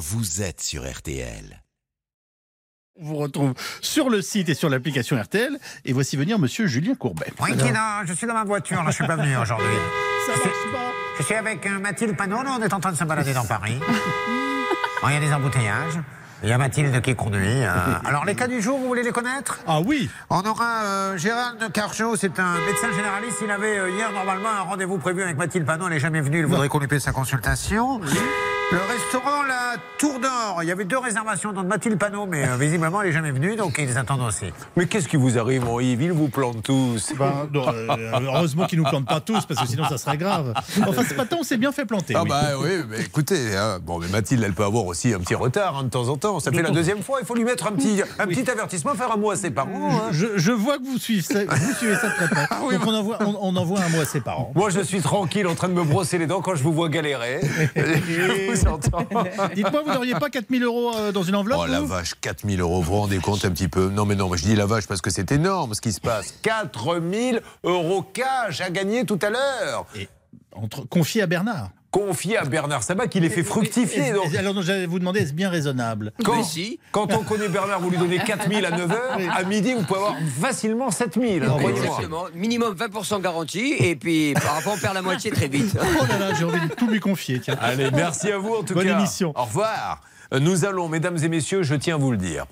vous êtes sur RTL. On vous retrouve sur le site et sur l'application RTL. Et voici venir monsieur Julien Courbet. Oui, Alors, Tina, je suis dans ma voiture, là, je suis pas venu aujourd'hui. ça marche pas. Je suis avec Mathilde Panot, là, on est en train de se balader dans Paris. Bon, Il y a des embouteillages. Il y a Mathilde qui conduit. euh. Alors, les cas du jour, vous voulez les connaître? Ah oui On aura euh, Gérald Carchot, c'est un médecin généraliste. Il avait euh, hier normalement un rendez-vous prévu avec Mathilde Panot. Elle n'est jamais venue. Il voudrait qu'on lui paie sa consultation. Le restaurant La Tour d'Or. Il y avait deux réservations dont Mathilde Panot, mais euh, visiblement elle n'est jamais venue, donc ils attendent aussi. Mais qu'est-ce qui vous arrive, mon Yves? Ils vous plantent tous. Ben, non, euh, heureusement qu'ils nous plantent pas tous, parce que sinon ça serait grave. Enfin, ce matin, on s'est bien fait planter. Ah oui. bah oui, mais écoutez, hein, bon, mais Mathilde, elle peut avoir aussi un petit retard hein, de temps en temps. Ça fait la deuxième fois, il faut lui mettre un petit, un petit avertissement, faire un mot à ses parents. hein. je, je vois que vous suivez ça, vous suivez ça très près. Ah Donc on envoie, on, on envoie un mot à ses parents. Moi, je suis tranquille en train de me brosser les dents quand je vous vois galérer. Dites-moi, vous n'auriez pas 4000 euros euh, dans une enveloppe Oh la vache, 4000 euros, vous vous rendez compte un petit peu? Non mais non, moi je dis la vache parce que c'est énorme ce qui se passe. 4000 euros cash à gagner tout à l'heure. Et entre, confié à Bernard. Confié à Bernard Sabat qui les fait fructifier. Et- Donc. et- alors, j'allais vous demander, est-ce bien raisonnable Quand, Mais si. quand on connaît Bernard, vous lui donnez 4000 à 9h, à midi, vous pouvez avoir facilement 7000. hein, croyez-moi. Exactement. Minimum 20% garantie. Et puis, par rapport, on perd la moitié très vite. Oh là là, j'ai envie de tout lui confier. Tiens. Allez, merci à vous en tout Bonne cas. émission. Au revoir. Nous allons, mesdames et messieurs, je tiens à vous le dire,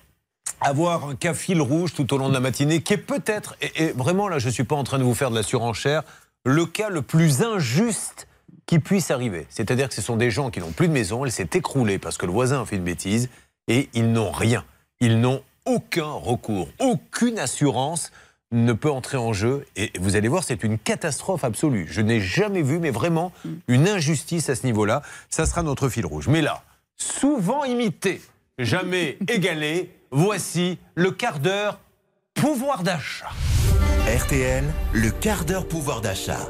avoir un cas fil rouge tout au long de la matinée qui est peut-être, et, et vraiment là, je ne suis pas en train de vous faire de la surenchère, le cas le plus injuste qui puisse arriver. C'est-à-dire que ce sont des gens qui n'ont plus de maison, elle s'est écroulée parce que le voisin a fait une bêtise et ils n'ont rien. Ils n'ont aucun recours, aucune assurance ne peut entrer en jeu. Et vous allez voir, c'est une catastrophe absolue. Je n'ai jamais vu, mais vraiment, une injustice à ce niveau-là. Ça sera notre fil rouge. Mais là, souvent imité, jamais égalé, voici le quart d'heure pouvoir d'achat. RTL, le quart d'heure pouvoir d'achat.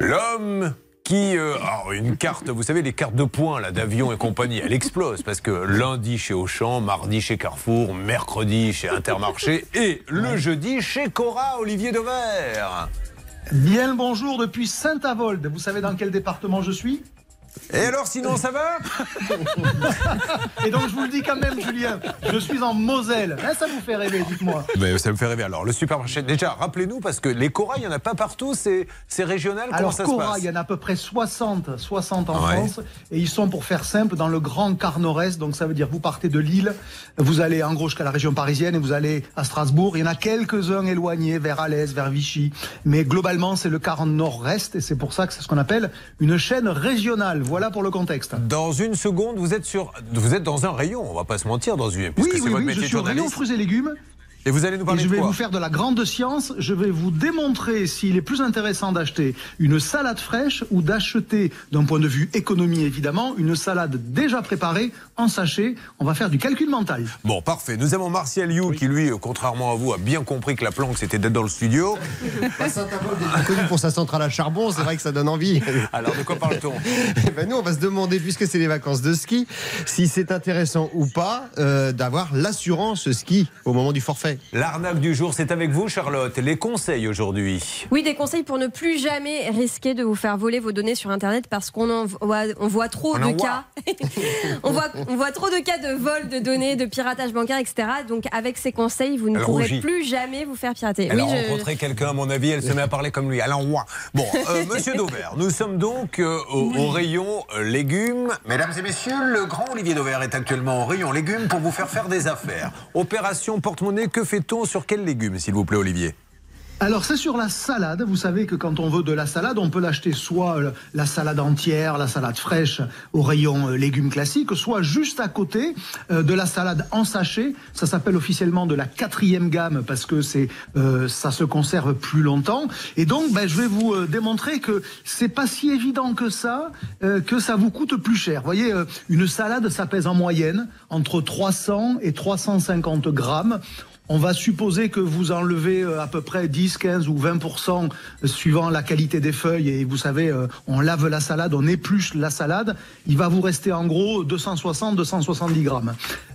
L'homme qui, euh, alors, une carte, vous savez, les cartes de points là d'avion et compagnie, elle explose parce que lundi chez Auchan, mardi chez Carrefour, mercredi chez Intermarché et le jeudi chez Cora Olivier Dever. Bien le bonjour depuis Saint-Avold. Vous savez dans quel département je suis? Et alors, sinon, ça va Et donc je vous le dis quand même, Julien, je suis en Moselle. Hein, ça vous fait rêver, dites-moi. Mais ça me fait rêver. Alors, le supermarché, déjà, rappelez-nous, parce que les Cora, il n'y en a pas partout, c'est c'est régional, comment Alors se Cora, passe il y en a à peu près 60, 60 en Ouais. France, et ils sont, pour faire simple, dans le Grand Quart Nord-Est. Donc ça veut dire vous partez de Lille, vous allez en gros jusqu'à la région parisienne et vous allez à Strasbourg. Il y en a quelques-uns éloignés vers Alès, vers Vichy, mais globalement c'est le Quart Nord-Est et c'est pour ça que c'est ce qu'on appelle une chaîne régionale. Voilà pour le contexte. Dans une seconde, vous êtes, sur, vous êtes dans un rayon, on va pas se mentir, dans une, oui, c'est oui, oui, métier je suis au rayon fruits et légumes. Et vous allez nous Et parler je de vais quoi vous faire de la grande science. Je vais vous démontrer s'il est plus intéressant d'acheter une salade fraîche ou d'acheter, d'un point de vue économie évidemment, une salade déjà préparée en sachet. On va faire du calcul mental. Bon, parfait. Nous avons Martial You qui, lui, contrairement à vous, a bien compris que la planque, c'était d'être dans le studio. Saint-Avold est connu pour sa centrale à charbon, c'est vrai que ça donne envie. Alors, de quoi parle-t-on Eh ben, nous, on va se demander, puisque c'est les vacances de ski, si c'est intéressant ou pas euh, d'avoir l'assurance ski au moment du forfait. L'arnaque du jour, c'est avec vous, Charlotte. Les conseils aujourd'hui. Oui, des conseils pour ne plus jamais risquer de vous faire voler vos données sur Internet parce qu'on en voit, on voit trop On en de cas. on, voit, on voit trop de cas de vol de données, de piratage bancaire, etc. Donc, avec ces conseils, vous ne Elle pourrez rougit. plus jamais vous faire pirater. Elle oui, a je- rencontré quelqu'un, à mon avis, elle se met à parler comme lui. Alain Roy. Bon, euh, monsieur Dauvert, nous sommes donc euh, au, au rayon euh, légumes. Mesdames et messieurs, le grand Olivier Dauvert est actuellement au rayon légumes pour vous faire faire des affaires. Opération porte-monnaie, que fait-on sur quels légumes, s'il vous plaît, Olivier Alors c'est sur la salade. Vous savez que quand on veut de la salade, on peut l'acheter soit euh, la salade entière, la salade fraîche au rayon euh, légumes classiques, soit juste à côté euh, de la salade en sachet. Ça s'appelle officiellement de la quatrième gamme parce que c'est ça se conserve plus longtemps. Et donc ben, je vais vous démontrer que c'est pas si évident que ça, que ça vous coûte plus cher. Vous voyez, une salade ça pèse en moyenne entre 300 et 350 grammes. On va supposer que vous enlevez euh, à peu près 10, 15 ou 20% suivant la qualité des feuilles. Et vous savez, euh, on lave la salade, on épluche la salade. Il va vous rester en gros 260, 270 grammes.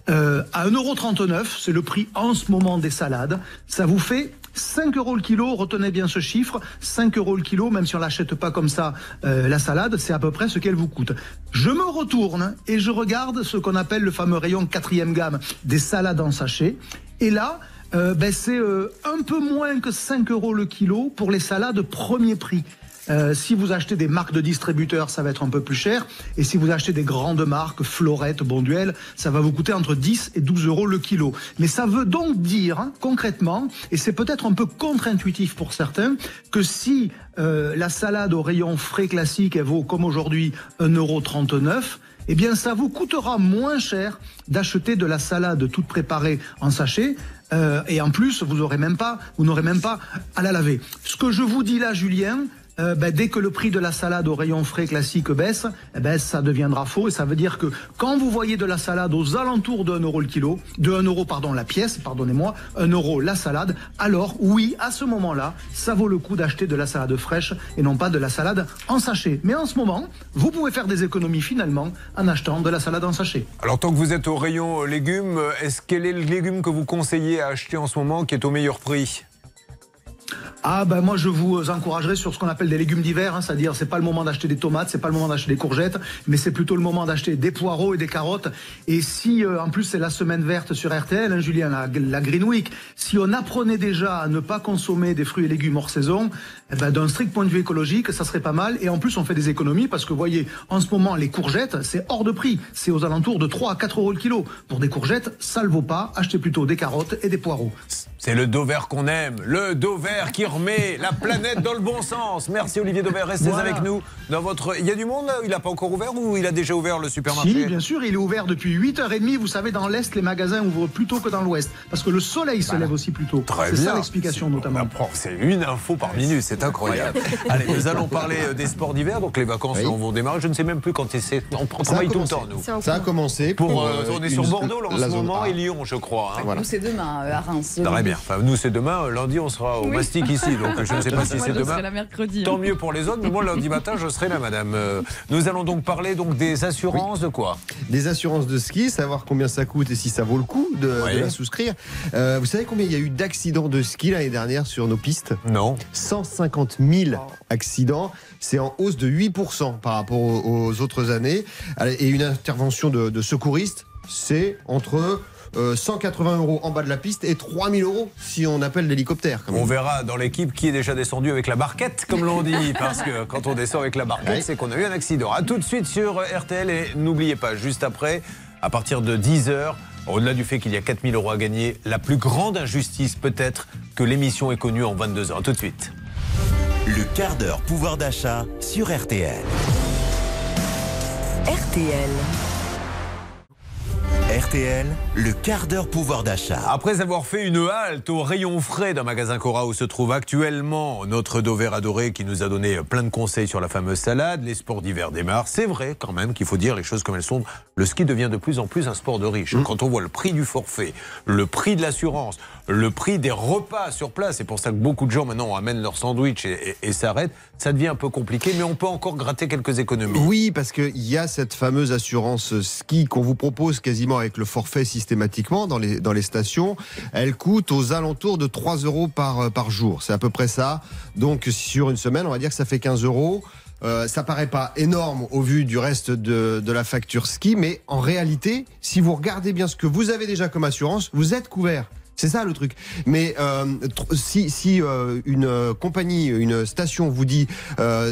Euh, à 1,39€, c'est le prix en ce moment des salades. Ça vous fait 5 euros le kilo, retenez bien ce chiffre, 5 euros le kilo, même si on l'achète pas comme ça, euh, la salade, c'est à peu près ce qu'elle vous coûte. Je me retourne et je regarde ce qu'on appelle le fameux rayon quatrième gamme des salades en sachet. Et là, euh, ben, c'est euh, un peu moins que 5 euros le kilo pour les salades premier prix. Euh, si vous achetez des marques de distributeurs, ça va être un peu plus cher. Et si vous achetez des grandes marques, Florette, Bonduel, ça va vous coûter entre 10 et 12 euros le kilo. Mais ça veut donc dire, hein, concrètement, et c'est peut-être un peu contre-intuitif pour certains, que si euh, la salade au rayon frais classique, elle vaut comme aujourd'hui 1,39€, eh bien ça vous coûtera moins cher d'acheter de la salade toute préparée en sachet. Euh, et en plus, vous n'aurez même pas, vous n'aurez même pas à la laver. Ce que je vous dis là, Julien, euh, ben, dès que le prix de la salade au rayon frais classique baisse, eh ben, ça deviendra faux et ça veut dire que quand vous voyez de la salade aux alentours de 1 euro le kilo, de 1 euro pardon la pièce, pardonnez-moi, 1 euro la salade, alors oui, à ce moment-là, ça vaut le coup d'acheter de la salade fraîche et non pas de la salade en sachet. Mais en ce moment, vous pouvez faire des économies finalement en achetant de la salade en sachet. Alors, tant que vous êtes au rayon légumes, est-ce quel est le légume que vous conseillez à acheter en ce moment qui est au meilleur prix? Ah ben moi je vous encouragerai sur ce qu'on appelle des légumes d'hiver, hein, c'est-à-dire c'est pas le moment d'acheter des tomates, c'est pas le moment d'acheter des courgettes, mais c'est plutôt le moment d'acheter des poireaux et des carottes. Et si euh, en plus c'est la semaine verte sur RTL, hein, Julien, la, Green Week, si on apprenait déjà à ne pas consommer des fruits et légumes hors saison, eh ben, d'un strict point de vue écologique, ça serait pas mal. Et en plus on fait des économies parce que voyez, en ce moment les courgettes c'est hors de prix, c'est aux alentours de 3 à 4 euros le kilo. Pour des courgettes, ça le vaut pas. Achetez plutôt des carottes et des poireaux. C'est le dos vert qu'on aime, le dos vert qui remet la planète dans le bon sens. Merci Olivier Dauvert, restez Voilà. avec nous. Dans votre... Il y a du monde Il n'a pas encore ouvert ou il a déjà ouvert le supermarché? Si, bien sûr, il est ouvert depuis 8h30. Vous savez, dans l'Est, les magasins ouvrent plus tôt que dans l'Ouest. Parce que le soleil se lève aussi plus tôt. Très C'est bien. ça l'explication, C'est- notamment. C'est une info par minute, c'est incroyable. Allez, nous allons parler euh, des sports d'hiver. Donc les vacances Oui. vont démarrer. Je ne sais même plus quand c'est. On, travaille tout le temps, nous. Ça a commencé. Pour, euh, euh, on est sur Bordeaux là, en ce zone moment A. et Lyon, je crois. hein. Voilà. Nous, c'est demain à Reims. Très bien. Enfin, nous, c'est demain. Lundi, on sera au Mastic ici. Donc, je ne sais pas si c'est demain. serai là mercredi. Tant mieux pour les autres, mais moi, lundi matin, je serai là, madame. Euh, Nous allons donc parler donc, des assurances de quoi? Des assurances de ski, savoir combien ça coûte et si ça vaut le coup de, de Oui. la souscrire. Euh, vous savez combien il y a eu d'accidents de ski l'année dernière sur nos pistes? Non. 150 000 accidents. C'est en hausse de 8% par rapport aux, aux autres années. Et une intervention de, de secouriste, c'est entre euh, 180 euros en bas de la piste et 3000 euros si on appelle l'hélicoptère. On verra dans l'équipe qui est déjà descendu avec la barquette, comme l'on dit, parce que quand on descend avec la barquette, Ouais. c'est qu'on a eu un accident. A tout de suite sur RTL et n'oubliez pas, juste après, à partir de 10h, au-delà du fait qu'il y a 4000 euros à gagner, la plus grande injustice peut-être que l'émission ait connue en 22h. A tout de suite. Le quart d'heure pouvoir d'achat sur RTL. RTL. RTL, le quart d'heure pouvoir d'achat. Après avoir fait une halte au rayon frais d'un magasin Cora où se trouve actuellement notre Dover adoré qui nous a donné plein de conseils sur la fameuse salade, les sports d'hiver démarrent. C'est vrai quand même qu'il faut dire les choses comme elles sont. Le ski devient de plus en plus un sport de riche. Quand on voit le prix du forfait, le prix de l'assurance, le prix des repas sur place, c'est pour ça que beaucoup de gens maintenant amènent leur sandwich et, s'arrêtent, ça devient un peu compliqué, mais on peut encore gratter quelques économies. Oui, parce qu'il y a cette fameuse assurance ski qu'on vous propose quasiment avec le forfait systématiquement dans les, dans les stations. Elle coûte aux alentours de 3 euros par, euh, par jour. C'est à peu près ça. Donc sur une semaine, on va dire que ça fait 15 euros. Euh, ça paraît pas énorme au vu du reste de, de la facture ski, mais en réalité, si vous regardez bien ce que vous avez déjà comme assurance, vous êtes couvert. C'est ça le truc. Mais euh, si, si euh, une euh, compagnie, une station vous dit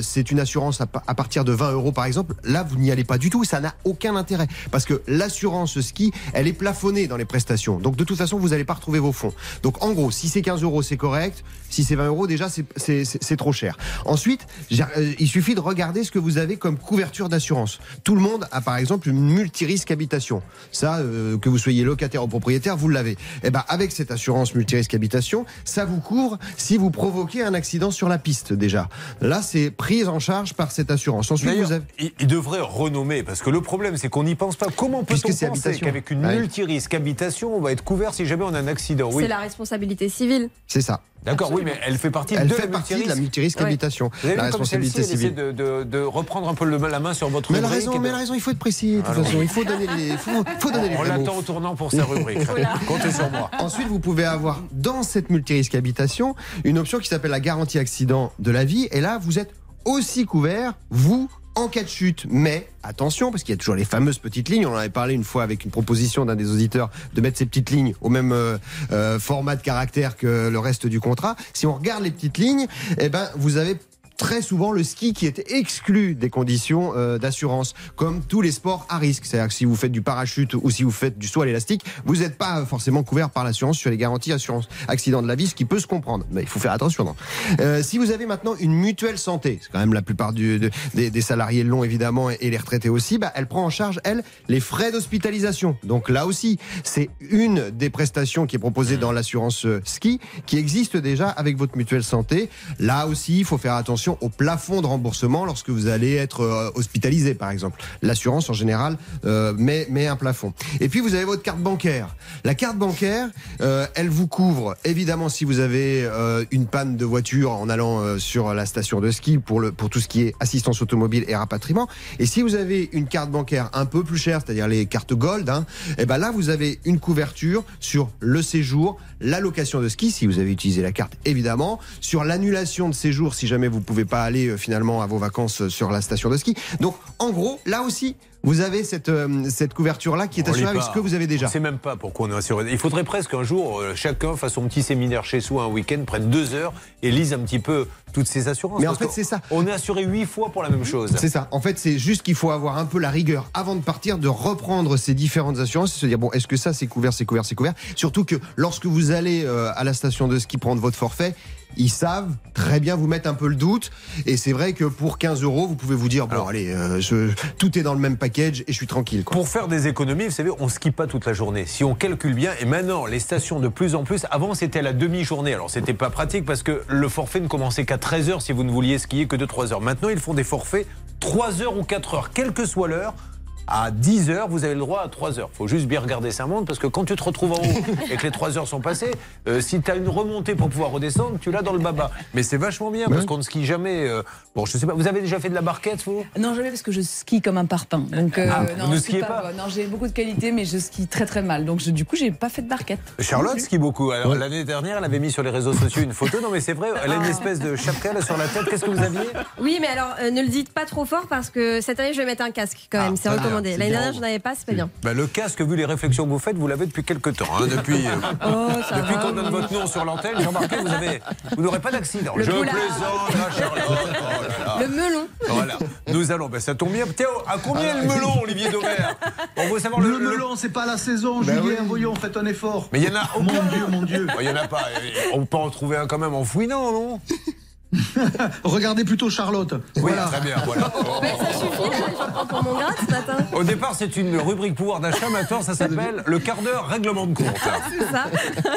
c'est une assurance à, pa- à partir de 20 euros par exemple, là vous n'y allez pas du tout. Ça n'a aucun intérêt parce que l'assurance ski, elle est plafonnée dans les prestations. Donc de toute façon vous n'allez pas retrouver vos fonds. Donc en gros, si c'est 15 euros c'est correct. Si c'est 20 euros déjà c'est- trop cher. Ensuite, il suffit de regarder ce que vous avez comme couverture d'assurance. Tout le monde a par exemple une multirisque habitation. Ça, que vous soyez locataire ou propriétaire, vous l'avez. Et ben avec cette assurance multirisque habitation, ça vous couvre si vous provoquez un accident sur la piste déjà. Là, c'est prise en charge par cette assurance. Ensuite, vous avez il, devrait renommer, parce que le problème, c'est qu'on n'y pense pas. Comment peut-on penser qu'avec une Ouais. multirisque habitation, on va être couvert si jamais on a un accident? Oui, C'est la responsabilité civile. c'est ça. d'accord, oui, mais elle fait partie Elle de fait la partie de multirisque. la multirisque Ouais. habitation, Vous avez la vu responsabilité civile. de, de- de reprendre un peu le- la main sur votre Mais elle a rubrique raison, mais elle a raison, il faut être précis. De toute façon, il faut donner les, faut, faut donner les On l'attend au tournant pour sa rubrique. Comptez sur moi. Ensuite, ensuite, vous pouvez avoir dans cette multirisque habitation une option qui s'appelle la garantie accident de la vie. Et là, vous êtes aussi couvert, vous, en cas de chute. Mais attention, parce qu'il y a toujours les fameuses petites lignes. On en avait parlé une fois avec une proposition d'un des auditeurs de mettre ces petites lignes au même euh, euh, format de caractère que le reste du contrat. Si on regarde les petites lignes, eh ben, vous avez très souvent le ski qui est exclu des conditions euh, d'assurance, comme tous les sports à risque. C'est-à-dire que si vous faites du parachute ou si vous faites du saut à l'élastique, vous n'êtes pas forcément couvert par l'assurance sur les garanties assurance accident de la vie, ce qui peut se comprendre. Mais il faut faire attention. Euh, si vous avez maintenant une mutuelle santé, c'est quand même la plupart du, de, des, des, salariés l'ont évidemment et les retraités aussi, bah, elle prend en charge, elle, les frais d'hospitalisation. Donc là aussi, c'est une des prestations qui est proposée dans l'assurance euh, ski, qui existe déjà avec votre mutuelle santé. Là aussi, il faut faire attention au plafond de remboursement lorsque vous allez être euh, hospitalisé, par exemple. L'assurance, en général, euh, met, met un plafond. Et puis, vous avez votre carte bancaire. La carte bancaire, euh, elle vous couvre, évidemment, si vous avez une panne de voiture en allant sur la station de ski pour, le, pour tout ce qui est assistance automobile et rapatriement. Et si vous avez une carte bancaire un peu plus chère, c'est-à-dire les cartes Gold, hein, et ben là, vous avez une couverture sur le séjour, la location de ski, si vous avez utilisé la carte, évidemment, sur l'annulation de séjour, si jamais vous pouvez pas aller euh, finalement à vos vacances euh, sur la station de ski. Donc, en gros, là aussi, vous avez cette, euh, cette couverture-là qui est On assurée avec ce que vous avez déjà. On ne sait même pas pourquoi on est assuré. Il faudrait presque un jour, euh, chacun fasse son petit séminaire chez soi un week-end, prenne deux heures et lise un petit peu toutes ces assurances. Mais en fait, c'est ça. On est assuré huit fois pour la même chose. C'est ça. En fait, c'est juste qu'il faut avoir un peu la rigueur avant de partir, de reprendre ces différentes assurances et se dire bon, est-ce que ça c'est couvert, c'est couvert, c'est couvert? Surtout que lorsque vous allez euh, à la station de ski prendre votre forfait, ils savent très bien vous mettre un peu le doute. Et c'est vrai que pour 15 euros, vous pouvez vous dire bon, allez, euh, je- tout est dans le même package et je suis tranquille. Quoi. Pour faire des économies, vous savez, on ne skie pas toute la journée. Si on calcule bien, et maintenant, les stations de plus en plus, avant c'était la demi-journée. Alors c'était pas pratique parce que le forfait ne commençait qu'à 13 heures si vous ne vouliez skier que de 3 heures. Maintenant, ils font des forfaits 3 heures ou 4 heures, quelle que soit l'heure. À 10 heures, vous avez le droit à 3 heures. faut juste bien regarder sa montre parce que quand tu te retrouves en haut et que les 3 heures sont passées, euh, si tu as une remontée pour pouvoir redescendre, tu l'as dans le baba. Mais c'est vachement bien parce qu'on ne skie jamais. euh, Bon, je sais pas, vous avez déjà fait de la barquette, vous? Non, jamais parce que je skie comme un parpaing. Donc, euh, Ah, non, vous ne je skie skiez pas Non, j'ai beaucoup de qualités, mais je skie très très mal. Donc, je- du coup, j'ai pas fait de barquette. Charlotte skie beaucoup. Alors, L'année dernière, elle avait mis sur les réseaux sociaux une photo. Non, mais c'est vrai, elle a une espèce de chapka là, sur la tête. Qu'est-ce que vous aviez? Oui, mais alors euh, ne le dites pas trop fort parce que cette année je vais mettre un casque quand même, c'est recommandé. C'est L'année dernière j'en avais pas, c'est pas bien. Bah, Le casque, vu les réflexions que vous faites, vous l'avez depuis quelques temps. hein, depuis euh, Oh, depuis qu'on donne votre nom sur l'antenne, j'ai remarqué, vous n'aurez pas d'accident. Le Je boulard. plaisante, Charlotte. Oh là là. Le melon. Voilà, nous allons, ben, ça tombe bien. Théo, à combien le melon, Olivier Daubert On veut savoir le, Le le- melon, c'est pas la saison, Ben Julien, oui. voyons, faites un effort. Mais il y en a aucun. Mon Dieu, mon Dieu. Il y en a pas. On peut en trouver un quand même en fouinant, non? Regardez plutôt Charlotte. Oui, très bien, voilà. Mais ça suffit, là, j'en prends pour mon grade ce matin. Au départ, c'est une rubrique pouvoir d'achat. Maintenant, ça s'appelle le quart d'heure règlement de compte. C'est ça.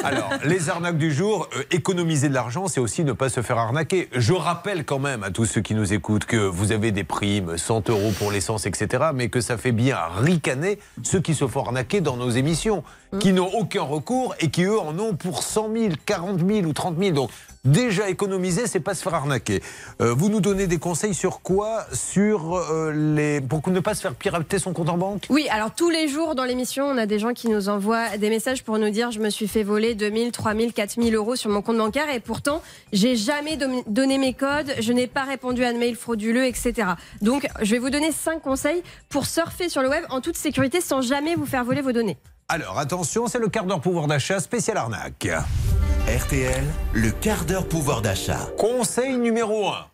Alors, les arnaques du jour, euh, économiser de l'argent, c'est aussi ne pas se faire arnaquer. Je rappelle quand même à tous ceux qui nous écoutent que vous avez des primes, 100 euros pour l'essence, etc., mais que ça fait bien ricaner ceux qui se font arnaquer dans nos émissions, qui n'ont aucun recours et qui, eux, en ont pour 100 000, 40 000 ou 30 000. Donc, déjà économiser, c'est pas se faire arnaquer. Euh, vous nous donnez des conseils sur quoi? Sur euh, les. pour ne pas se faire pirater son compte en banque? Oui, alors tous les jours dans l'émission, on a des gens qui nous envoient des messages pour nous dire je me suis fait voler 2000, 3000, 4000 euros sur mon compte bancaire et pourtant j'ai jamais donné mes codes, je n'ai pas répondu à de mails frauduleux, etc. Donc je vais vous donner cinq conseils pour surfer sur le web en toute sécurité sans jamais vous faire voler vos données. Alors, attention, c'est le quart d'heure pouvoir d'achat spécial arnaque. RTL, le quart d'heure pouvoir d'achat. Conseil numéro 1.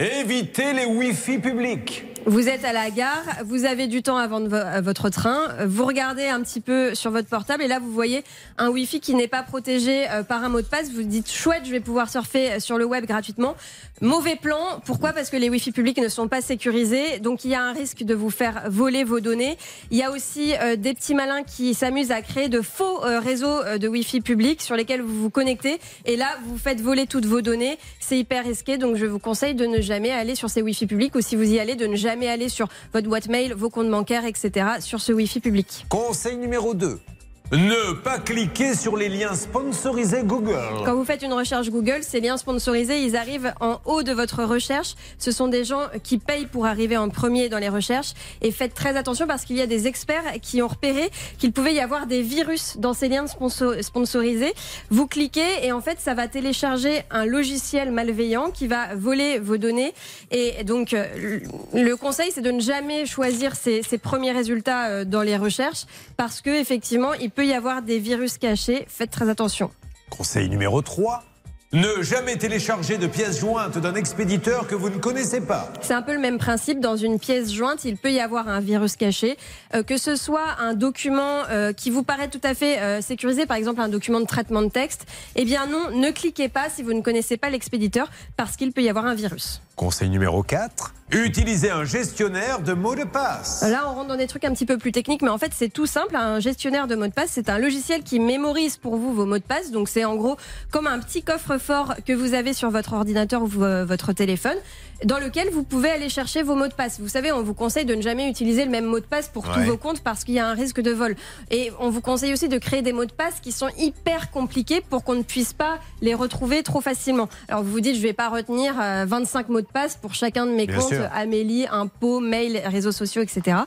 Évitez les Wi-Fi publics. Vous êtes à la gare, vous avez du temps avant euh, votre train, vous regardez un petit peu sur votre portable et là vous voyez un Wi-Fi qui n'est pas protégé euh, par un mot de passe. Vous dites chouette, je vais pouvoir surfer sur le web gratuitement. Mauvais plan, pourquoi? Parce que les Wi-Fi publics ne sont pas sécurisés, donc il y a un risque de vous faire voler vos données. Il y a aussi euh, des petits malins qui s'amusent à créer de faux euh, réseaux euh, de Wi-Fi publics sur lesquels vous vous connectez et là vous faites voler toutes vos données. C'est hyper risqué, donc je vous conseille de ne jamais aller sur ces Wi-Fi publics ou si vous y allez, de ne jamais aller sur votre boîte mail, vos comptes bancaires, etc. sur ce Wi-Fi public. Conseil numéro 2. Ne pas cliquer sur les liens sponsorisés Google. Quand vous faites une recherche Google, ces liens sponsorisés, ils arrivent en haut de votre recherche. Ce sont des gens qui payent pour arriver en premier dans les recherches. Et faites très attention parce qu'il y a des experts qui ont repéré qu'il pouvait y avoir des virus dans ces liens sponsor- sponsorisés. Vous cliquez et en fait, ça va télécharger un logiciel malveillant qui va voler vos données. Et donc, euh, le conseil, c'est de ne jamais choisir ces, ces premiers résultats euh, dans les recherches parce que effectivement, il peut y avoir des virus cachés. Faites très attention. Conseil numéro 3. Ne jamais télécharger de pièces jointes d'un expéditeur que vous ne connaissez pas. C'est un peu le même principe. Dans une pièce jointe, il peut y avoir un virus caché. Euh, que ce soit un document euh, qui vous paraît tout à fait euh, sécurisé, par exemple un document de traitement de texte, eh bien non, ne cliquez pas si vous ne connaissez pas l'expéditeur parce qu'il peut y avoir un virus. Conseil numéro 4. Utilisez un gestionnaire de mots de passe. Là, on rentre dans des trucs un petit peu plus techniques, mais en fait, c'est tout simple. Un gestionnaire de mots de passe, c'est un logiciel qui mémorise pour vous vos mots de passe. Donc, c'est en gros comme un petit coffre-fort que vous avez sur votre ordinateur ou vo- votre téléphone, dans lequel vous pouvez aller chercher vos mots de passe. Vous savez, on vous conseille de ne jamais utiliser le même mot de passe pour tous vos comptes parce qu'il y a un risque de vol. Et on vous conseille aussi de créer des mots de passe qui sont hyper compliqués pour qu'on ne puisse pas les retrouver trop facilement. Alors, vous vous dites, je vais pas retenir euh, 25 mots de passe pour chacun de mes Bien comptes. sûr. Amélie, impôts, mail, réseaux sociaux, etc.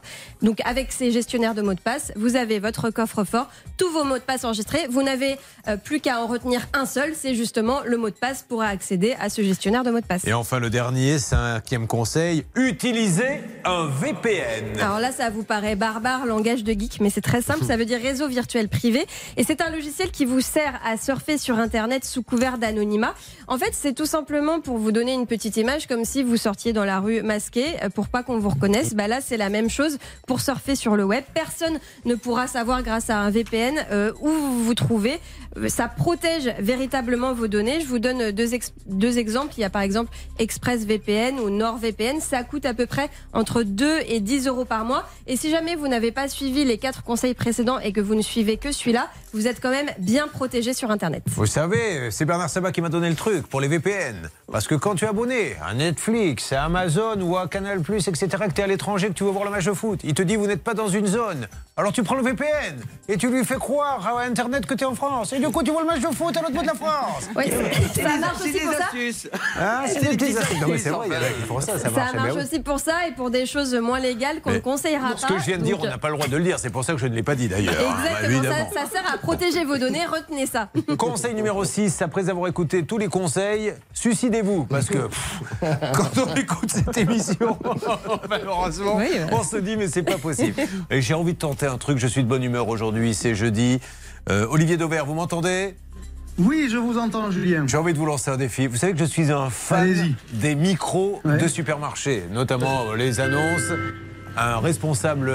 Donc avec ces gestionnaires de mots de passe, vous avez votre coffre-fort, tous vos mots de passe enregistrés. Vous n'avez euh, plus qu'à en retenir un seul, c'est justement le mot de passe pour accéder à ce gestionnaire de mots de passe. Et enfin, le dernier, cinquième conseil. Utilisez un VPN. Alors là, ça vous paraît barbare, langage de geek, mais c'est très simple. Ça veut dire réseau virtuel privé. Et c'est un logiciel qui vous sert à surfer sur Internet sous couvert d'anonymat. En fait, c'est tout simplement pour vous donner une petite image, comme si vous sortiez dans la rue masqué, euh, pour pas qu'on vous reconnaisse. Bah là, c'est la même chose pour surfer sur le web. Personne ne pourra savoir grâce à un VPN euh, où vous vous trouvez. Ça protège véritablement vos données. Je vous donne deux, deux exemples. Il y a par exemple ExpressVPN ou NordVPN. Ça coûte à peu près entre 2 et 10 euros par mois. Et si jamais vous n'avez pas suivi les quatre conseils précédents et que vous ne suivez que celui-là, vous êtes quand même bien protégé sur Internet. Vous savez, c'est Bernard Sabat qui m'a donné le truc pour les VPN. Parce que quand tu es abonné à Netflix, à Amazon ou à Canal+, etc., que tu es à l'étranger, que tu veux voir le match de foot, il te dit vous n'êtes pas dans une zone. Alors tu prends le VPN et tu lui fais croire à Internet que tu es en France. Et du coup, tu vois le match de foot à l'autre bout de la France. Oui, ça marche aussi pour ça. Ah, c'est des petits astuces. Non, mais c'est vrai, il y en a qui font ça, ça Ça marche. marche Ben oui. aussi pour ça et pour des choses moins légales qu'on ne conseillera Ce pas. que je viens de dire, on n'a pas le droit de le dire. C'est pour ça que je ne l'ai pas dit d'ailleurs. Exactement, Évidemment. ça, ça sert à protéger vos données, retenez ça. Conseil numéro 6, après avoir écouté tous les conseils, suicidez-vous. Parce que pff, quand on écoute cette émission, malheureusement, Oui. on se dit mais c'est pas possible. Et j'ai envie de tenter un truc, je suis de bonne humeur aujourd'hui, c'est jeudi. Euh, Olivier Dauvert, vous m'entendez? Oui, je vous entends, Julien. J'ai envie de vous lancer un défi. Vous savez que je suis un fan des micros Ouais. de supermarchés, notamment euh, les annonces. Un responsable.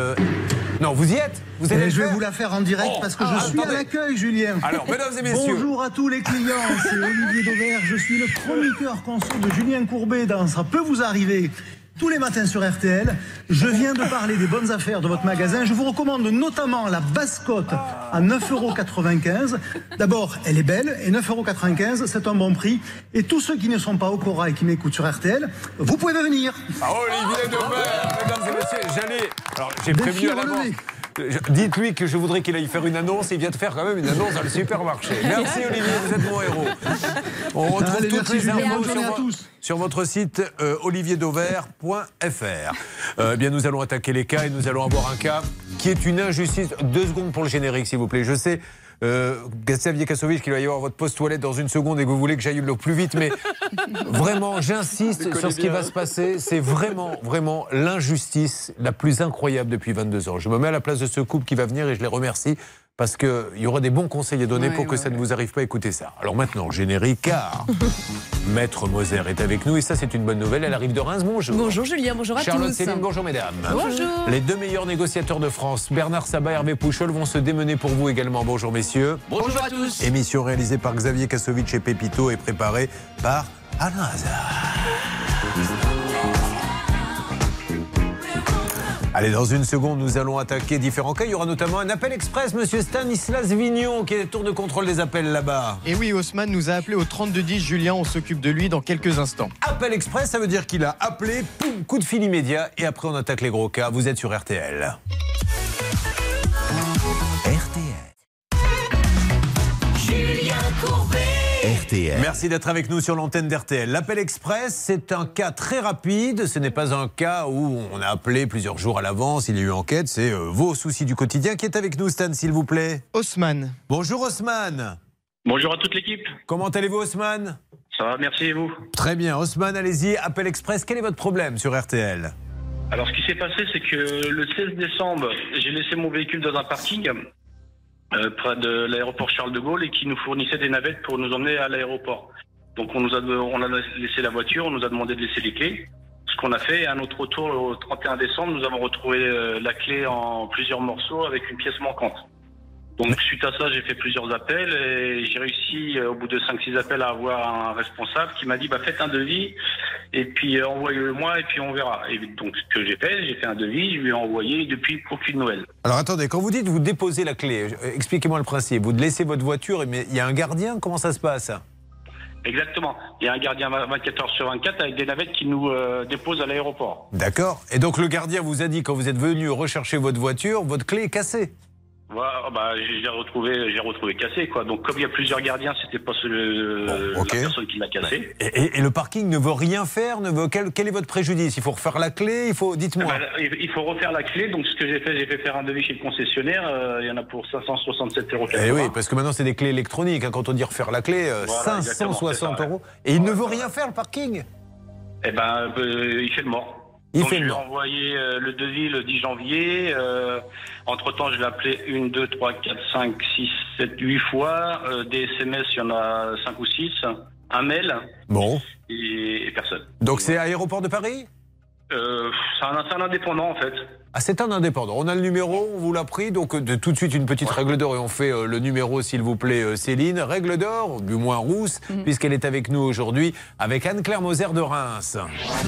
Non, vous y êtes? Vous allez le je vais vous la faire en direct Oh, parce que ah, je suis attendez. à l'accueil, Julien. Alors, mesdames et messieurs. Bonjour à tous les clients, c'est Olivier Dauvert. Je suis le chroniqueur conso de Julien Courbet dans Ça peut vous arriver. Tous les matins sur RTL, je viens de parler des bonnes affaires de votre magasin. Je vous recommande notamment la Bascotte à 9,95 euros. D'abord, elle est belle et 9,95 euros, c'est un bon prix. Et tous ceux qui ne sont pas au Cora et qui m'écoutent sur RTL, vous pouvez venir. Ah, Olivier mesdames et messieurs, j'allais. Alors, j'ai prévenu à l'avance. Dites-lui que je voudrais qu'il aille faire une annonce. Il vient de faire quand même une annonce dans le supermarché. Merci Olivier, vous êtes mon héros. On retrouve Allez, toutes merci, les infos sur, tous. sur votre site euh, olivierdauvert.fr. Euh, bien, nous allons attaquer les cas et nous allons avoir un cas qui est une injustice. Deux secondes pour le générique, s'il vous plaît. Je sais. Euh, Xavier Kasovic, qu'il va y avoir votre poste toilette dans une seconde et que vous voulez que j'aille le plus vite, mais vraiment, j'insiste sur ce qui va se passer. C'est vraiment, vraiment l'injustice la plus incroyable depuis 22 ans. Je me mets à la place de ce couple qui va venir et je les remercie parce qu'il y aura des bons conseils à donner Ouais, pour que ouais, ça ne vous arrive pas à écouter ça. Alors maintenant, générique, car Maître Moser est avec nous et ça, c'est une bonne nouvelle. Elle arrive de Reims. Bonjour. Bonjour Julien, bonjour à Charlotte tous. Céline, bonjour mesdames. Bonjour. Les deux meilleurs négociateurs de France, Bernard Sabat et Hervé Pouchol, vont se démener pour vous également. Bonjour messieurs. Bonjour à tous. Émission réalisée par Xavier Kasovic et Pépito et préparée par Alain Hazard. Allez, dans une seconde, nous allons attaquer différents cas. Il y aura notamment un appel express, monsieur Stanislas Vignon, qui est tour de contrôle des appels là-bas. Et oui, Haussmann nous a appelé au 3210. Julien, on s'occupe de lui dans quelques instants. Appel express, ça veut dire qu'il a appelé, poum, coup de fil immédiat, et après on attaque les gros cas. Vous êtes sur RTL. RTL. Merci d'être avec nous sur l'antenne d'RTL. L'appel express, c'est un cas très rapide. Ce n'est pas un cas où on a appelé plusieurs jours à l'avance. Il y a eu enquête. C'est euh, vos soucis du quotidien qui est avec nous, Stan, s'il vous plaît? Haussmann. Bonjour, Haussmann. Bonjour à toute l'équipe. Comment allez-vous, Haussmann? Ça va, merci et vous? Très bien. Haussmann, allez-y. Appel express. Quel est votre problème sur RTL Alors, ce qui s'est passé, c'est que le 16 décembre, j'ai laissé mon véhicule dans un parking euh, près de l'aéroport Charles de Gaulle et qui nous fournissait des navettes pour nous emmener à l'aéroport. Donc, on nous a, on a laissé la voiture, on nous a demandé de laisser les clés. Ce qu'on a fait, à notre retour au 31 décembre, nous avons retrouvé euh, la clé en plusieurs morceaux avec une pièce manquante. Donc suite à ça, j'ai fait plusieurs appels et j'ai réussi euh, au bout de 5-6 appels à avoir un responsable qui m'a dit bah faites un devis et puis euh, envoyez-le moi et puis on verra. Et donc ce que j'ai fait, j'ai fait un devis, je lui ai envoyé depuis aucune nouvelle. Alors attendez, quand vous dites vous déposez la clé, euh, expliquez-moi le principe. Vous laissez votre voiture, mais il y a un gardien, comment ça se passe? Exactement. Il y a un gardien 24 heures sur 24 avec des navettes qui nous euh, déposent à l'aéroport. D'accord. Et donc le gardien vous a dit quand vous êtes venu rechercher votre voiture, votre clé est cassée Voilà, bah, j'ai retrouvé, j'ai retrouvé cassé quoi. Donc comme il y a plusieurs gardiens, c'était pas ce- la personne qui l'a cassé. et, et- et le parking ne veut rien faire ne veut... Quel, quel est votre préjudice? Il faut refaire la clé Il faut... Dites-moi. Ah bah, il faut refaire la clé. Donc ce que j'ai fait, j'ai fait faire un devis chez le concessionnaire. euh, il y en a pour 567 euros. Eh oui, parce que maintenant c'est des clés électroniques. hein. Quand on dit refaire la clé, euh, Voilà, exactement, 560 c'est ça, ouais. euros. Et il ne veut rien faire le parking? Eh ben, euh, il fait le mort. Il fait le envoyé euh, le devis le 10 janvier. Euh, entre temps, je l'ai appelé une, deux, trois, quatre, cinq, six, sept, huit fois. Euh, des SMS, il y en a cinq ou six. Un mail Bon. et, et personne. Donc c'est aéroport de Paris? Euh, c'est un, c'est un indépendant en fait. Ah, c'est un indépendant. On a le numéro, on vous l'a pris. Donc, euh, de, tout de suite, une petite règle d'or. Et on fait euh, le numéro, s'il vous plaît, euh, Céline. Règle d'or, du moins rousse, puisqu'elle est avec nous aujourd'hui, avec Anne-Claire Moser de Reims.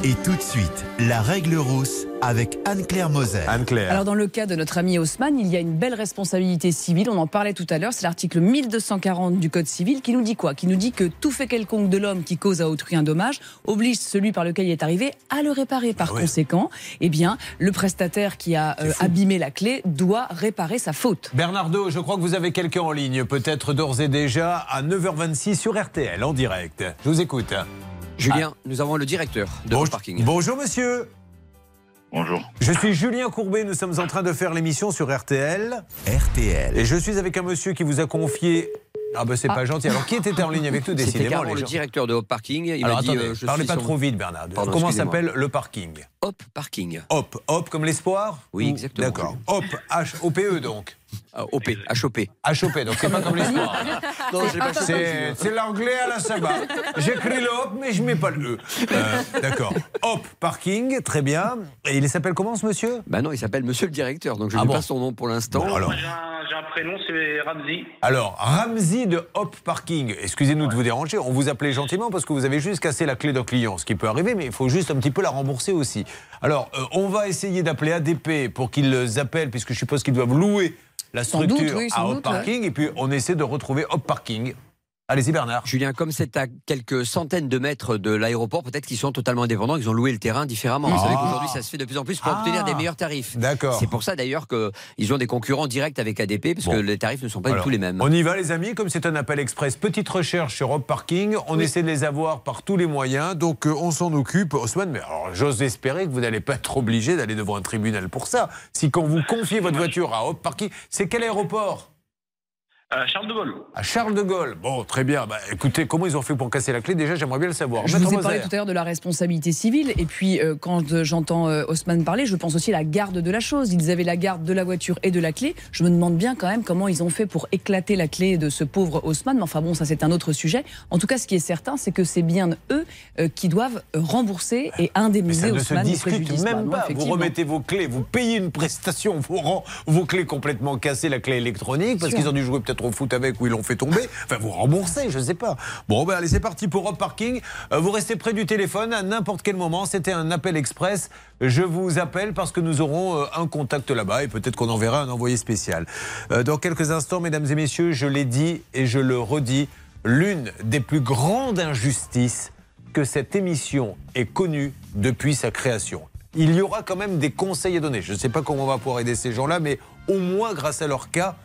Et tout de suite, la règle rousse avec Anne-Claire Moser. Anne-Claire. Alors dans le cas de notre ami Haussmann, il y a une belle responsabilité civile, on en parlait tout à l'heure, c'est l'article 1240 du Code civil qui nous dit quoi? Qui nous dit que tout fait quelconque de l'homme qui cause à autrui un dommage oblige celui par lequel il est arrivé à le réparer. Par conséquent, eh bien, le prestataire qui a euh, abîmé la clé doit réparer sa faute. Bernardo, je crois que vous avez quelqu'un en ligne, peut-être d'ores et déjà à 9h26 sur RTL, en direct. Je vous écoute. Julien, nous avons le directeur de Bon- parking. Bonjour, monsieur. Bonjour. Je suis Julien Courbet, nous sommes en train de faire l'émission sur RTL. RTL. Et je suis avec un monsieur qui vous a confié. Ah ben c'est pas gentil. Alors qui était en ligne avec nous C'était décidément les le gens directeur de Hop Parking. Il Alors m'a dit, attendez, euh, je parlez suis pas son- trop vite Bernard. Pardon, Comment s'appelle le parking? Hop Parking. Hop, hop comme l'espoir? Oui, Ou- exactement. D'accord. Hop, H-O-P-E donc. Euh, OP, HOP. H-O-P, donc c'est pas comme compris. C'est l'anglais à la sabbat. J'écris le hop, mais je mets pas le E. Euh, D'accord. Hop, parking, très bien. Et il s'appelle comment ce monsieur? Bah non, il s'appelle Monsieur le directeur, donc je Ah n'ai bon pas son nom pour l'instant. Bon, alors. Moi, j'ai un, prénom, c'est Ramzi. Alors, Ramsey de Hop Parking, excusez-nous de vous déranger, on vous appelait gentiment parce que vous avez juste cassé la clé d'un client, ce qui peut arriver, mais il faut juste un petit peu la rembourser aussi. Alors, euh, on va essayer d'appeler ADP pour qu'ils appellent, puisque je suppose qu'ils doivent louer la structure doute, oui, sans à Hop Parking, et puis on essaie de retrouver Hop Parking. Allez-y Bernard. Julien, comme c'est à quelques centaines de mètres de l'aéroport, peut-être qu'ils sont totalement indépendants, ils ont loué le terrain différemment. Vous Ah. savez qu'aujourd'hui, ça se fait de plus en plus pour Ah. obtenir des meilleurs tarifs. D'accord. C'est pour ça d'ailleurs qu'ils ont des concurrents directs avec ADP, parce que les tarifs ne sont pas du tout les mêmes. On y va les amis, comme c'est un appel express, petite recherche sur Hop Parking, on essaie de les avoir par tous les moyens, donc euh, on s'en occupe. Osman, mais alors j'ose espérer que vous n'allez pas être obligé d'aller devant un tribunal pour ça. Si quand vous confiez votre voiture à Hop Parking, c'est quel aéroport? Euh, Charles de Gaulle. À Charles de Gaulle. Bon, très bien. Bah, écoutez, comment ils ont fait pour casser la clé? Déjà, j'aimerais bien le savoir. Je Maître vous ai parlé Moser. tout à l'heure de la responsabilité civile, et puis euh, quand euh, j'entends euh, Haussmann parler, je pense aussi à la garde de la chose. Ils avaient la garde de la voiture et de la clé. Je me demande bien quand même comment ils ont fait pour éclater la clé de ce pauvre Haussmann. Mais enfin bon, ça c'est un autre sujet. En tout cas, ce qui est certain, c'est que c'est bien eux euh, qui doivent rembourser et Mais indemniser ça ne se discute. Bah même non, pas. Vous remettez vos clés, vous payez une prestation, vous rend vos clés complètement cassées, la clé électronique, parce qu'ils ont dû jouer peut-être au foot avec ou ils l'ont fait tomber. Enfin, vous remboursez, je sais pas. Bon, ben allez, c'est parti pour Hop Parking. Euh, vous restez près du téléphone à n'importe quel moment. C'était un appel express. Je vous appelle parce que nous aurons euh, un contact là-bas et peut-être qu'on enverra un envoyé spécial. Euh, dans quelques instants, mesdames et messieurs, je l'ai dit et je le redis, l'une des plus grandes injustices que cette émission ait connue depuis sa création. Il y aura quand même des conseils à donner. Je ne sais pas comment on va pouvoir aider ces gens-là, mais au moins grâce à leur cas,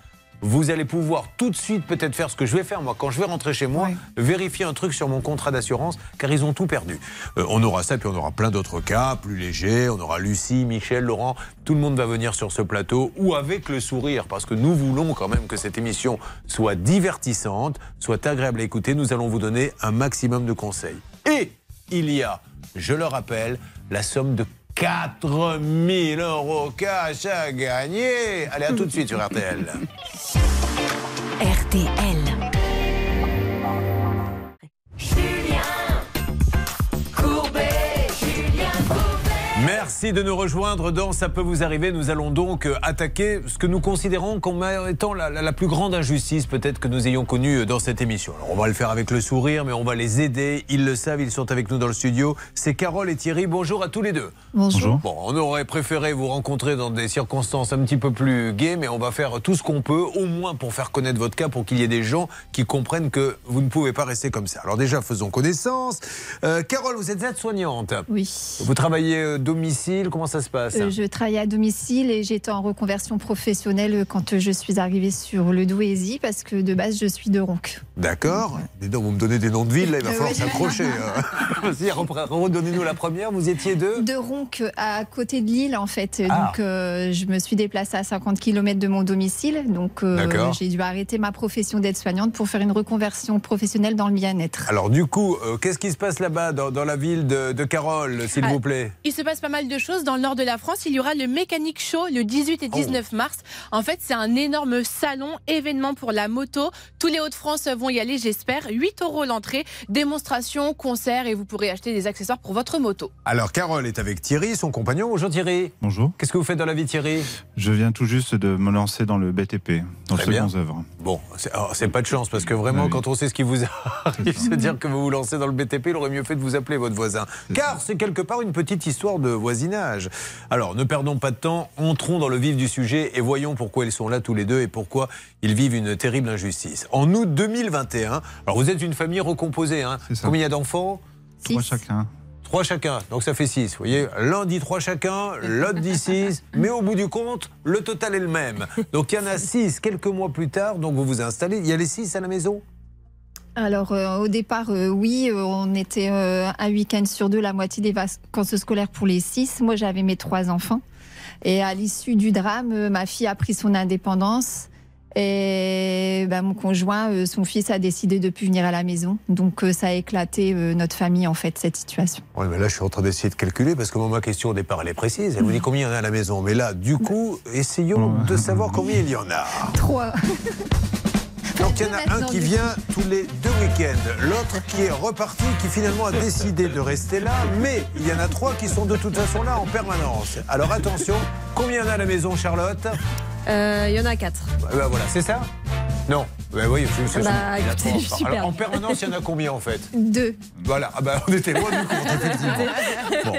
vous allez pouvoir tout de suite peut-être faire ce que je vais faire moi quand je vais rentrer chez moi, vérifier un truc sur mon contrat d'assurance car ils ont tout perdu. Euh, on aura ça puis on aura plein d'autres cas plus légers. On aura Lucie, Michel, Laurent, tout le monde va venir sur ce plateau ou avec le sourire parce que nous voulons quand même que cette émission soit divertissante, soit agréable à écouter. Nous allons vous donner un maximum de conseils. Et il y a, je le rappelle, la somme de 4000 euros cash à gagner. Allez, à tout de suite sur RTL. RTL. Merci de nous rejoindre dans Ça peut vous arriver. Nous allons donc euh, attaquer ce que nous considérons comme étant la, la- la plus grande injustice peut-être que nous ayons connue euh, dans cette émission. Alors on va le faire avec le sourire, mais on va les aider. Ils le savent, ils sont avec nous dans le studio. C'est Carole et Thierry. Bonjour à tous les deux. Bonjour. Bon, on aurait préféré vous rencontrer dans des circonstances un petit peu plus gaies, mais on va faire tout ce qu'on peut, au moins pour faire connaître votre cas, pour qu'il y ait des gens qui comprennent que vous ne pouvez pas rester comme ça. Alors déjà, faisons connaissance. Euh, Carole, vous êtes aide-soignante. Oui. Vous travaillez euh, domicile, comment ça se passe? Euh, je travaillais à domicile et j'étais en reconversion professionnelle quand je suis arrivée sur le Douaisis parce que de base je suis de Ronc. D'accord. Dis donc, vous me donnez des noms de villes, là, il va Euh, falloir s'accrocher. hein. Vas-y, redonnez-nous la première. Vous étiez deux De Ronc à côté de Lille en fait. Ah. Donc euh, je me suis déplacée à 50 km de mon domicile. Donc euh, j'ai dû arrêter ma profession d'aide-soignante pour faire une reconversion professionnelle dans le bien-être. Alors du coup, euh, qu'est-ce qui se passe là-bas, dans, dans la ville de, de Carole, s'il Ah. vous plaît? Il se passe pas mal de choses dans le nord de la France. Il y aura le Mécanique Show le 18 et 19 mars. En fait, c'est un énorme salon, événement pour la moto. Tous les Hauts-de-France vont y aller, j'espère. 8 euros l'entrée, démonstration, concert et vous pourrez acheter des accessoires pour votre moto. Alors Carole est avec Thierry, son compagnon. Bonjour Thierry. Bonjour. Qu'est-ce que vous faites dans la vie Thierry? Je viens tout juste de me lancer dans le BTP, dans Très le second œuvre. Bon, c'est alors, c'est pas de chance parce que vraiment, Oui. quand on sait ce qui vous arrive, se dire que vous vous lancez dans le BTP, il aurait mieux fait de vous appeler votre voisin. Car c'est quelque part une petite histoire de voisinage. Alors, ne perdons pas de temps, entrons dans le vif du sujet et voyons pourquoi ils sont là tous les deux et pourquoi ils vivent une terrible injustice. En août 2021, alors vous êtes une famille recomposée, hein Combien il y a d'enfants? Trois chacun. Trois chacun, donc ça fait six. Vous voyez, l'un dit trois chacun, l'autre dit six, mais au bout du compte, le total est le même. Donc il y en a six quelques mois plus tard, donc vous vous installez. Il y a les six à la maison? Alors euh, au départ, euh, oui, euh, on était un week-end sur deux, la moitié des vacances scolaires pour les six. Moi, j'avais mes trois enfants. Et à l'issue du drame, ma fille a pris son indépendance. Et ben, mon conjoint, son fils a décidé de ne plus venir à la maison. Donc ça a éclaté notre famille, en fait, cette situation. Oui, mais là, je suis en train d'essayer de calculer parce que moi, ma question au départ, elle est précise. Elle vous dit combien il y en a à la maison. Mais là, du coup, essayons de savoir combien il y en a. Trois. Donc, il y en a un qui vient tous les deux week-ends, l'autre qui est reparti, qui finalement a décidé de rester là, mais il y en a trois qui sont de toute façon là en permanence. Alors, attention, combien y en a à la maison, Charlotte? Euh, Il y en a quatre. Bah, bah, voilà, c'est ça Non. Bah oui, suis Bah, en permanence, il y en a combien en fait? Deux. Voilà, ah bah, on était loin du compte, effectivement. Bon.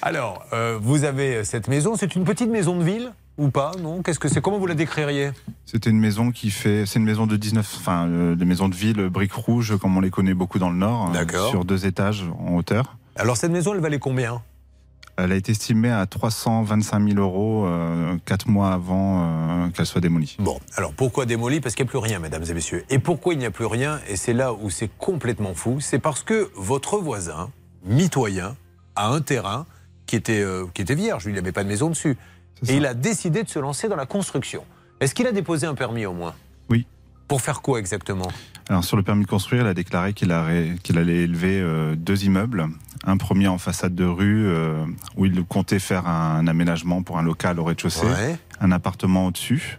Alors, euh, vous avez cette maison, c'est une petite maison de ville ou pas? Non? Qu'est-ce que c'est? Comment vous la décririez? C'était une maison qui fait. C'est une maison de 19. Enfin, euh, des maisons de ville, euh, briques rouges, comme on les connaît beaucoup dans le Nord. euh, D'accord. Sur deux étages en hauteur. Alors, cette maison, elle valait combien? Elle a été estimée à 325 000 euros euh, quatre mois avant euh, qu'elle soit démolie. Bon, alors pourquoi démolie? Parce qu'il n'y a plus rien, mesdames et messieurs. Et pourquoi il n'y a plus rien? Et c'est là où c'est complètement fou. C'est parce que votre voisin, mitoyen, a un terrain qui était, euh, qui était vierge. Il n'avait pas de maison dessus. Et il a décidé de se lancer dans la construction. Est-ce qu'il a déposé un permis au moins? Pour faire quoi exactement? Alors sur le permis de construire, il a déclaré qu'il allait élever euh, deux immeubles. Un premier en façade de rue euh, où il comptait faire un aménagement pour un local au rez-de-chaussée, Ouais. un appartement au-dessus.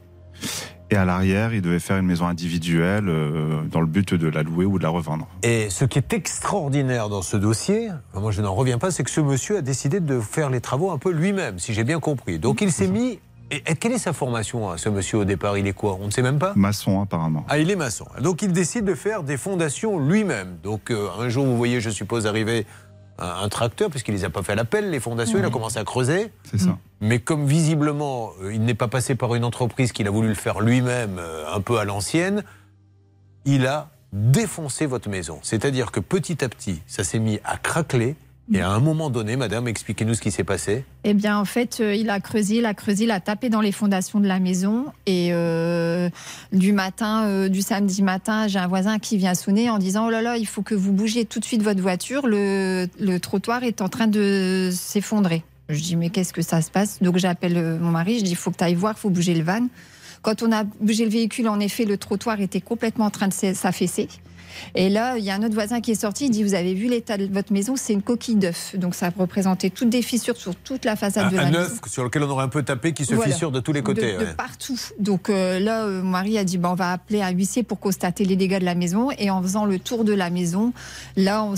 Et à l'arrière, il devait faire une maison individuelle euh, dans le but de la louer ou de la revendre. Et ce qui est extraordinaire dans ce dossier, moi je n'en reviens pas, c'est que ce monsieur a décidé de faire les travaux un peu lui-même, si j'ai bien compris. Donc il s'est mis. Et, quelle est sa formation, hein, ce monsieur, au départ? Il est quoi? On ne sait même pas? Maçon apparemment. Ah, il est maçon. Donc il décide de faire des fondations lui-même. Donc euh, un jour, vous voyez, je suppose, arriver un, un tracteur, puisqu'il les a pas fait à l'appel, les fondations, il a commencé à creuser. C'est ça. Mais comme visiblement, euh, il n'est pas passé par une entreprise qu'il a voulu le faire lui-même, euh, un peu à l'ancienne, il a défoncé votre maison. C'est-à-dire que petit à petit, ça s'est mis à craqueler. Et à un moment donné, madame, expliquez-nous ce qui s'est passé. Eh bien, en fait, euh, il a creusé, il a creusé, il a tapé dans les fondations de la maison et euh, du matin, euh, du samedi matin, j'ai un voisin qui vient sonner en disant oh là là, il faut que vous bougiez tout de suite votre voiture, le, le trottoir est en train de s'effondrer. Je dis mais qu'est-ce que ça se passe? Donc j'appelle mon mari, je dis il faut que tu ailles voir, il faut bouger le van. Quand on a bougé le véhicule, en effet, le trottoir était complètement en train de s'affaisser. Et là, il y a un autre voisin qui est sorti, il dit Vous avez vu l'état de votre maison, c'est une coquille d'œuf. Donc ça représentait toutes des fissures sur toute la façade Un, de la un maison. œuf sur lequel on aurait un peu tapé qui se Voilà. fissure de tous les côtés. De, de ouais. partout. Donc euh, là, euh, mon mari a dit bah, on va appeler un huissier pour constater les dégâts de la maison. Et en faisant le tour de la maison, là, on,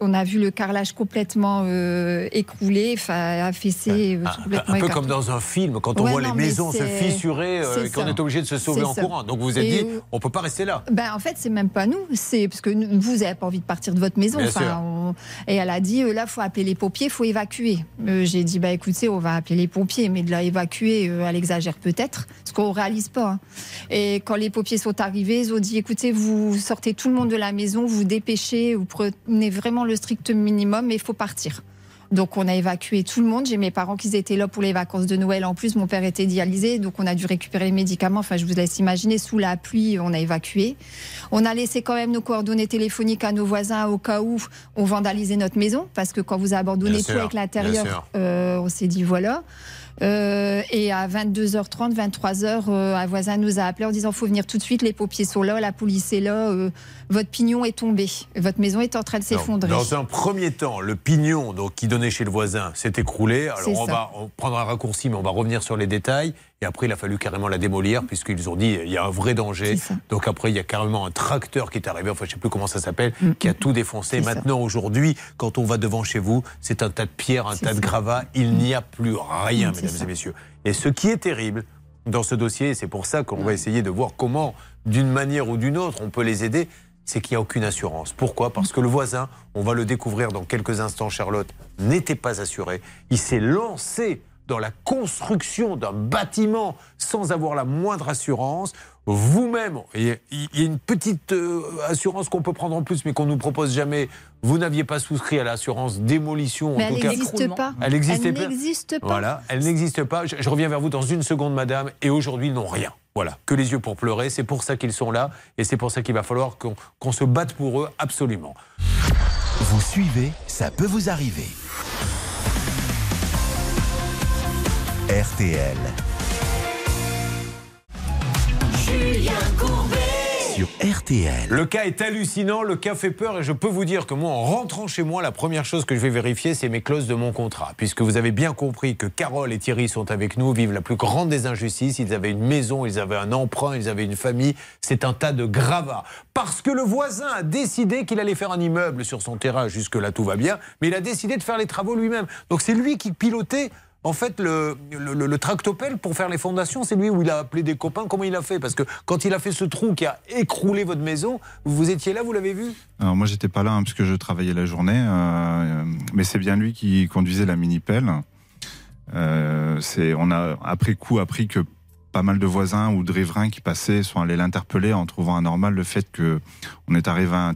on a vu le carrelage complètement euh, écroulé, affaissé, euh, Un, complètement un peu écarté. comme dans un film, quand on Ouais, voit les non, maisons se fissurer euh, et qu'on est obligé de se sauver en ça. courant. Donc vous vous êtes Et, dit, euh, on peut pas rester là. Ben, en fait, c'est même pas nous. C'est parce que vous n'avez pas envie de partir de votre maison. Enfin, on- Et elle a dit euh, là, faut appeler les pompiers, faut évacuer. Euh, J'ai dit bah écoutez, on va appeler les pompiers, mais de la évacuer, euh, elle exagère peut-être, parce qu'on réalise pas. hein. Et quand les pompiers sont arrivés, ils ont dit écoutez, vous sortez tout le monde de la maison, vous dépêchez, vous prenez vraiment le strict minimum, et il faut partir. Donc on a évacué tout le monde. J'ai mes parents qui étaient là pour les vacances de Noël. En plus, mon père était dialysé, donc on a dû récupérer les médicaments. Enfin, je vous laisse imaginer, sous la pluie, on a évacué. On a laissé quand même nos coordonnées téléphoniques à nos voisins au cas où on vandalisait notre maison, parce que quand vous abandonnez Bien tout sûr, avec l'intérieur, euh, on s'est dit voilà. Euh, et à 22h30, 23h, euh, un voisin nous a appelé en disant faut venir tout de suite, les pompiers sont là, la police est là, euh, votre pignon est tombé, votre maison est en train de s'effondrer. Dans un premier temps, le pignon donc, qui donnait chez le voisin s'est écroulé. Alors on ça. va on prendre un raccourci, mais on va revenir sur les détails. Et après, il a fallu carrément la démolir, puisqu'ils ont dit il y a un vrai danger. Donc après, il y a carrément un tracteur qui est arrivé, enfin je ne sais plus comment ça s'appelle, qui a tout défoncé. Maintenant, aujourd'hui, quand on va devant chez vous, c'est un tas de pierres, un tas de gravats. Il n'y a plus rien, C'est mesdames et messieurs. Et ce qui est terrible dans ce dossier, et c'est pour ça qu'on va essayer de voir comment, d'une manière ou d'une autre, on peut les aider, c'est qu'il n'y a aucune assurance. Pourquoi? Parce que le voisin, on va le découvrir dans quelques instants, Charlotte, n'était pas assuré. Il s'est lancé dans la construction d'un bâtiment sans avoir la moindre assurance. Vous-même, il y a une petite euh, assurance qu'on peut prendre en plus, mais qu'on nous propose jamais. Vous n'aviez pas souscrit à l'assurance démolition. Mais en tout elle cas. n'existe pas. Elle n'existait Elle pas. n'existe pas. Voilà, elle n'existe pas. Je, je reviens vers vous dans une seconde, madame. Et aujourd'hui, ils n'ont rien. Voilà, que les yeux pour pleurer. C'est pour ça qu'ils sont là. Et c'est pour ça qu'il va falloir qu'on qu'on se batte pour eux, absolument. Vous suivez, ça peut vous arriver. RTL. Julien Courbet. Sur RTL. Le cas est hallucinant, le cas fait peur et je peux vous dire que moi, en rentrant chez moi, la première chose que je vais vérifier, c'est mes clauses de mon contrat. Puisque vous avez bien compris que Carole et Thierry sont avec nous, vivent la plus grande des injustices. Ils avaient une maison, ils avaient un emprunt, ils avaient une famille. C'est un tas de gravats. Parce que le voisin a décidé qu'il allait faire un immeuble sur son terrain. Jusque-là, tout va bien. Mais il a décidé de faire les travaux lui-même. Donc c'est lui qui pilotait. En fait, le, le, le- le tractopelle pour faire les fondations, c'est lui où il a appelé des copains. Comment il a fait? Parce que quand il a fait ce trou qui a écroulé votre maison, vous étiez là, vous l'avez vu? Alors moi j'étais pas là hein, puisque je travaillais la journée, euh, mais c'est bien lui qui conduisait la mini pelle. Euh, on a après coup appris que pas mal de voisins ou de riverains qui passaient sont allés l'interpeller en trouvant anormal le fait que on est arrivé à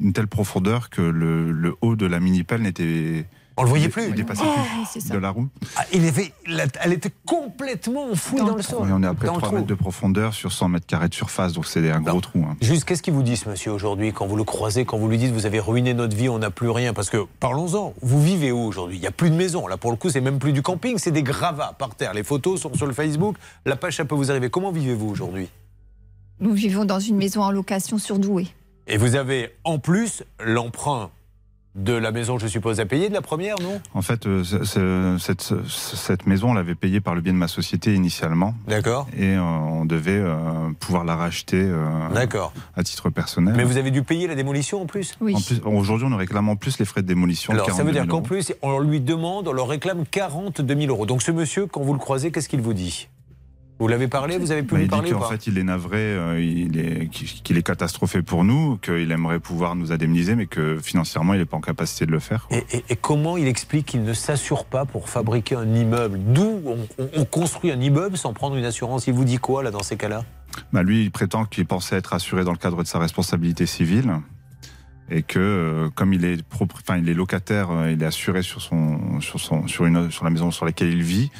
une telle profondeur que le, le haut de la mini pelle n'était on le voyait plus. il dépassait Oh, plus de la roue. Ah, il avait, la- elle était complètement enfouie dans, le sol. Oui, on est à près de le 3 trou. mètres de profondeur sur 100 mètres carrés de surface, donc c'est un gros trou. hein. Juste, qu'est-ce qu'il vous dit, ce monsieur, aujourd'hui, quand vous le croisez, quand vous lui dites vous avez ruiné notre vie, on n'a plus rien? Parce que, parlons-en, vous vivez où aujourd'hui? Il n'y a plus de maison. Là, pour le coup, c'est même plus du camping, c'est des gravats par terre. Les photos sont sur le Facebook. La page, ça peut vous arriver. Comment vivez-vous aujourd'hui? Nous vivons dans une maison en location sur Douai. Et vous avez, en plus, l'emprunt de la maison, je suppose, à payer de la première, non? En fait, euh, ce- ce- cette, ce- cette maison, on l'avait payée par le biais de ma société initialement. D'accord. Et euh, on devait euh, pouvoir la racheter euh, D'accord. à titre personnel. Mais vous avez dû payer la démolition en plus? En plus, aujourd'hui, on nous réclame en plus les frais de démolition. de Alors, ça 42 veut 000 dire qu'en plus, on lui demande, on leur réclame 42 000 euros. Donc, ce monsieur, quand vous le croisez, qu'est-ce qu'il vous dit? Vous l'avez parlé Vous avez pu Bah, lui il dit parler qu'en fait, il est navré, euh, il est, qu'il est catastrophé pour nous, qu'il aimerait pouvoir nous indemniser, mais que financièrement, il n'est pas en capacité de le faire. Et, et- et comment il explique qu'il ne s'assure pas pour fabriquer un immeuble? D'où on, on- on construit un immeuble sans prendre une assurance? Il vous dit quoi, là, dans ces cas-là? Bah, lui, il prétend qu'il pensait être assuré dans le cadre de sa responsabilité civile. et que euh, comme il est propre, enfin il est locataire, euh, il est assuré sur son sur son sur une sur la maison sur laquelle il vit.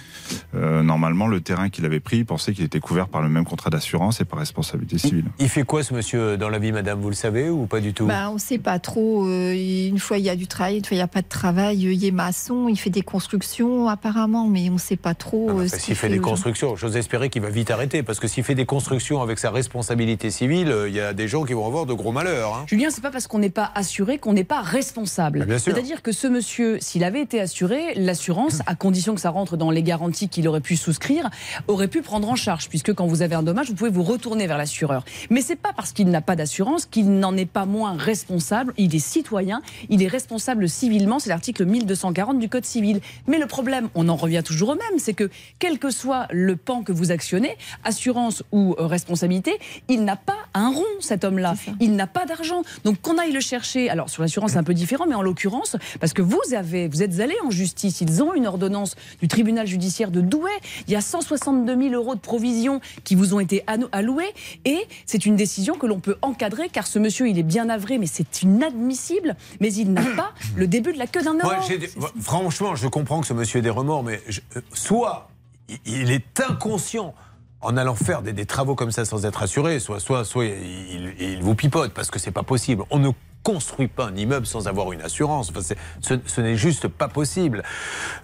Euh, normalement, le terrain qu'il avait pris, il pensait qu'il était couvert par le même contrat d'assurance et par responsabilité civile. Il fait quoi ce monsieur dans la vie, madame? Vous le savez ou pas du tout? Bah, on ne sait pas trop. euh, une fois, il y a du travail, une fois, il n'y a pas de travail. Il est maçon, il fait des constructions apparemment, mais on ne sait pas trop. euh, ce Parce qu'il S'il fait des constructions, j'ose espérer qu'il va vite arrêter, parce que s'il fait des constructions avec sa responsabilité civile, euh, il y a des gens qui vont avoir de gros malheurs. hein. Julien, c'est pas parce qu'on n'est pas assuré qu'on n'est pas responsable. Bien sûr. C'est-à-dire que ce monsieur, s'il avait été assuré, l'assurance, à condition que ça rentre dans les garanties qu'il aurait pu souscrire, aurait pu prendre en charge, puisque quand vous avez un dommage, vous pouvez vous retourner vers l'assureur. Mais c'est pas parce qu'il n'a pas d'assurance qu'il n'en est pas moins responsable. Il est citoyen, il est responsable civilement. C'est l'article 1240 du Code civil. Mais le problème, on en revient toujours au même, c'est que quel que soit le pan que vous actionnez, assurance ou euh, responsabilité, il n'a pas un rond, cet homme-là. Il n'a pas d'argent. Donc qu'on aille le chercher. Alors sur l'assurance, c'est un peu différent, mais en l'occurrence, parce que vous avez, vous êtes allé en justice, ils ont une ordonnance du tribunal judiciaire de Douai. Il y a 162 000 euros de provisions qui vous ont été alloués, et c'est une décision que l'on peut encadrer, car ce monsieur, il est bien navré, mais c'est inadmissible. Mais il n'a pas le début de la queue d'un des- franchement, je comprends que ce monsieur ait des remords, mais je- euh, soit il- est inconscient en allant faire des, des travaux comme ça sans être assuré, soit, soit, soit il, il vous pipote parce que c'est pas possible. On ne construit pas un immeuble sans avoir une assurance. Enfin, ce ce n'est juste pas possible.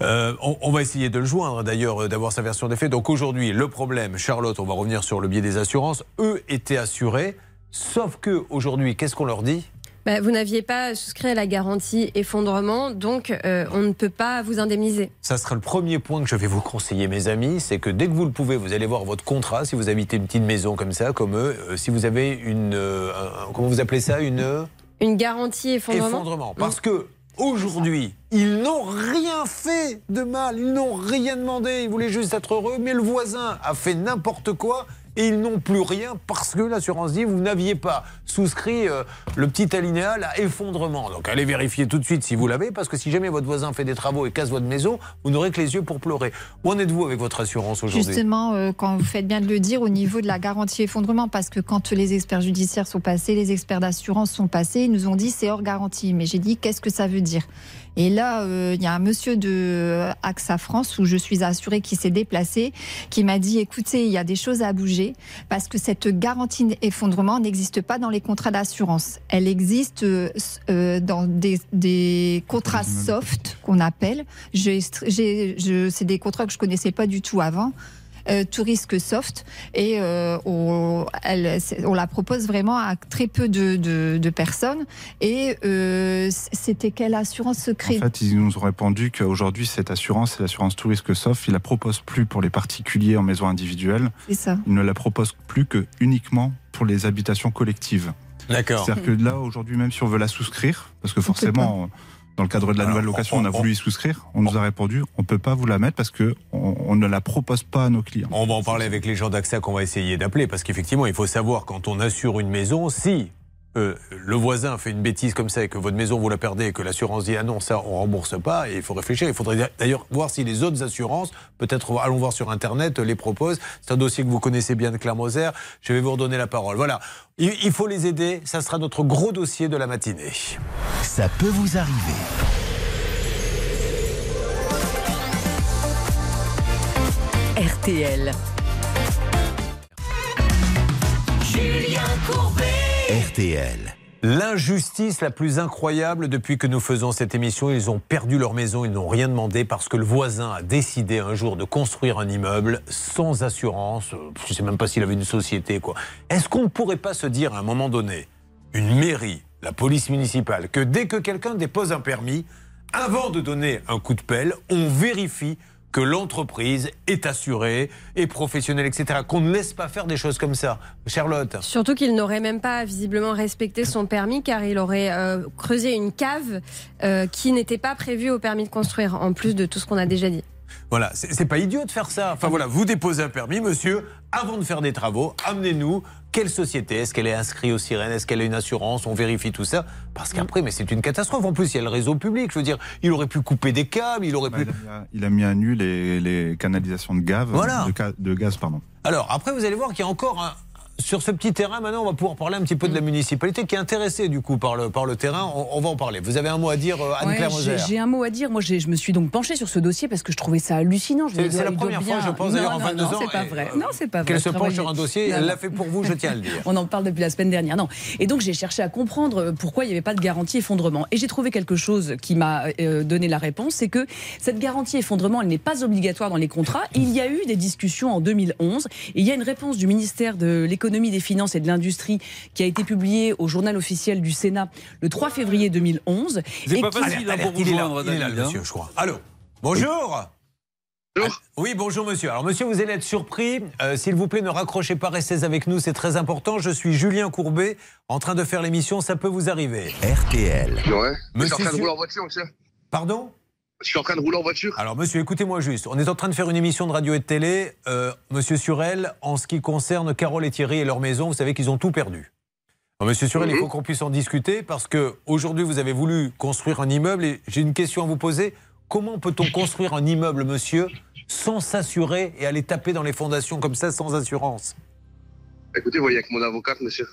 Euh, on, on va essayer de le joindre d'ailleurs, euh, d'avoir sa version des faits. Donc aujourd'hui, le problème, Charlotte, on va revenir sur le biais des assurances. Eux étaient assurés, sauf que aujourd'hui, qu'est-ce qu'on leur dit? Bah, vous n'aviez pas souscrit à la garantie effondrement, donc euh, on ne peut pas vous indemniser. Ça sera le premier point que je vais vous conseiller, mes amis, c'est que dès que vous le pouvez, vous allez voir votre contrat, si vous habitez une petite maison comme ça, comme eux, euh, si vous avez une... euh, un- comment vous appelez ça Une... Une garantie effondrement? effondrement. Parce que aujourd'hui, ils n'ont rien fait de mal, ils n'ont rien demandé, ils voulaient juste être heureux, mais le voisin a fait n'importe quoi et ils n'ont plus rien parce que l'assurance dit vous n'aviez pas souscrit euh, le petit alinéa là, effondrement. Donc allez vérifier tout de suite si vous l'avez parce que si jamais votre voisin fait des travaux et casse votre maison, vous n'aurez que les yeux pour pleurer. Où en êtes-vous avec votre assurance aujourd'hui? Justement, euh, quand vous faites bien de le dire, au niveau de la garantie effondrement, parce que quand les experts judiciaires sont passés, les experts d'assurance sont passés, ils nous ont dit c'est hors garantie. Mais j'ai dit qu'est-ce que ça veut dire? Et là, euh, il y a un monsieur de euh, AXA France où je suis assurée qui s'est déplacé, qui m'a dit écoutez, il y a des choses à bouger parce que cette garantie effondrement n'existe pas dans les contrats d'assurance. Elle existe euh, dans des, des contrats soft qu'on appelle. C'est des contrats que je connaissais pas du tout avant. Euh, tout risque soft et euh, on, elle- c'est- on la propose vraiment à très peu de, de- de personnes et euh, c'était quelle assurance secret? En fait, ils nous ont répondu qu'aujourd'hui, cette assurance, c'est l'assurance tout risque sauf. Ils la proposent plus pour les particuliers en maison individuelle. C'est ça. Ils ne la proposent plus que uniquement pour les habitations collectives. D'accord. C'est-à-dire que là, aujourd'hui, même si on veut la souscrire, parce que forcément, dans le cadre de la Alors, nouvelle location, on, on- a voulu y souscrire, on nous a répondu, on peut pas vous la mettre parce que on, on ne la propose pas à nos clients. On va en parler avec les gens d'AXA qu'on va essayer d'appeler parce qu'effectivement, il faut savoir quand on assure une maison, si euh, le voisin fait une bêtise comme ça et que votre maison vous la perdez et que l'assurance dit ah non ça on rembourse pas et il faut réfléchir. Il faudrait d'ailleurs voir si les autres assurances, peut-être allons voir sur internet, les proposent. C'est un dossier que vous connaissez bien de Claire Moser. Je vais vous redonner la parole. Voilà, il, il faut les aider. Ça sera notre gros dossier de la matinée. Ça peut vous arriver. RTL. Julien Courbet. RTL. L'injustice la plus incroyable depuis que nous faisons cette émission, ils ont perdu leur maison, ils n'ont rien demandé parce que le voisin a décidé un jour de construire un immeuble sans assurance. Je ne sais même pas s'il avait une société. quoi. Est-ce qu'on ne pourrait pas se dire à un moment donné, une mairie, la police municipale, que dès que quelqu'un dépose un permis, avant de donner un coup de pelle, on vérifie que l'entreprise est assurée, est professionnelle, etc. Qu'on ne laisse pas faire des choses comme ça. Charlotte Surtout qu'il n'aurait même pas visiblement respecté son permis car il aurait euh, creusé une cave euh, qui n'était pas prévue au permis de construire, en plus de tout ce qu'on a déjà dit. Voilà, c'est c'est pas idiot de faire ça. Enfin voilà, vous déposez un permis, monsieur, avant de faire des travaux, amenez-nous quelle société, est-ce qu'elle est inscrite au sirène, est-ce qu'elle a une assurance, on vérifie tout ça. Parce qu'après, mais c'est une catastrophe. En plus, il y a le réseau public. Je veux dire, il aurait pu couper des câbles, il aurait pu. Il a mis à nu les, les canalisations de gaz, Voilà. de, de gaz, pardon. Alors après, vous allez voir qu'il y a encore un. Sur ce petit terrain, maintenant, on va pouvoir parler un petit peu de la municipalité qui est intéressée du coup par le, par le terrain. On, on va en parler. Vous avez un mot à dire, euh, Anne-Claire Ouais, j'ai- un mot à dire. Moi, je me suis donc penchée sur ce dossier parce que je trouvais ça hallucinant. C'est la première bien- fois, je pense, d'ailleurs, en non, 22 non, ans. pas vrai. euh, Non, c'est pas vrai. Qu'elle se penche sur un dossier, Non, elle l'a fait pour vous, je tiens à le dire. On en parle depuis la semaine dernière. Non. Et donc j'ai cherché à comprendre euh, pourquoi il n'y avait pas de garantie effondrement. Et j'ai trouvé quelque chose qui m'a donné la réponse, c'est que cette garantie effondrement, elle n'est pas obligatoire dans les contrats. Il y a eu des discussions en 2011 et il y a une réponse du ministère de l'économie, des finances et de l'industrie qui a été publiée au journal officiel du Sénat le 3 février 2011. C'est pas facile hein, pour vous il est là, il est là, le monsieur, je crois. Allô Bonjour Ah, Oui, bonjour monsieur. Alors monsieur, vous allez être surpris. Euh, S'il vous plaît, ne raccrochez pas, restez avec nous, c'est très important. Je suis Julien Courbet, en train de faire l'émission, ça peut vous arriver. RTL. Ouais. Je suis en train de rouler en voiture, monsieur? Pardon? Je suis en train de rouler en voiture. Alors monsieur, écoutez-moi juste. On est en train de faire une émission de radio et de télé. Euh, monsieur Surel, en ce qui concerne Carole et Thierry et leur maison, vous savez qu'ils ont tout perdu. Alors, monsieur Surel, il faut qu'on puisse en discuter parce que aujourd'hui vous avez voulu construire un immeuble et j'ai une question à vous poser. Comment peut-on construire un immeuble, monsieur, sans s'assurer et aller taper dans les fondations comme ça sans assurance? Écoutez, vous voyez avec mon avocate, monsieur.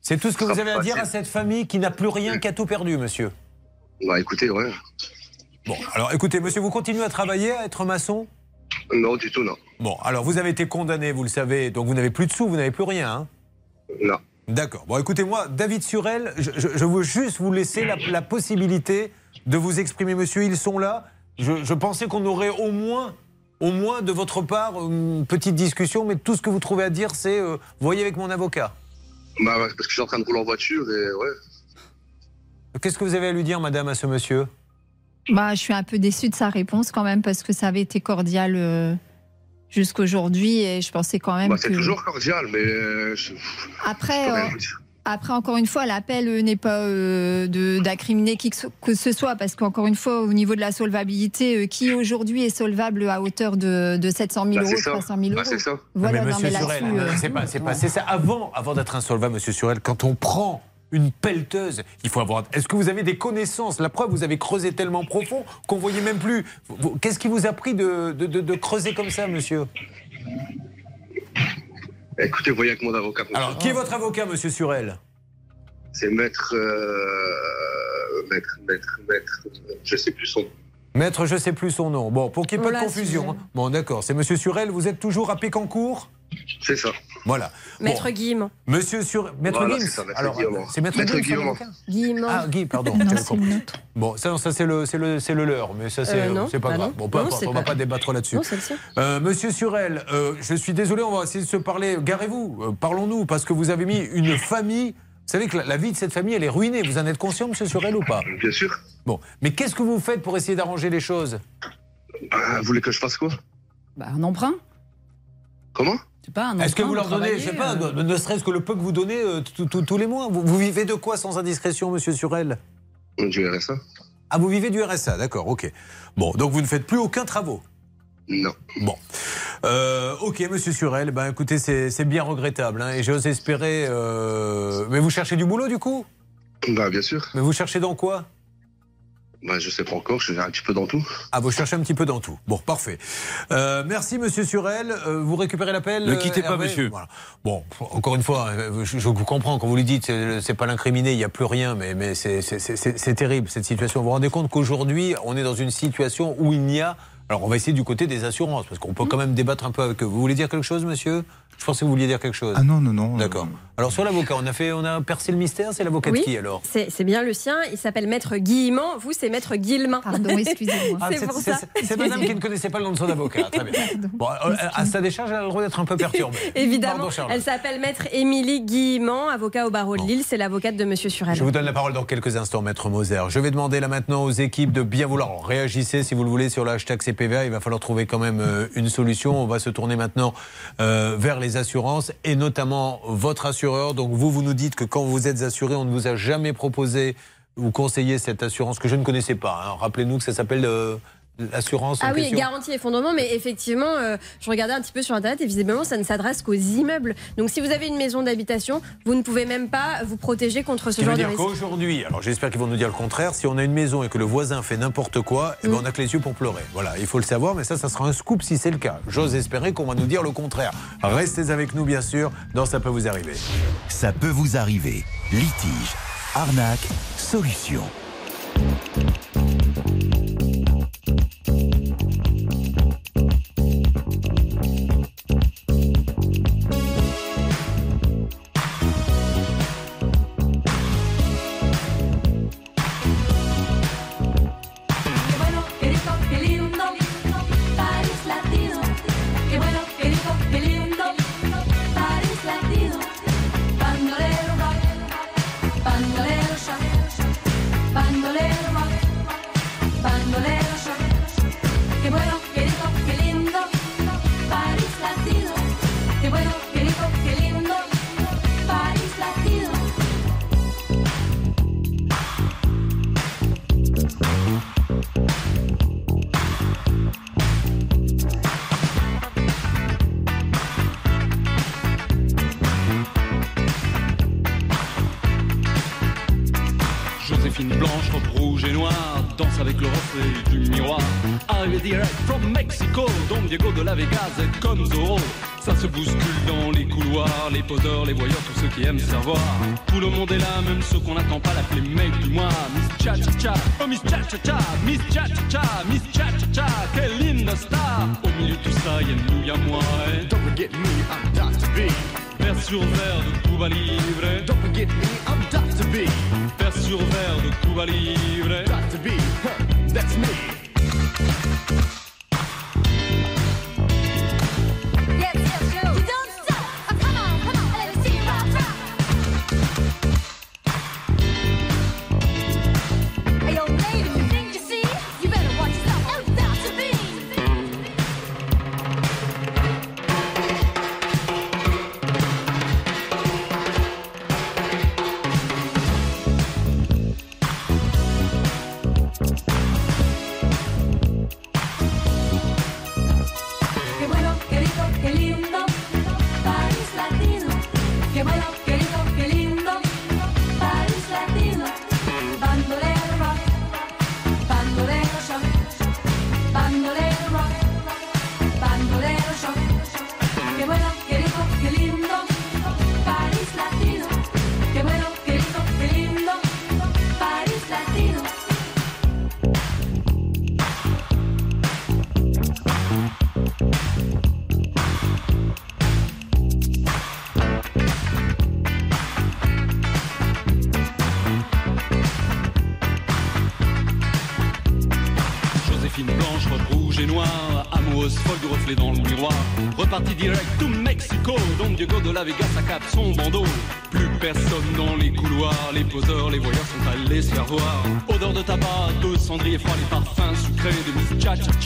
C'est tout ce que Ça vous avez à dire à cette famille qui n'a plus rien, qui a tout perdu, monsieur? Bah écoutez, ouais. Bon, alors écoutez, monsieur, vous continuez à travailler, à être maçon? Non, du tout, non. Bon, alors vous avez été condamné, vous le savez, donc vous n'avez plus de sous, vous n'avez plus rien. Hein? Non. D'accord. Bon, écoutez-moi, David Surel, je, je- je veux juste vous laisser la, la possibilité de vous exprimer, monsieur. Ils sont là. Je, je pensais qu'on aurait au moins, au moins de votre part, une petite discussion, mais tout ce que vous trouvez à dire, c'est euh, voyez avec mon avocat. Bah parce que je suis en train de rouler en voiture et ouais. Qu'est-ce que vous avez à lui dire, madame, à ce monsieur? Bah, je suis un peu déçue de sa réponse quand même parce que ça avait été cordial euh, jusqu'aujourd'hui et je pensais quand même Bah, que. c'est toujours cordial, mais. euh, je- Après, euh, après, encore une fois, l'appel euh, n'est pas euh, de- d'incriminer qui que ce, soit, parce qu'encore une fois, au niveau de la solvabilité, euh, qui aujourd'hui est solvable à hauteur de, de 700 000 Bah, euros, c'est ça. 300 000 euros Bah, c'est ça. Voilà, Non, mais non, monsieur mais Surel, euh, c'est pas, c'est pas, c'est ça. Avant, avant d'être insolvable, monsieur Surel, quand on prend une pelleteuse, il faut avoir. Est-ce que vous avez des connaissances? La preuve, vous avez creusé tellement profond qu'on voyait même plus. Qu'est-ce qui vous a pris de, de- de- de creuser comme ça, monsieur? Écoutez, vous voyez avec mon avocat. monsieur. Alors, qui est votre avocat, monsieur Surel? C'est maître. euh, Maître, maître, maître. Je sais plus son nom. Maître, je sais plus son nom. Bon, pour qu'il n'y ait pas de confusion. Hein. Bon, d'accord. C'est monsieur Surel. Vous êtes toujours à Pécancourt C'est ça. Voilà. Maître Bon. Guillaume. Monsieur Surel. Maître Voilà, Alors, Guillaume. c'est Maître, Maître Guillaume. Guillaume. Ah, Guy, pardon. Non, j'avais c'est compris. le. Bon, ça, ça c'est le, c'est le, c'est le leur, mais ça c'est, Euh, non, c'est pas bah grave. non. Bon, peu Non, importe, c'est on va pas- pas débattre là-dessus. Non, c'est le sien. Euh, Monsieur Surel, euh, je suis désolé, on va essayer de se parler. Garez-vous, euh, parlons-nous, parce que vous avez mis une famille. Vous savez que la, la vie de cette famille, elle est ruinée. Vous en êtes conscient, Monsieur Surel, ou pas? Bien sûr. Bon, mais qu'est-ce que vous faites pour essayer d'arranger les choses? Ah, vous voulez que je fasse quoi? Bah, un emprunt Comment? pas Est-ce que vous leur donnez, je sais pas, travailler, ne, serait-ce que le peu que vous donnez euh, tous- les mois vous, vous vivez de quoi sans indiscrétion, Monsieur Surel? Du RSA Ah, vous vivez du RSA, d'accord, ok. Bon, donc vous ne faites plus aucun travaux? Non. Bon. Euh, ok, monsieur Surel, ben écoutez, c'est bien regrettable. hein, et j'ose espérer. euh, Mais vous cherchez du boulot du coup? Bah, bien sûr. Mais vous cherchez dans quoi? Bah, je sais pas encore, je vais un petit peu dans tout. Ah, vous cherchez un petit peu dans tout. Bon, parfait. Euh, merci, monsieur Surel. Euh, vous récupérez l'appel Ne euh, quittez pas, Hervé monsieur. Voilà. Bon, encore une fois, euh, je, je vous comprends quand vous lui dites, c'est pas l'incriminé, il n'y a plus rien, mais, mais c'est- terrible cette situation. Vous vous rendez compte qu'aujourd'hui, on est dans une situation où il n'y a. Alors, on va essayer du côté des assurances, parce qu'on peut quand même débattre un peu avec eux. Vous voulez dire quelque chose, monsieur? Je pensais que vous vouliez dire quelque chose. Ah non, non, non. D'accord. Alors, sur l'avocat, on a fait, on a percé le mystère. C'est l'avocat Oui, de qui alors? c'est c'est bien le sien. Il s'appelle Maître Guillemant. Vous, c'est Maître Guillemin. Pardon, excusez-moi. Ah, c'est pour ça. C'est madame qui ne connaissait pas le nom de son avocat. Très bien. Bon, euh, à sa décharge, elle a le droit d'être un peu perturbée. Évidemment, Pardon, elle s'appelle Maître Émilie Guillemant, avocat au barreau de Lille. C'est l'avocate de Monsieur Surel. Je vous donne la parole dans quelques instants, Maître Moser. Je vais demander là maintenant aux équipes de bien vouloir. Alors, réagissez si vous le voulez sur le hashtag CPVA. Il va falloir trouver quand même euh, une solution. On va se tourner maintenant euh, vers les assurances et notamment votre assureur. Donc vous, vous nous dites que quand vous êtes assuré, on ne vous a jamais proposé ou conseillé cette assurance que je ne connaissais pas. hein. Rappelez-nous que ça s'appelle euh, l'assurance en Ah oui, question garantie et fondement, mais effectivement, euh, je regardais un petit peu sur Internet et visiblement, ça ne s'adresse qu'aux immeubles. Donc si vous avez une maison d'habitation, vous ne pouvez même pas vous protéger contre Ce ce qui veut genre de dire risque. qu'aujourd'hui, alors j'espère qu'ils vont nous dire le contraire, si on a une maison et que le voisin fait n'importe quoi, eh ben Mm. on a que les yeux pour pleurer. Voilà, il faut le savoir, mais ça, ça sera un scoop si c'est le cas. J'ose espérer qu'on va nous dire le contraire. Restez avec nous, bien sûr, dans Ça peut vous arriver. Ça peut vous arriver. Litige, arnaque, solution.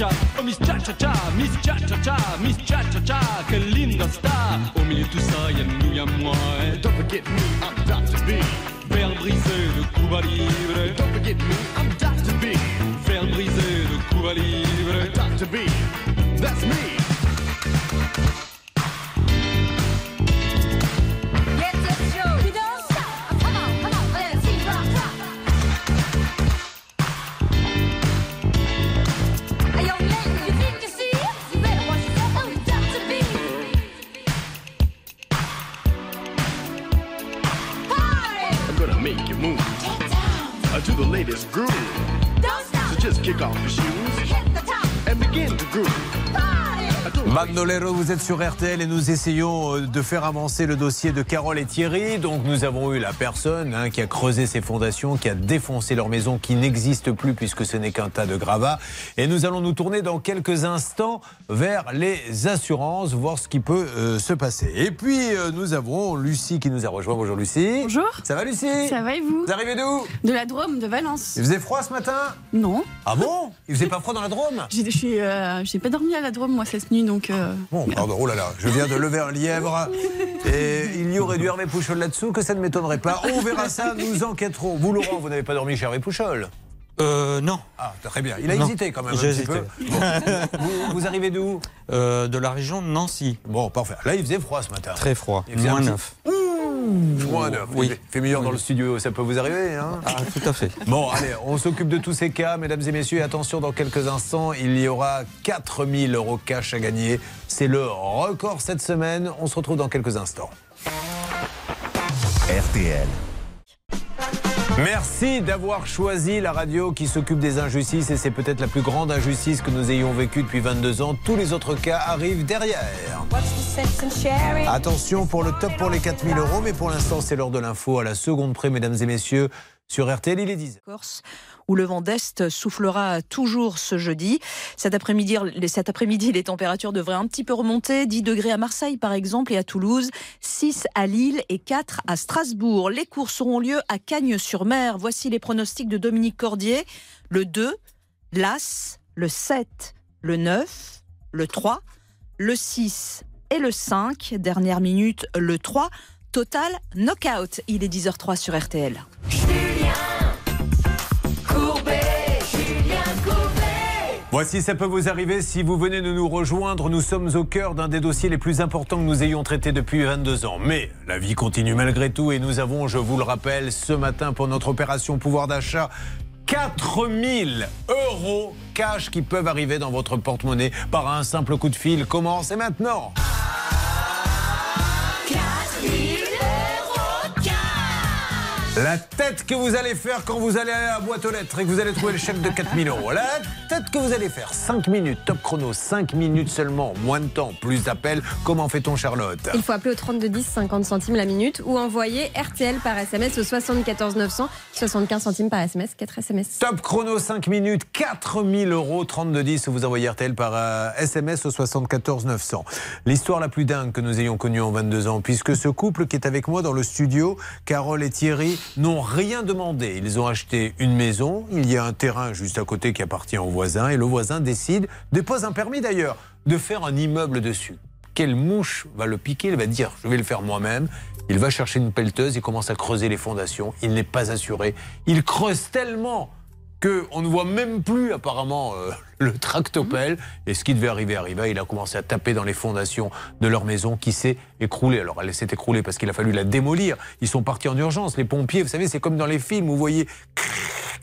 cha-cha, oh Miss Cha-cha-cha, Miss Cha-cha-cha, Miss Bandolero, vous êtes sur RTL et nous essayons euh, de faire avancer le dossier de Carole et Thierry. Donc nous avons eu la personne hein, qui a creusé ses fondations, qui a défoncé leur maison, qui n'existe plus puisque ce n'est qu'un tas de gravats. Et nous allons nous tourner dans quelques instants vers les assurances, voir ce qui peut euh, se passer. Et puis euh, nous avons Lucie qui nous a rejoint. Bonjour Lucie. Bonjour. Ça va Lucie? Ça va et vous? Vous arrivez d'où De la Drôme, de Valence. Il faisait froid ce matin? Non. Ah bon? Il faisait pas froid dans la Drôme? Je suis, euh, j'ai pas dormi à la Drôme moi cette nuit donc. Euh, Bon, pardon, oh là là, je viens de lever un lièvre et il y aurait du Hervé Pouchol là-dessous, que ça ne m'étonnerait pas. On verra ça, nous enquêterons. Vous, Laurent, vous n'avez pas dormi chez Hervé Pouchol Euh, non. Ah, très bien. Il a Non. hésité quand même un petit hésité. peu. Bon. vous, vous arrivez d'où Euh, de la région de Nancy. Bon, parfait. Là, il faisait froid ce matin. Très froid. Il faisait Moins petit- 9. Moins neuf. Oui. Il fait meilleur dans le studio, ça peut vous arriver. Hein Ah, tout à fait. Bon, allez, on s'occupe de tous ces cas, mesdames et messieurs. Et attention, dans quelques instants, il y aura 4000 euros cash à gagner. C'est le record cette semaine. On se retrouve dans quelques instants. RTL. Merci d'avoir choisi la radio qui s'occupe des injustices et c'est peut-être la plus grande injustice que nous ayons vécue depuis 22 ans. Tous les autres cas arrivent derrière. Attention pour le top pour les 4000 euros, mais pour l'instant c'est l'heure de l'info à la seconde près, mesdames et messieurs. Sur RTL, il est 10 Corse, où le vent d'Est soufflera toujours ce jeudi. Cet après-midi, cet après-midi, les températures devraient un petit peu remonter. 10 degrés à Marseille, par exemple, et à Toulouse. 6 à Lille et 4 à Strasbourg. Les courses auront lieu à Cagnes-sur-Mer. Voici les pronostics de Dominique Cordier. Le 2, l'As, le 7, le 9, le 3, le 6 et le 5. Dernière minute, le 3. Total knockout. Il est 10h03 sur RTL. Voici, ça peut vous arriver si vous venez de nous rejoindre. Nous sommes au cœur d'un des dossiers les plus importants que nous ayons traités depuis 22 ans. Mais la vie continue malgré tout et nous avons, je vous le rappelle, ce matin pour notre opération pouvoir d'achat, 4000 euros cash qui peuvent arriver dans votre porte-monnaie par un simple coup de fil. Comment? C'est maintenant La tête que vous allez faire quand vous allez à la boîte aux lettres et que vous allez trouver le chèque de 4000 euros. La tête que vous allez faire. 5 minutes, top chrono, 5 minutes seulement, moins de temps, plus d'appels. Comment fait-on, Charlotte? Il faut appeler au 32 10 50 centimes la minute ou envoyer RTL par SMS au 74 900 75 centimes par SMS 4 SMS. Top chrono, 5 minutes, 4000 euros, 3210. Vous envoyez RTL par euh, SMS au 74 900. L'histoire la plus dingue que nous ayons connue en 22 ans, puisque ce couple qui est avec moi dans le studio, Carole et Thierry, n'ont rien demandé. Ils ont acheté une maison, il y a un terrain juste à côté qui appartient au voisin, et le voisin décide, dépose un permis d'ailleurs, de faire un immeuble dessus. Quelle mouche va le piquer? Il va dire, je vais le faire moi-même. Il va chercher une pelleteuse, il commence à creuser les fondations, il n'est pas assuré. Il creuse tellement qu'on ne voit même plus apparemment euh, le tractopelle. Et ce qui devait arriver arriva. Il a commencé à taper dans les fondations de leur maison qui s'est écroulée. Alors elle s'est écroulée parce qu'il a fallu la démolir. Ils sont partis en urgence. Les pompiers, vous savez, c'est comme dans les films où vous voyez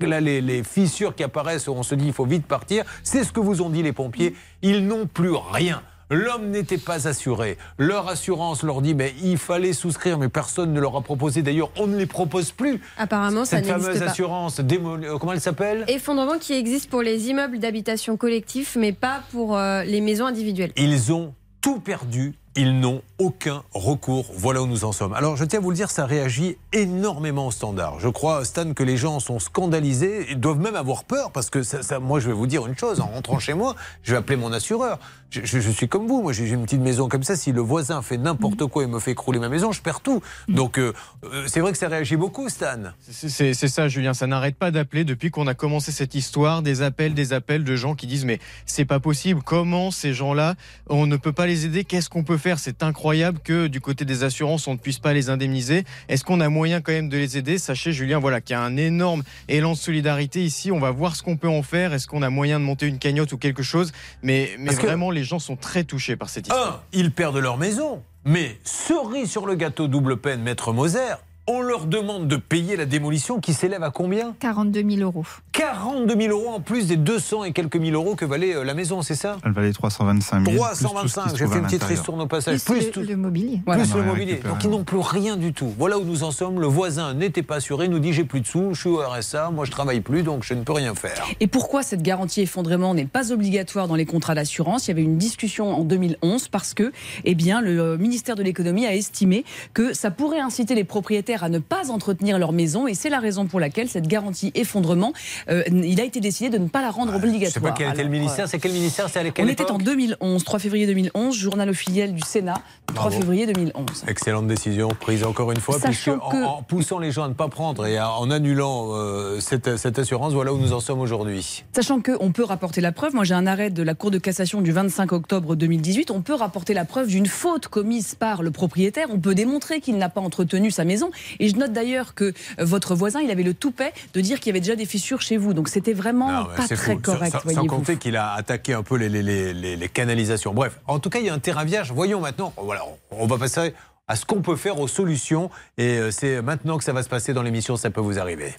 là les, les fissures qui apparaissent on se dit il faut vite partir. C'est ce que vous ont dit les pompiers. Ils n'ont plus rien. L'homme n'était pas assuré. Leur assurance leur dit mais il fallait souscrire, mais personne ne leur a proposé. D'ailleurs, on ne les propose plus. Apparemment, ça Cette n'existe fameuse pas. assurance, euh, comment elle s'appelle? Effondrement qui existe pour les immeubles d'habitation collectif, mais pas pour euh, les maisons individuelles. Ils ont tout perdu. Ils n'ont aucun recours. Voilà où nous en sommes. Alors, je tiens à vous le dire, ça réagit énormément au standard. Je crois, Stan, que les gens sont scandalisés et doivent même avoir peur parce que ça, ça- moi, je vais vous dire une chose. En rentrant chez moi, je vais appeler mon assureur. Je, je- je suis comme vous. Moi, j'ai une petite maison comme ça. Si le voisin fait n'importe quoi et me fait écrouler ma maison, je perds tout. Donc, euh, euh, c'est vrai que ça réagit beaucoup, Stan. C'est ça, Julien. Ça n'arrête pas d'appeler depuis qu'on a commencé cette histoire. Des appels, des appels de gens qui disent mais c'est pas possible. Comment ces gens-là, on ne peut pas les aider? Qu'est-ce qu'on peut faire? C'est incroyable que du côté des assurances, on ne puisse pas les indemniser. Est-ce qu'on a moyen quand même de les aider? Sachez, Julien, voilà, qu'il y a un énorme élan de solidarité ici. On va voir ce qu'on peut en faire. Est-ce qu'on a moyen de monter une cagnotte ou quelque chose? Mais, mais Parce que- vraiment, les gens sont très touchés par cette histoire. Un, ils perdent leur maison. Mais cerise sur le gâteau double peine, maître Moser, on leur demande de payer la démolition qui s'élève à combien 42 000 euros. 42 000 euros en plus des 200 et quelques mille euros que valait euh, la maison, c'est ça? Elle valait 325 000. plus tout ce qui 325, se j'ai fait une petite ristourne au passage. Plus Plus, le, tout- le mobilier. plus le mobilier. Donc ils n'ont plus rien du tout. Voilà où nous en sommes. Le voisin n'était pas assuré, nous dit j'ai plus de sous, je suis au RSA, moi je travaille plus, donc je ne peux rien faire. Et pourquoi cette garantie effondrement n'est pas obligatoire dans les contrats d'assurance? Il y avait une discussion en 2011 parce que eh bien, le euh, ministère de l'économie a estimé que ça pourrait inciter les propriétaires à ne pas entretenir leur maison et c'est la raison pour laquelle cette garantie effondrement, euh, il a été décidé de ne pas la rendre Je obligatoire. sais pas quel était le ministère, c'est quel ministère, c'est à on était en époque 2011, 3 février 2011, journal officiel du Sénat, 3 Bravo. février 2011. Excellente décision prise encore une fois, Sachant puisque en- que- en, poussant les gens à ne pas prendre et en annulant euh, cette, cette assurance, voilà où nous en sommes aujourd'hui. Sachant qu'on peut rapporter la preuve, moi j'ai un arrêt de la Cour de cassation du 25 octobre 2018, on peut rapporter la preuve d'une faute commise par le propriétaire, on peut démontrer qu'il n'a pas entretenu sa maison Et je note d'ailleurs que euh, votre voisin, il avait le toupet de dire qu'il y avait déjà des fissures chez vous. Donc c'était vraiment Non, pas très fou. correct, Sans, compter qu'il a attaqué un peu les, les- les- les- les canalisations. Bref, en tout cas, il y a un terrain vierge. Voyons maintenant, voilà, on va passer à ce qu'on peut faire aux solutions. Et euh, c'est maintenant que ça va se passer dans l'émission, ça peut vous arriver.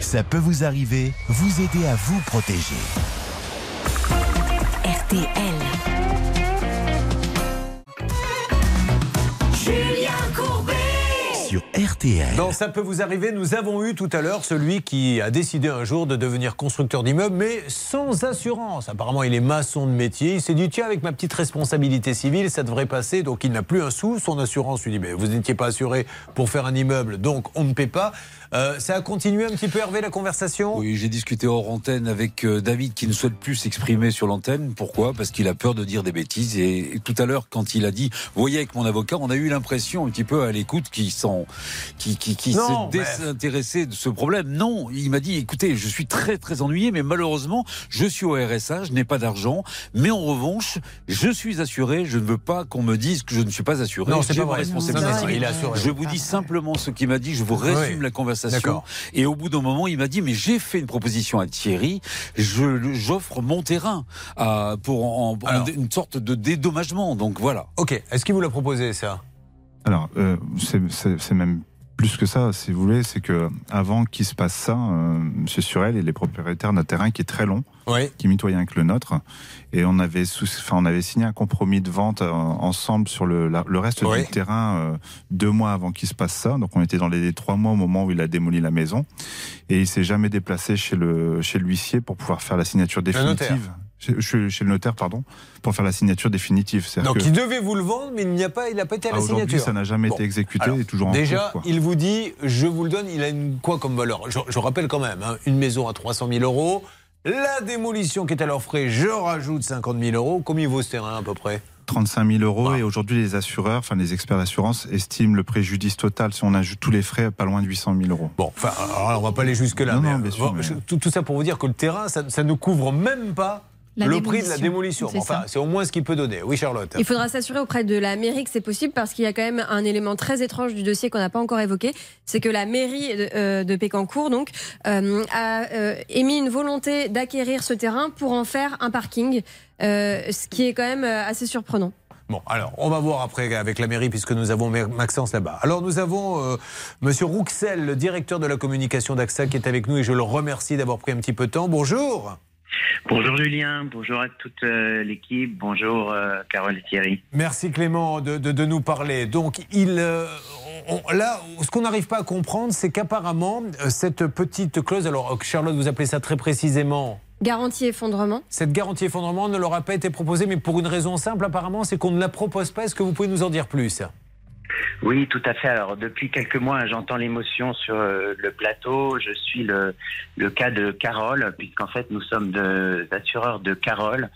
Ça peut vous arriver, vous aider à vous protéger. RTL. RTL. Dans Ça peut vous arriver, nous avons eu tout à l'heure celui qui a décidé un jour de devenir constructeur d'immeubles, mais sans assurance. Apparemment, il est maçon de métier. Il s'est dit, tiens, avec ma petite responsabilité civile, ça devrait passer. Donc, il n'a plus un sou. Son assurance lui dit, mais vous n'étiez pas assuré pour faire un immeuble, donc on ne paie pas. Euh, ça a continué un petit peu, Hervé, la conversation? Oui, j'ai discuté hors antenne avec euh, David qui ne souhaite plus s'exprimer sur l'antenne. Pourquoi? Parce qu'il a peur de dire des bêtises. Et, et tout à l'heure, quand il a dit, voyez, avec mon avocat, on a eu l'impression un petit peu à l'écoute qu'il qui, qui, s'est mais- désintéressé de ce problème. Non, il m'a dit, écoutez, je suis très très ennuyé, mais malheureusement, je suis au RSA, je n'ai pas d'argent, mais en revanche, je suis assuré. Je ne veux pas qu'on me dise que je ne suis pas assuré. Non, c'est pas ma responsabilité. Non, non, il est assuré. Je vous dis simplement ce qu'il m'a dit. Je vous résume Oui. la conversation. Et au bout d'un moment, il m'a dit, mais j'ai fait une proposition à Thierry, je, j'offre mon terrain à- pour en, en- Alors. une sorte de dédommagement. Donc voilà. Ok, est-ce qu'il vous l'a proposé, ça? Alors, euh, c'est même plus que ça, si vous voulez, c'est que avant qu'il se passe ça, euh, Monsieur Surel, il est propriétaire d'un terrain qui est très long, Oui. qui est mitoyen avec le nôtre, et on avait, sous- enfin, on avait signé un compromis de vente euh, ensemble sur le, la- le reste Oui. du terrain euh, deux mois avant qu'il se passe ça. Donc, on était dans les trois mois au moment où il a démoli la maison, et il s'est jamais déplacé chez le chez l'huissier pour pouvoir faire la signature définitive. Chez, chez- chez le notaire, pardon, pour faire la signature définitive. Donc, que- il devait vous le vendre, mais il n'y a pas, il n'a pas été à la Ah, signature. ça n'a jamais été exécuté et toujours en Déjà, cours, quoi. il vous dit, je vous le donne, il a une, quoi comme valeur? Je, je rappelle quand même, hein, une maison à 300 000 euros, la démolition qui est à leurs frais, je rajoute 50 000 euros. Combien vaut ce terrain à peu près? 35 000 euros et aujourd'hui les assureurs, enfin les experts d'assurance estiment le préjudice total si on ajoute tous les frais pas loin de 800 000 euros. Bon, enfin, alors on va pas aller jusque là. Non, mais, non, bien sûr, bon, mais- je- tout, tout ça pour vous dire que le terrain, ça, ça ne couvre même pas La le prix de la démolition. C'est Enfin, c'est au moins ce qu'il peut donner. Oui, Charlotte. Il faudra s'assurer auprès de la mairie que c'est possible parce qu'il y a quand même un élément très étrange du dossier qu'on n'a pas encore évoqué, c'est que la mairie de, euh, de Pécancourt donc euh, a euh, émis une volonté d'acquérir ce terrain pour en faire un parking, euh, ce qui est quand même assez surprenant. Bon, alors, on va voir après avec la mairie, puisque nous avons Maxence là-bas. Alors, nous avons euh, Monsieur Rouxel, le directeur de la communication d'AXA, qui est avec nous, et je le remercie d'avoir pris un petit peu de temps. Bonjour. Bonjour Julien, bonjour à toute euh, l'équipe, bonjour euh, Carole et Thierry. Merci Clément de, de- de nous parler. Donc, il, euh, on- là, ce qu'on n'arrive pas à comprendre, c'est qu'apparemment, cette petite clause, alors Charlotte, vous appelez ça très précisément, Garantie effondrement. cette garantie effondrement ne leur a pas été proposée, mais pour une raison simple, apparemment, c'est qu'on ne la propose pas. Est-ce que vous pouvez nous en dire plus? Oui, tout à fait. Alors depuis quelques mois, j'entends l'émotion sur euh, le plateau. Je suis le, cas de Carole, puisqu'en fait nous sommes de- assureurs de Carole,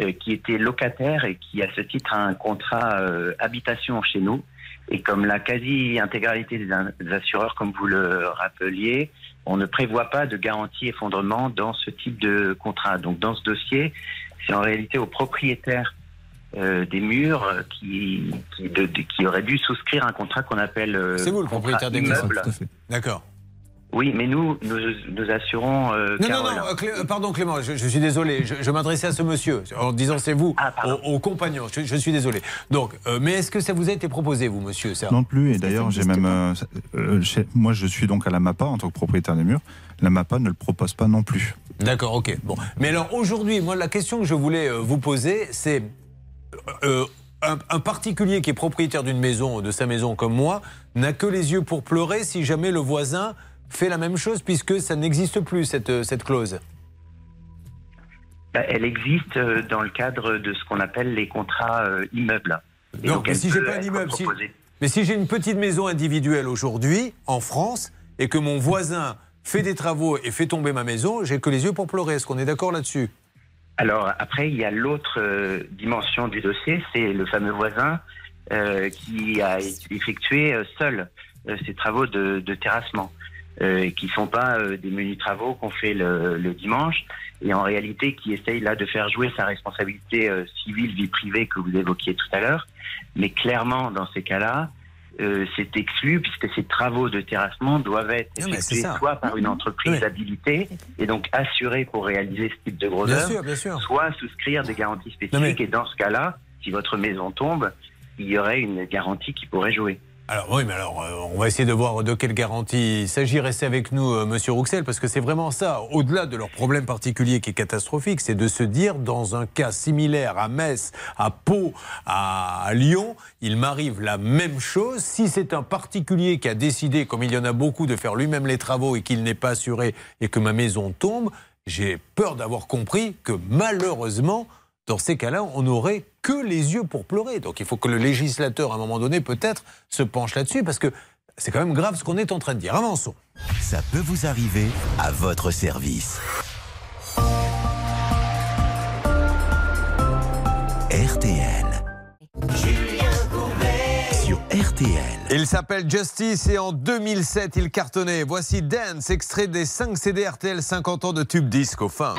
euh, qui était locataire et qui à ce titre a un contrat euh, habitation chez nous. Et comme la quasi-intégralité des, in- des assureurs, comme vous le rappeliez, on ne prévoit pas de garantie effondrement dans ce type de contrat. Donc dans ce dossier, c'est en réalité au propriétaire euh, des murs qui, qui, de- de- qui aurait dû souscrire un contrat qu'on appelle. euh, C'est vous le propriétaire des immeuble. D'accord. Oui, mais nous, nous, nous assurons. euh, Non, non, Carole. non, Clé- pardon Clément, je, je suis désolé, je, je m'adressais à ce monsieur en disant c'est vous, Ah, au, au compagnon, je, je suis désolé. Donc, euh, mais est-ce que ça vous a été proposé, vous, monsieur ça? Non plus, et d'ailleurs, j'ai même. euh, euh, chez- moi, je suis donc à la MAPA en tant que propriétaire des murs. La MAPA ne le propose pas non plus. D'accord, ok. Bon. Mais alors aujourd'hui, moi, la question que je voulais euh, vous poser, c'est euh, un, un particulier qui est propriétaire d'une maison, de sa maison comme moi, n'a que les yeux pour pleurer si jamais le voisin fait la même chose, puisque ça n'existe plus, cette, euh, cette clause. Bah, elle existe euh, dans le cadre de ce qu'on appelle les contrats euh, immeubles. Et Non, donc, mais si j'ai pas un immeuble, si- mais si j'ai une petite maison individuelle aujourd'hui, en France, et que mon voisin fait des travaux et fait tomber ma maison, j'ai que les yeux pour pleurer. Est-ce qu'on est d'accord là-dessus? Alors après, il y a l'autre euh, dimension du dossier, c'est le fameux voisin euh, qui a effectué euh, seul euh, ces travaux de, terrassement, euh, qui sont pas euh, des menus travaux qu'on fait le, le dimanche, et en réalité qui essaye là de faire jouer sa responsabilité civile, vie privée que vous évoquiez tout à l'heure. Mais clairement, dans ces cas-là, euh, c'est exclu puisque ces travaux de terrassement doivent être effectués soit par une entreprise Oui. habilitée et donc assurée pour réaliser ce type de gros sûr. soit souscrire des garanties spécifiques. Mais- Et dans ce cas-là, si votre maison tombe, il y aurait une garantie qui pourrait jouer. Alors oui, mais alors euh, on va essayer de voir de quelle garantie il s'agit. Restez avec nous, euh, Monsieur Rouxel, parce que c'est vraiment ça. Au-delà de leur problème particulier qui est catastrophique, c'est de se dire dans un cas similaire à Metz, à Pau, à Lyon, il m'arrive la même chose. Si c'est un particulier qui a décidé, comme il y en a beaucoup, de faire lui-même les travaux et qu'il n'est pas assuré et que ma maison tombe, j'ai peur d'avoir compris que malheureusement, dans ces cas-là, on n'aurait que les yeux pour pleurer. Donc il faut que le législateur, à un moment donné, peut-être, se penche là-dessus, parce que c'est quand même grave ce qu'on est en train de dire. Avançons. Ça peut vous arriver à votre service. RTL. Sur RTL. Il s'appelle Justice et en 2007, il cartonnait. Voici Dance, extrait des 5 CD RTL 50 ans de tube disco funk.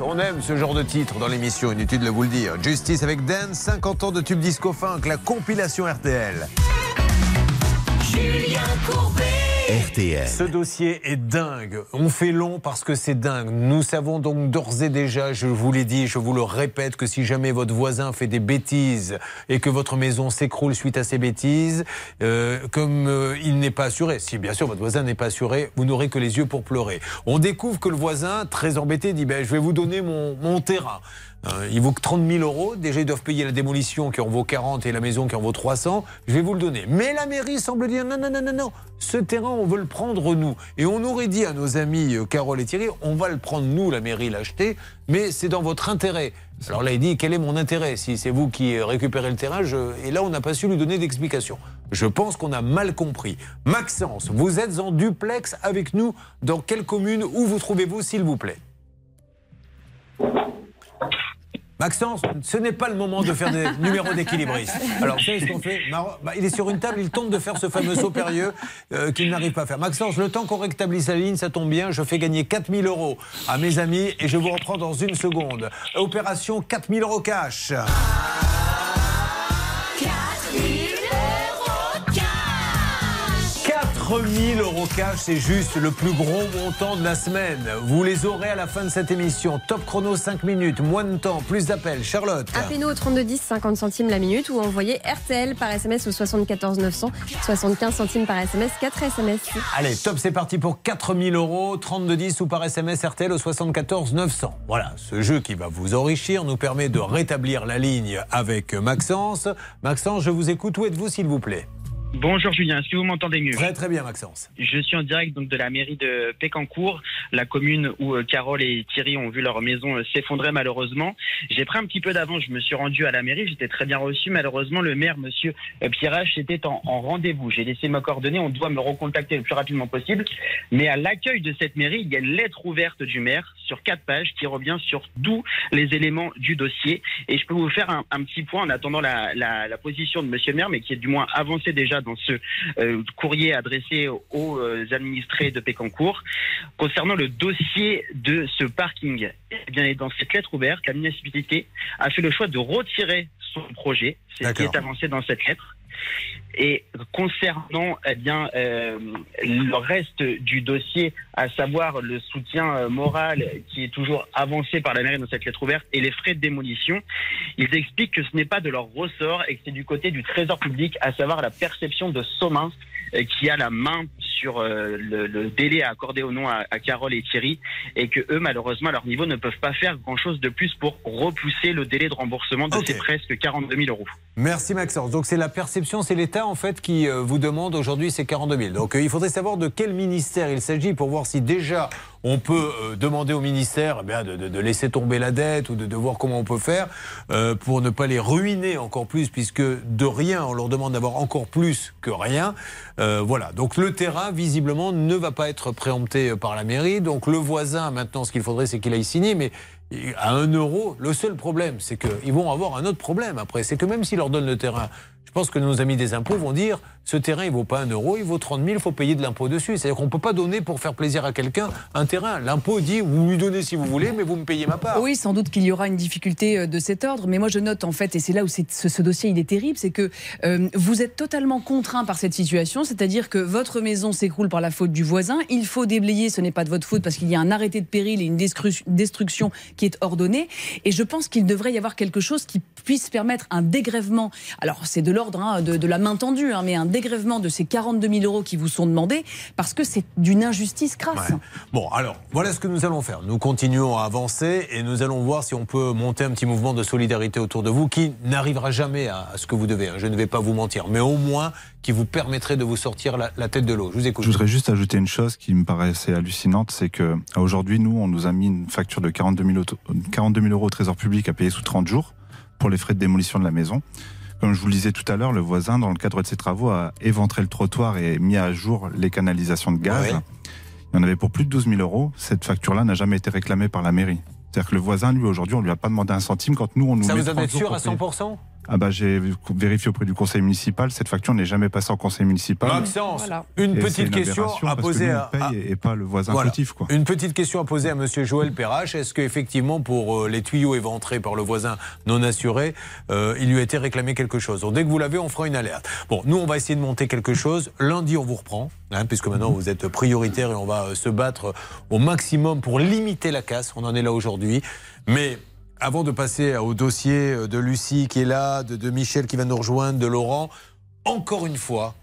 On aime ce genre de titre dans l'émission, inutile de vous le dire. Justice avec Dan, 50 ans de tube disco funk, la compilation RTL. Ce dossier est dingue. On fait long parce que c'est dingue. Nous savons donc d'ores et déjà, je vous l'ai dit, je vous le répète, que si jamais votre voisin fait des bêtises et que votre maison s'écroule suite à ces bêtises, euh, comme euh, il n'est pas assuré, si bien sûr votre voisin n'est pas assuré, vous n'aurez que les yeux pour pleurer. On découvre que le voisin, très embêté, dit ben, Je vais vous donner mon, mon terrain. Euh, il vaut que 30 000 euros. Déjà, ils doivent payer la démolition qui en vaut 40 et la maison qui en vaut 300. Je vais vous le donner. Mais la mairie semble dire non, non, non, non, non. Ce terrain, on veut le prendre nous. Et on aurait dit à nos amis euh, Carole et Thierry, on va le prendre nous, la mairie, l'acheter, mais c'est dans votre intérêt. Alors là, il dit, quel est mon intérêt? Si c'est vous qui récupérez le terrain, et là, on n'a pas su lui donner d'explication. Je pense qu'on a mal compris. Maxence, vous êtes en duplex avec nous. Dans quelle commune? Où vous trouvez-vous, s'il vous plaît? Maxence, ce n'est pas le moment de faire des numéros d'équilibristes. Alors, vous savez ce qu'on fait bah, Il est sur une table, il tente de faire ce fameux saut périlleux euh, qu'il n'arrive pas à faire. Maxence, le temps qu'on rétablisse la ligne, ça tombe bien, je fais gagner 4000 euros à mes amis et je vous reprends dans une seconde. Opération 4000 euros cash. 4000 euros cash, c'est juste le plus gros montant de la semaine. Vous les aurez à la fin de cette émission. Top chrono 5 minutes, moins de temps, plus d'appels. Charlotte. Appelez-nous au 3210, 50 centimes la minute ou envoyez RTL par SMS au 74 900, 75 centimes par SMS, 4 SMS. Allez, top, c'est parti pour 4000 euros, 3210 ou par SMS RTL au 74 900. Voilà, ce jeu qui va vous enrichir nous permet de rétablir la ligne avec Maxence. Maxence, je vous écoute. Où êtes-vous, s'il vous plaît? Bonjour Julien, est-ce que vous m'entendez mieux Très très bien Maxence. Je suis en direct donc de la mairie de Pécancourt, la commune où euh, Carole et Thierry ont vu leur maison euh, s'effondrer malheureusement. J'ai pris un petit peu d'avance, je me suis rendu à la mairie, j'étais très bien reçu. Malheureusement, le maire, monsieur euh, Pierrache, était en, en rendez-vous. J'ai laissé mes coordonnées, on doit me recontacter le plus rapidement possible. Mais à l'accueil de cette mairie, il y a une lettre ouverte du maire sur quatre pages qui revient sur tous les éléments du dossier. Et je peux vous faire un, un petit point en attendant la, la, la position de monsieur le maire, mais qui est du moins avancé déjà dans ce euh, courrier adressé aux euh, administrés de Pécancourt. Concernant le dossier de ce parking, eh bien, dans cette lettre ouverte, la municipalité a fait le choix de retirer son projet. C'est ce qui est avancé dans cette lettre. Et concernant eh bien euh, le reste du dossier, à savoir le soutien euh, moral qui est toujours avancé par la mairie dans cette lettre ouverte et les frais de démolition, ils expliquent que ce n'est pas de leur ressort et que c'est du côté du Trésor public, à savoir la perception de Somin euh, qui a la main sur euh, le, le délai à accorder au nom à, à Carole et Thierry et que eux malheureusement à leur niveau ne peuvent pas faire grand chose de plus pour repousser le délai de remboursement de ces presque 42 000 euros. Merci Maxence. Donc c'est la perception, c'est l'État en fait qui euh, vous demande aujourd'hui ces 42 000. Donc euh, il faudrait savoir de quel ministère il s'agit pour voir si déjà on peut euh, demander au ministère eh bien, de, laisser tomber la dette ou de, voir comment on peut faire pour ne pas les ruiner encore plus puisque de rien on leur demande d'avoir encore plus que rien. Voilà. Donc le terrain visiblement ne va pas être préempté par la mairie. Donc le voisin maintenant ce qu'il faudrait c'est qu'il aille signer mais à 1 euro, le seul problème, c'est qu'ils vont avoir un autre problème après. C'est que même s'ils leur donnent le terrain, je pense que nos amis des impôts vont dire ce terrain, il vaut pas 1 euro, il vaut 30 000, il faut payer de l'impôt dessus. C'est-à-dire qu'on ne peut pas donner pour faire plaisir à quelqu'un un terrain. L'impôt dit vous lui donnez si vous voulez, mais vous me payez ma part. Oui, sans doute qu'il y aura une difficulté euh, de cet ordre, mais moi je note en fait, et c'est là où ce, dossier il est terrible, c'est que euh, vous êtes totalement contraint par cette situation, c'est-à-dire que votre maison s'écroule par la faute du voisin, il faut déblayer, ce n'est pas de votre faute parce qu'il y a un arrêté de péril et une destruction qui est ordonnée, et je pense qu'il devrait y avoir quelque chose qui puisse permettre un dégrèvement, alors c'est de l'ordre hein, de, de la main tendue, hein, mais un dégrèvement de ces 42 000 euros qui vous sont demandés, parce que c'est d'une injustice crasse. Bon, alors, voilà ce que nous allons faire. Nous continuons à avancer et nous allons voir si on peut monter un petit mouvement de solidarité autour de vous qui n'arrivera jamais à, ce que vous devez. hein. Je ne vais pas vous mentir, mais au moins qui vous permettrait de vous sortir la, la tête de l'eau. Je vous écoute. Je voudrais juste ajouter une chose qui me paraissait hallucinante, c'est que à aujourd'hui, nous, on nous a mis une facture de 42 000, auto- 42 000 euros au Trésor public à payer sous 30 jours pour les frais de démolition de la maison. Comme je vous le disais tout à l'heure, le voisin, dans le cadre de ses travaux, a éventré le trottoir et mis à jour les canalisations de gaz. Il y en avait pour plus de 12 000 euros. Cette facture-là n'a jamais été réclamée par la mairie. C'est-à-dire que le voisin, lui, aujourd'hui, on lui a pas demandé un centime quand nous, on nous Ça met vous en 30 êtes sûr à payer. 100% Ah bah j'ai vérifié auprès du conseil municipal, cette facture n'est jamais passée en conseil municipal. Maxence, une Et petite question à poser à, paye et pas le voisin Voilà. fautif quoi. Une petite question à poser à Monsieur Joël Perrache. Est-ce qu'effectivement, pour euh, les tuyaux éventrés par le voisin non assuré, euh, il lui a été réclamé quelque chose? Donc, Dès que vous l'avez, on fera une alerte. Bon, nous, on va essayer de monter quelque chose. Lundi, on vous reprend, hein, puisque maintenant vous êtes prioritaire et on va euh, se battre au maximum pour limiter la casse. On en est là aujourd'hui. Mais avant de passer au dossier de Lucie qui est là, de Michel qui va nous rejoindre, de Laurent, encore une fois,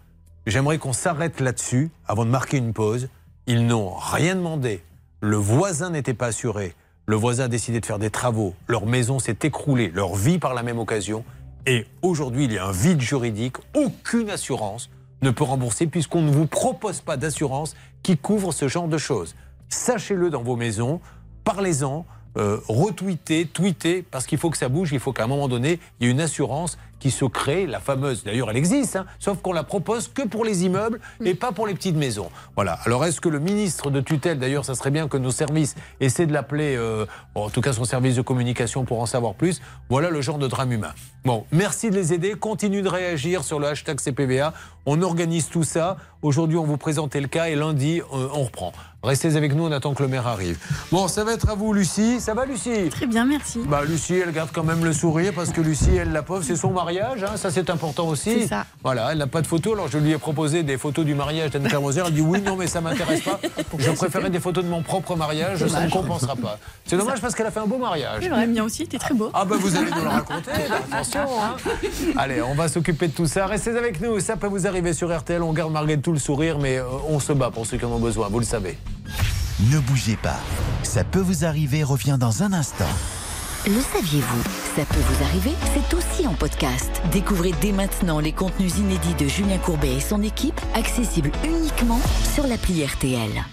j'aimerais qu'on s'arrête là-dessus avant de marquer une pause. Ils n'ont rien demandé. Le voisin n'était pas assuré. le voisin a décidé de faire des travaux, leur maison s'est écroulée, leur vie par la même occasion, et aujourd'hui il y a un vide juridique, aucune assurance ne peut rembourser puisqu'on ne vous propose pas d'assurance qui couvre ce genre de choses. Sachez-le dans vos maisons, parlez-en, euh, retweetez, tweetez, parce qu'il faut que ça bouge, il faut qu'à un moment donné, il y ait une assurance qui se crée, la fameuse, d'ailleurs elle existe, hein, sauf qu'on la propose que pour les immeubles et pas pour les petites maisons. Voilà. Alors est-ce que le ministre de tutelle, d'ailleurs ça serait bien que nos services essaient de l'appeler, euh, en tout cas son service de communication pour en savoir plus, voilà le genre de drame humain. Bon, merci de les aider, continuez de réagir sur le hashtag CPVA, on organise tout ça, aujourd'hui on vous présentait le cas et lundi euh, on reprend. Restez avec nous, on attend que le maire arrive. Bon, ça va être à vous Lucie, ça va Lucie? Très bien, merci. bah, Lucie, elle garde quand même le sourire parce que Lucie, elle, la pauvre, c'est son mariage. hein, ça, c'est important aussi. C'est ça. Voilà, elle n'a pas de photos. Alors, je lui ai proposé des photos du mariage d'Anne Claire Moser. Elle dit oui, non, mais ça m'intéresse pas. Je préférais des photos de mon propre mariage. Ça ne compensera pas. C'est dommage parce qu'elle a fait un beau mariage. Vrai, le mien aussi, t'es très beau. Ah ben vous allez nous le raconter, attention. hein. Allez, on va s'occuper de tout ça. Restez avec nous, ça peut vous arriver sur RTL. On garde malgré tout le sourire, mais euh, on se bat pour ceux qui en ont besoin, vous le savez. Ne bougez pas. Ça peut vous arriver revient dans un instant. Le saviez-vous Ça peut vous arriver, c'est aussi en podcast. Découvrez dès maintenant les contenus inédits de Julien Courbet et son équipe, accessibles uniquement sur l'appli RTL.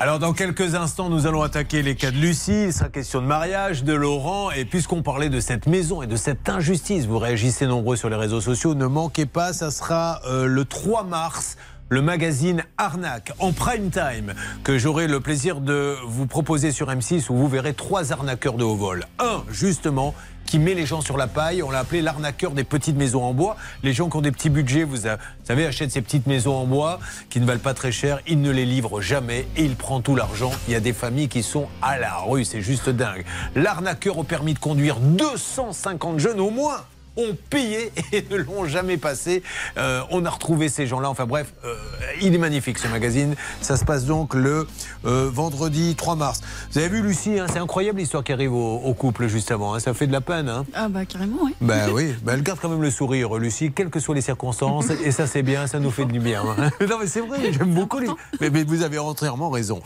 Alors dans quelques instants, nous allons attaquer les cas de Lucie. Sera question de mariage, de Laurent. Et puisqu'on parlait de cette maison et de cette injustice, vous réagissez nombreux sur les réseaux sociaux. Ne manquez pas, ça sera euh, le 3 mars. Le magazine Arnaque en prime time que j'aurai le plaisir de vous proposer sur M6 où vous verrez trois arnaqueurs de haut vol. Un, justement, qui met les gens sur la paille. On l'a appelé l'arnaqueur des petites maisons en bois. Les gens qui ont des petits budgets, vous, savez, achètent ces petites maisons en bois qui ne valent pas très cher. Il ne les livre jamais et il prend tout l'argent. Il y a des familles qui sont à la rue. C'est juste dingue. L'arnaqueur au permis de conduire, 250 jeunes au moins ont payé et ne l'ont jamais passé. Euh, on a retrouvé ces gens-là. Enfin bref, euh, il est magnifique ce magazine. Ça se passe donc le euh, vendredi 3 mars. Vous avez vu Lucie, hein, c'est incroyable l'histoire qui arrive au, au couple juste avant. hein. Ça fait de la peine. Hein. Ah bah carrément, oui. Ben oui, ben elle garde quand même le sourire, Lucie, quelles que soient les circonstances, et ça c'est bien, ça nous fait du bien. Non mais c'est vrai, j'aime beaucoup les... Mais, mais vous avez entièrement raison.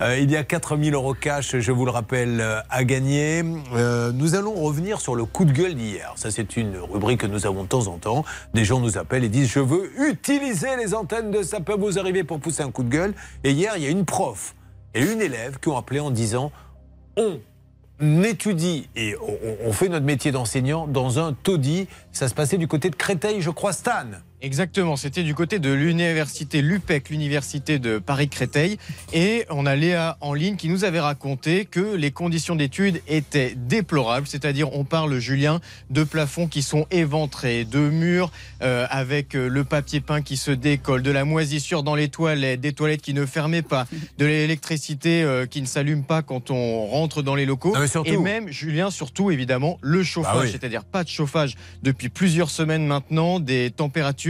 Il y a 4000 euros cash, je vous le rappelle, à gagner. Nous allons revenir sur le coup de gueule d'hier. Ça c'est une rubrique que nous avons de temps en temps. Des gens nous appellent et disent je veux utiliser les antennes de ça peut vous arriver pour pousser un coup de gueule. Et hier, il y a une prof et une élève qui ont appelé en disant on étudie et on, on fait notre métier d'enseignant dans un taudis. Ça se passait du côté de Créteil, je crois, Stan. Exactement, c'était du côté de l'université l'UPEC, l'université de Paris-Créteil. Et on a Léa en ligne qui nous avait raconté que les conditions d'études étaient déplorables. C'est-à-dire, on parle, Julien, de plafonds qui sont éventrés, de murs euh, avec euh, le papier peint qui se décolle, de la moisissure dans les toilettes, des toilettes qui ne fermaient pas, de l'électricité euh, qui ne s'allume pas quand on rentre dans les locaux. Non, surtout- Et même, Julien, surtout, évidemment, le chauffage. Bah oui. C'est-à-dire pas de chauffage depuis plusieurs semaines maintenant, des températures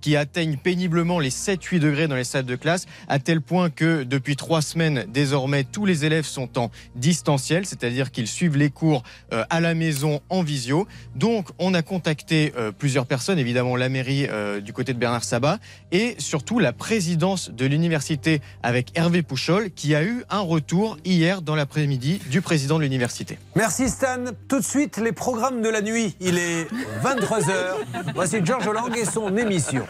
qui atteignent péniblement les 7-8 degrés dans les salles de classe, à tel point que depuis trois semaines, désormais, tous les élèves sont en distanciel, c'est-à-dire qu'ils suivent les cours euh, à la maison en visio. Donc, on a contacté euh, plusieurs personnes, évidemment la mairie euh, du côté de Bernard Sabat, et surtout la présidence de l'université avec Hervé Pouchol, qui a eu un retour hier dans l'après-midi du président de l'université. Merci Stan. Tout de suite, les programmes de la nuit. Il est 23h. Voici Georges Lang et son émission.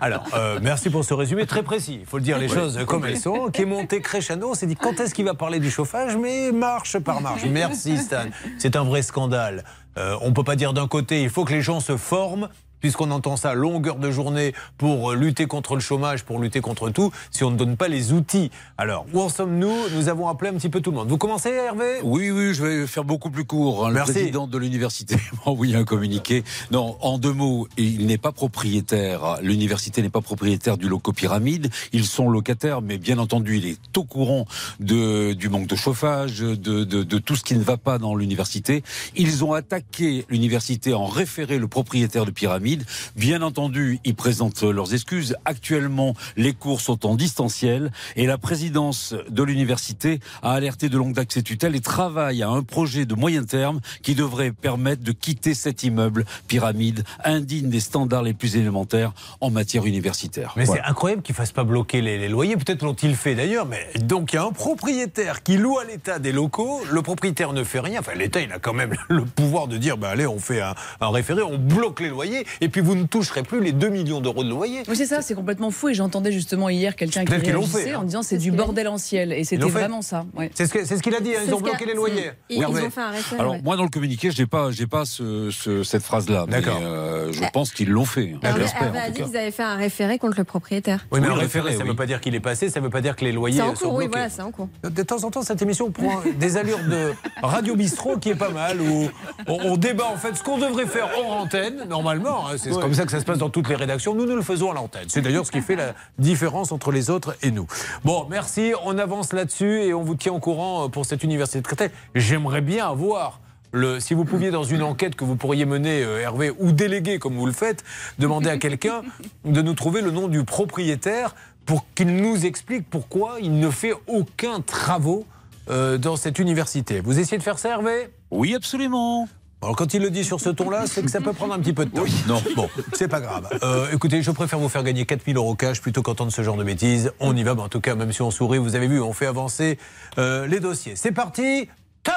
Alors, euh, merci pour ce résumé très précis. Il faut le dire les choses comme elles sont. Qui est monté crescendo. On s'est dit quand est-ce qu'il va parler du chauffage, mais marche par marche. Merci Stan. C'est un vrai scandale. Euh, on ne peut pas dire d'un côté, il faut que les gens se forment. Puisqu'on entend ça à longueur de journée pour euh, lutter contre le chômage, pour lutter contre tout, si on ne donne pas les outils. Alors, où en sommes-nous? Nous avons appelé un petit peu tout le monde. Vous commencez, Hervé? Oui, oui, je vais faire beaucoup plus court. hein. Le Merci. président de l'université m'a envoyé un communiqué. Non, en deux mots, il n'est pas propriétaire. L'université n'est pas propriétaire du loco pyramide. Ils sont locataires, mais bien entendu, il est au courant de, du manque de chauffage, de, de, de tout ce qui ne va pas dans l'université. Ils ont attaqué l'université en référé le propriétaire de pyramide. Bien entendu, ils présentent leurs excuses. Actuellement, les cours sont en distanciel et la présidence de l'université a alerté de longue date ses tutelles et travaille à un projet de moyen terme qui devrait permettre de quitter cet immeuble Pyramide indigne des standards les plus élémentaires en matière universitaire. Mais Voilà. c'est incroyable qu'ils ne fassent pas bloquer les, les loyers. Peut-être l'ont-ils fait d'ailleurs. Mais donc il y a un propriétaire qui loue à l'État des locaux. Le propriétaire ne fait rien. Enfin, l'État, il a quand même le pouvoir de dire bah, allez, on fait un, un référé, on bloque les loyers. Et puis vous ne toucherez plus les 2 millions d'euros de loyer. Oui, c'est ça, c'est complètement fou. Et j'entendais justement hier quelqu'un qui réagissait fait, hein. en disant c'est du bordel en ciel. Et c'était vraiment ça. ouais. C'est ce qu'il a dit. hein, Ils ont bloqué les loyers. Ils- ont fait un référé, Alors ouais. moi dans le communiqué, pas, j'ai pas ce- ce- cette phrase-là, mais D'accord. euh, je pense qu'ils l'ont fait. J'espère, Hervé a dit qu'ils avaient fait un référé contre le propriétaire. Oui, mais Oui, un le référé, ça ne oui. veut pas dire qu'il est passé, ça ne veut pas dire que les loyers C'est en sont cours, oui, bloqués. voilà, c'est en cours. De temps en temps, cette émission prend des allures de radio bistrot qui est pas mal, où on, on débat en fait ce qu'on devrait faire hors antenne, normalement. Hein, c'est Ouais. comme ça que ça se passe dans toutes les rédactions. Nous, nous le faisons à l'antenne. C'est d'ailleurs ce qui fait la différence entre les autres et nous. Bon, merci. On avance là-dessus et on vous tient au courant euh, pour cette université de Créteil. J'aimerais bien avoir. Le, si vous pouviez, dans une enquête que vous pourriez mener, euh, Hervé, ou déléguer comme vous le faites, demander à quelqu'un de nous trouver le nom du propriétaire pour qu'il nous explique pourquoi il ne fait aucun travaux euh, dans cette université. Vous essayez de faire ça, Hervé? Oui, absolument. Alors, quand il le dit sur ce ton-là, c'est que ça peut prendre un petit peu de temps. Non, bon, c'est pas grave. Euh, écoutez, je préfère vous faire gagner 4000 euros cash plutôt qu'entendre ce genre de bêtises. On y va, mais en tout cas, même si on sourit, vous avez vu, on fait avancer euh, les dossiers. C'est parti, top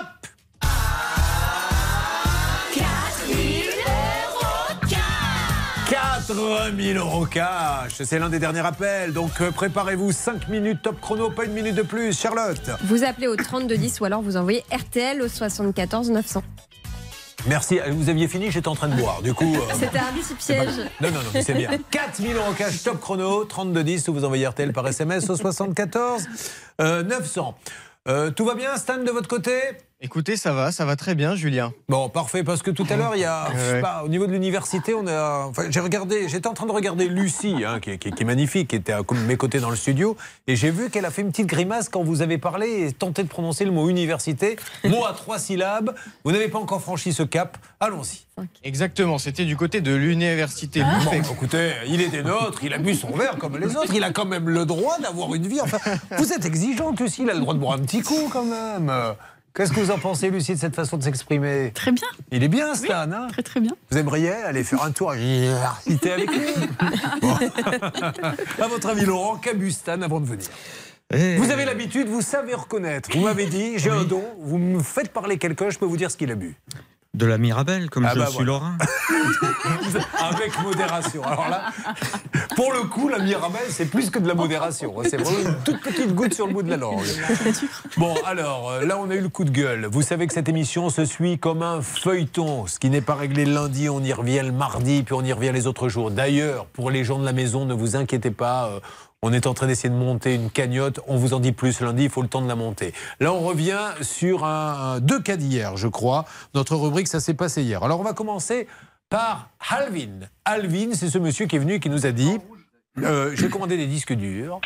80 000 euros cash, c'est l'un des derniers appels. Donc euh, préparez-vous, 5 minutes top chrono, pas une minute de plus. Charlotte Vous appelez au 3210 ou alors vous envoyez RTL au 74 900. Merci, vous aviez fini, j'étais en train de boire. Du coup. euh, C'était un petit piège. Non, non, non, mais c'est bien. 4000 euros cash top chrono, 3210 ou vous envoyez RTL par SMS au 74 euh, 900. Euh, tout va bien, Stan, de votre côté? Écoutez, ça va, ça va très bien, Julien. Bon, parfait, parce que tout à l'heure, il y a, je sais Ouais. pas, au niveau de l'université, on a, enfin, j'ai regardé, j'étais en train de regarder Lucie, hein, qui, est- qui est- qui est magnifique, qui était à mes côtés dans le studio, et j'ai vu qu'elle a fait une petite grimace quand vous avez parlé et tenté de prononcer le mot université, mot à trois syllabes. Vous n'avez pas encore franchi ce cap. Allons-y. Exactement, c'était du côté de l'université Bon, écoutez, il est des nôtres, il a bu son verre comme les autres, il a quand même le droit d'avoir une vie. Enfin, vous êtes exigeante, Lucie, il a le droit de boire un petit coup quand même. Qu'est-ce que vous en pensez, Lucie, de cette façon de s'exprimer Très bien. Il est bien, Stan. hein Très très bien. vous aimeriez aller faire un tour à l'université avec lui Bon. À votre avis, Laurent, qu'a bu Stan avant de venir Vous avez l'habitude, vous savez reconnaître. Vous m'avez dit, j'ai un don, vous me faites parler quelqu'un, je peux vous dire ce qu'il a bu. De la Mirabelle, comme Ah je bah suis voilà. Lorrain. Avec modération. Alors là, pour le coup, la Mirabelle, c'est plus que de la modération. C'est vraiment une toute petite goutte sur le bout de la langue. Bon, alors, euh, là, on a eu le coup de gueule. Vous savez que cette émission se suit comme un feuilleton. Ce qui n'est pas réglé lundi, on y revient le mardi, puis on y revient les autres jours. D'ailleurs, pour les gens de la maison, ne vous inquiétez pas. On est en train d'essayer de monter une cagnotte. On vous en dit plus lundi, il faut le temps de la monter. Là, on revient sur un, un- deux cas d'hier, je crois. Notre rubrique, ça s'est passé hier. Alors, on va commencer par Alvin. Alvin, c'est ce monsieur qui est venu et qui nous a dit euh, J'ai commandé des disques durs.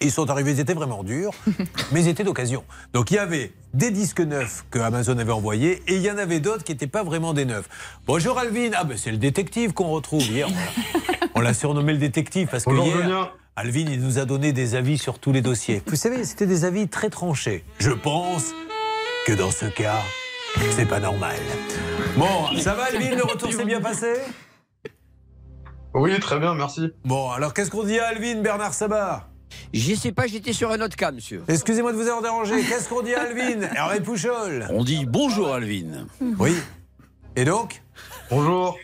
Ils sont arrivés, ils étaient vraiment durs, mais ils étaient d'occasion. Donc il y avait des disques neufs que Amazon avait envoyés et il y en avait d'autres qui n'étaient pas vraiment des neufs. Bonjour Alvin, ah ben c'est le détective qu'on retrouve hier. on l'a- surnommé le détective parce que Bonjour, hier. Alvin il nous a donné des avis sur tous les dossiers. Vous savez, c'était des avis très tranchés. Je pense que dans ce cas, c'est pas normal. Bon, ça va Alvin, le retour s'est bien passé? Oui, très bien, merci. Bon, alors qu'est-ce qu'on dit à Alvin, Bernard Sabat? Je sais pas, j'étais sur un autre cas, monsieur. Excusez-moi de vous avoir dérangé. Qu'est-ce qu'on dit à Alvin? Hervé Pouchol On dit bonjour Alvin. Oui. Et donc? Bonjour.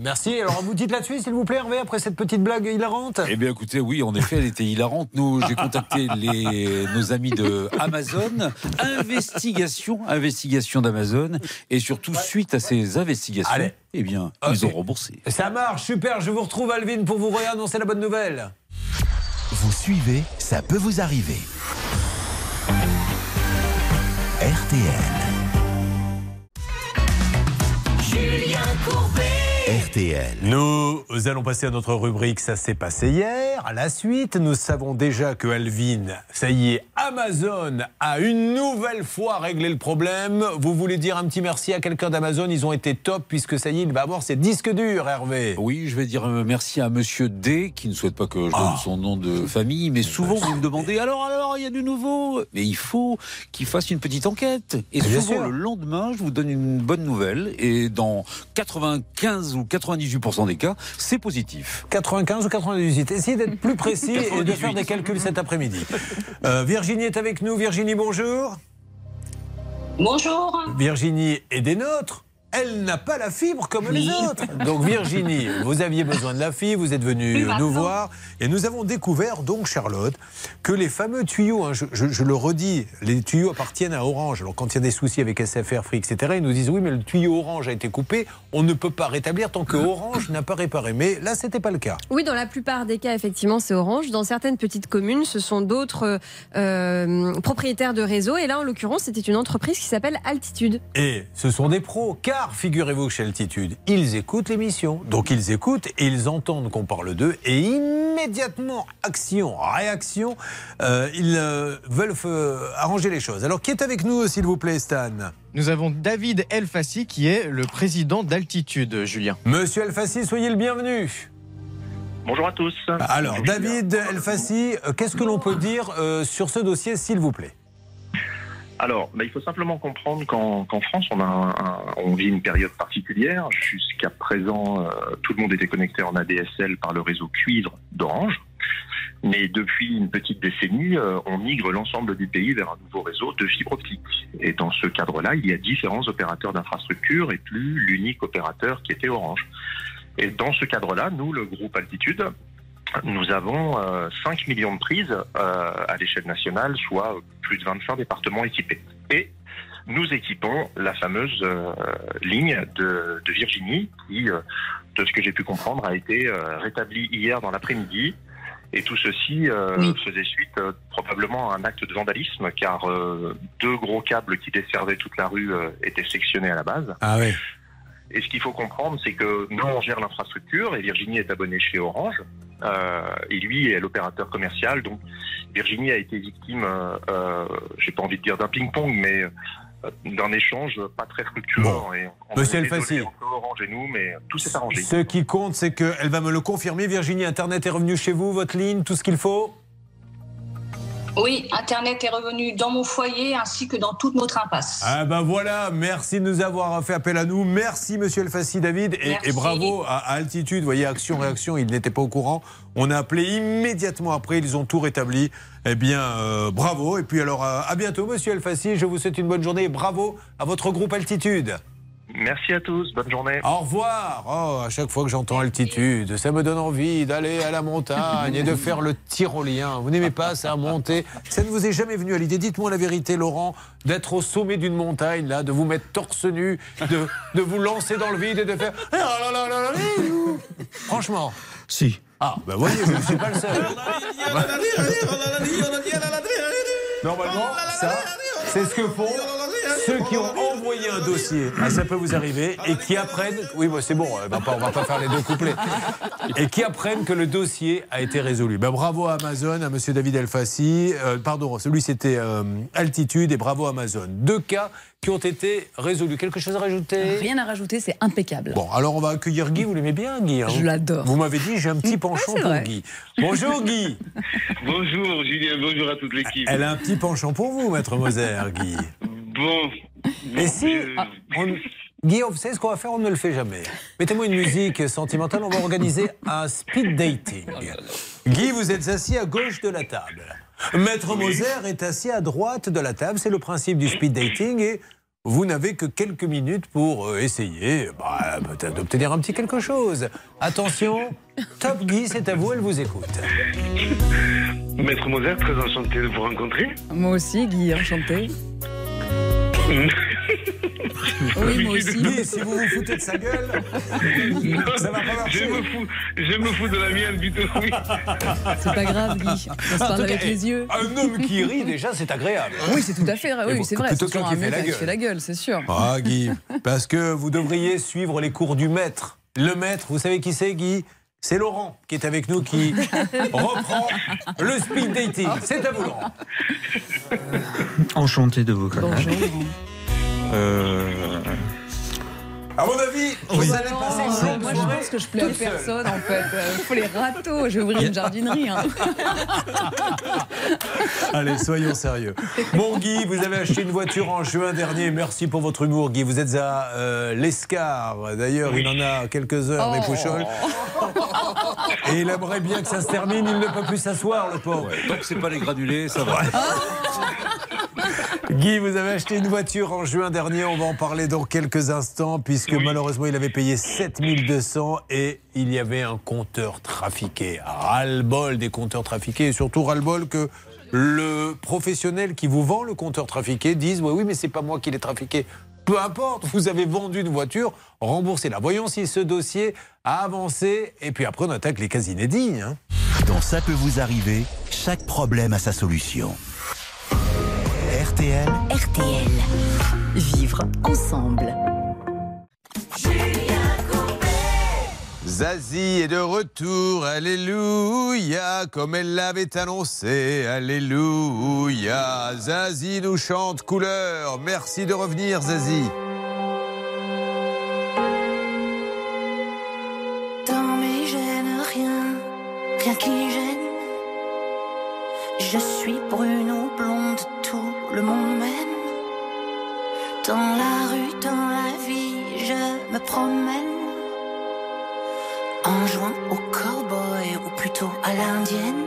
Merci. Alors, vous dites là-dessus, s'il vous plaît, Hervé, après cette petite blague hilarante Eh bien, écoutez, oui, en effet, elle était hilarante. Nous, j'ai contacté les, nos amis de Amazon. Investigation, investigation d'Amazon. Et surtout, suite à ces investigations, Allez. eh bien, ils ont remboursé. Ça marche, super. Je vous retrouve, Alvin, pour vous réannoncer la bonne nouvelle. Vous suivez, ça peut vous arriver. RTL. Julien Courbet. RTL. Nous allons passer à notre rubrique Ça s'est passé hier. À la suite, nous savons déjà que Alvin, ça y est, Amazon a une nouvelle fois réglé le problème. Vous voulez dire un petit merci à quelqu'un d'Amazon? Ils ont été top puisque ça y est, il va avoir ses disques durs, Hervé. Oui, je vais dire euh, merci à Monsieur D, qui ne souhaite pas que je donne Ah. son nom de famille, mais souvent vous me demandez alors, alors, il y a du nouveau. Mais il faut qu'il fasse une petite enquête. Et Bien souvent, le lendemain, je vous donne une bonne nouvelle. Et dans 95 ou 98% des cas, c'est positif. 95 ou 98 Essayez d'être plus précis et de 98. faire des calculs cet après-midi. Euh, Virginie est avec nous. Virginie, bonjour. Bonjour. Virginie est des nôtres. Elle n'a pas la fibre comme les autres. Donc Virginie, vous aviez besoin de la fibre, vous êtes venue nous voir et nous avons découvert donc Charlotte que les fameux tuyaux, hein, je, je- je le redis, les tuyaux appartiennent à Orange. Alors quand il y a des soucis avec SFR Free, etc., ils nous disent oui mais le tuyau Orange a été coupé, on ne peut pas rétablir tant que Orange n'a pas réparé. Mais là c'était pas le cas. Oui, dans la plupart des cas, effectivement, c'est Orange. Dans certaines petites communes, ce sont d'autres euh, propriétaires de réseau. Et là, en l'occurrence, c'était une entreprise qui s'appelle Altitude. Et ce sont des pros, car figurez-vous que chez Altitude, ils écoutent l'émission. Donc ils écoutent et ils entendent qu'on parle d'eux et immédiatement, action, réaction, euh, ils euh, veulent euh, arranger les choses. Alors qui est avec nous, s'il vous plaît, Stan? Nous avons David Elfassi qui est le président d'Altitude, Julien. Monsieur Elfassi, soyez le bienvenu. Bonjour à tous. Alors, David Elfassi, qu'est-ce que l'on peut dire euh, sur ce dossier, s'il vous plaît? Alors, bah, il faut simplement comprendre qu'en qu'en France, on, a un- un- on vit une période particulière. Jusqu'à présent, euh, tout le monde était connecté en ADSL par le réseau cuivre d'Orange. Mais depuis une petite décennie, euh, on migre l'ensemble du pays vers un nouveau réseau de fibre optique. Et dans ce cadre-là, il y a différents opérateurs d'infrastructure et plus l'unique opérateur qui était Orange. Et dans ce cadre-là, nous, le groupe Altitude, nous avons euh, 5 millions de prises euh, à l'échelle nationale, soit plus de 25 départements équipés. Et nous équipons la fameuse euh, ligne de, de Virginie qui, euh, de ce que j'ai pu comprendre, a été euh, rétablie hier dans l'après-midi. Et tout ceci euh, faisait suite euh, probablement à un acte de vandalisme, car euh, deux gros câbles qui desservaient toute la rue euh, étaient sectionnés à la base. Ah oui. Et ce qu'il faut comprendre, c'est que nous, on gère l'infrastructure et Virginie est abonnée chez Orange. Euh, et lui est l'opérateur commercial. Donc, Virginie a été victime, euh, euh, j'ai pas envie de dire d'un ping-pong, mais d'un échange pas très fructueux. Et on Monsieur Elfassi. nous, mais tout s'est arrangé. Ce qui compte, c'est qu'elle va me le confirmer. Virginie, Internet est revenu chez vous, votre ligne, tout ce qu'il faut? Oui, Internet est revenu dans mon foyer ainsi que dans toute notre impasse. Ah ben voilà, merci de nous avoir fait appel à nous. Merci Monsieur Elfassi David et, bravo à, à Altitude. Vous voyez, action, réaction, ils n'étaient pas au courant. On a appelé immédiatement après, ils ont tout rétabli. Eh bien, euh, bravo. Et puis alors, euh, à bientôt Monsieur Elfassi. Je vous souhaite une bonne journée et bravo à votre groupe Altitude. Merci à tous, bonne journée. Au revoir. Oh, à chaque fois que j'entends altitude, ça me donne envie d'aller à la montagne et de faire le tyrolien. Vous n'aimez pas ça, monter Ça ne vous est jamais venu à l'idée Dites-moi la vérité, Laurent, d'être au sommet d'une montagne, là, de vous mettre torse nu, de, de vous lancer dans le vide et de faire. Ah là là. Franchement. Si. Ah, ben voyez, je ne suis pas le seul. Normalement, ça, c'est ce que font ceux qui ont envoyé un dossier. Ah, ça peut vous arriver et qui apprennent. Oui, bon, c'est bon, pas, on va pas faire les deux couplets. Et qui apprennent que le dossier a été résolu. Ben, bravo à Amazon, à Monsieur David Elfassi. Euh, pardon, celui c'était euh, Altitude et bravo Amazon. Deux cas qui ont été résolus. Quelque chose à rajouter? Rien à rajouter, c'est impeccable. Bon, alors on va accueillir Guy. Vous l'aimez bien, Guy hein? Je l'adore. Vous m'avez dit, j'ai un petit penchant pour vrai. Guy. Bonjour, Guy. Bonjour Julien, bonjour à toute l'équipe. Elle a un petit penchant pour vous, Maître Moser, Guy. Bon. Et si. ah, on- Guy, vous savez ce qu'on va faire? On ne le fait jamais. Mettez-moi une musique sentimentale, on va organiser un speed dating. Guy, vous êtes assis à gauche de la table. Maître Moser est assis à droite de la table. C'est le principe du speed dating et. Vous n'avez que quelques minutes pour euh, essayer bah, peut-être d'obtenir un petit quelque chose. Attention, Top Guy, c'est à vous, elle vous écoute. Maître Moser, très enchanté de vous rencontrer. Moi aussi, Guy, enchanté. oui, moi aussi. Guy, si vous vous foutez de sa gueule, ça va pas marcher. Je me fous, je me fous de la mienne plutôt, oui. C'est pas grave, Guy. On se En parle tout avec cas, les yeux. Un homme qui rit, déjà, c'est agréable. Oui, c'est tout à fait vrai. Mais Oui, bon, c'est vrai. plutôt C'est qu'un qui un fait la qui gueule. fait la gueule, c'est sûr. Ah, Guy, parce que vous devriez suivre les cours du maître. le maître, vous savez qui c'est, Guy? C'est Laurent qui est avec nous, qui reprend le speed dating. C'est à vous, Laurent. Enchanté de vous connaître. Euh, À mon avis, vous allez passer une longue Moi, je pense que je plais à personne, en fait. Il faut les râteaux. Je vais ouvrir une jardinerie. hein. Allez, soyons sérieux. Bon, Guy, vous avez acheté une voiture en juin dernier. Merci pour votre humour, Guy. Vous êtes à euh, l'Escar. D'ailleurs, il en a quelques heures, mes Oh. Et il aimerait bien que ça se termine. Il ne peut plus s'asseoir, le pauvre. Tant que c'est pas les granulés, ça va. Guy, vous avez acheté une voiture en juin dernier. On va en parler dans quelques instants, puisque malheureusement, il avait payé 7200 et il y avait un compteur trafiqué. Ras-le-bol des compteurs trafiqués et surtout ras-le-bol que le professionnel qui vous vend le compteur trafiqué dise Oui, oui, mais c'est pas moi qui l'ai trafiqué. Peu importe, vous avez vendu une voiture, remboursez-la. Voyons si ce dossier a avancé. Et puis après, on attaque les cas inédits. hein. Dans Ça peut vous arriver, chaque problème a sa solution. RTL, RTL. Vivre ensemble. Zazie est de retour, alléluia, comme elle l'avait annoncé, alléluia. Zazie nous chante couleur. Merci de revenir, Zazie. Dans mes gènes, rien, rien qui gêne. Je suis tout le monde. Dans la rue, dans la vie, je me promène. En jouant au cowboy ou plutôt à l'indienne.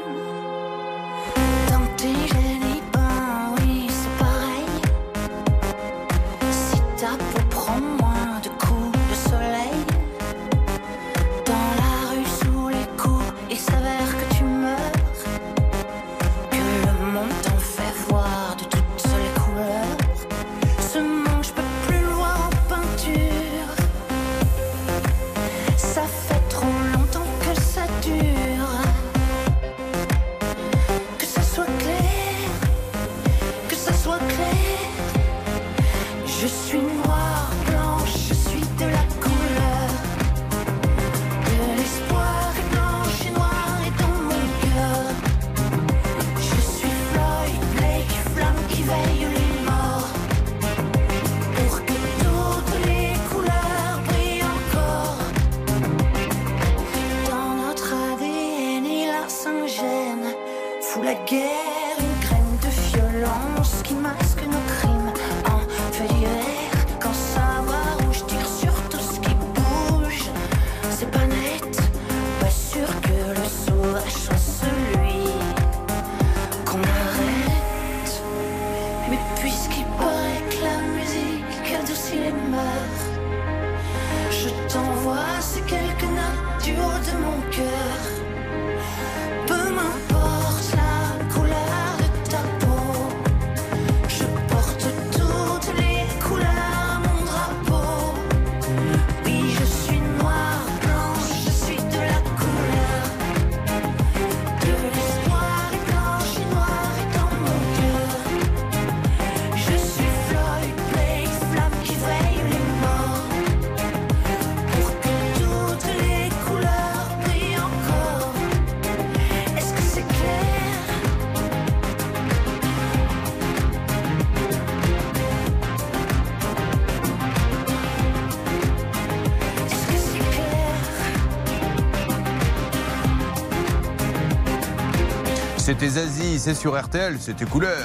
Zazie, c'est sur RTL, c'était couleur.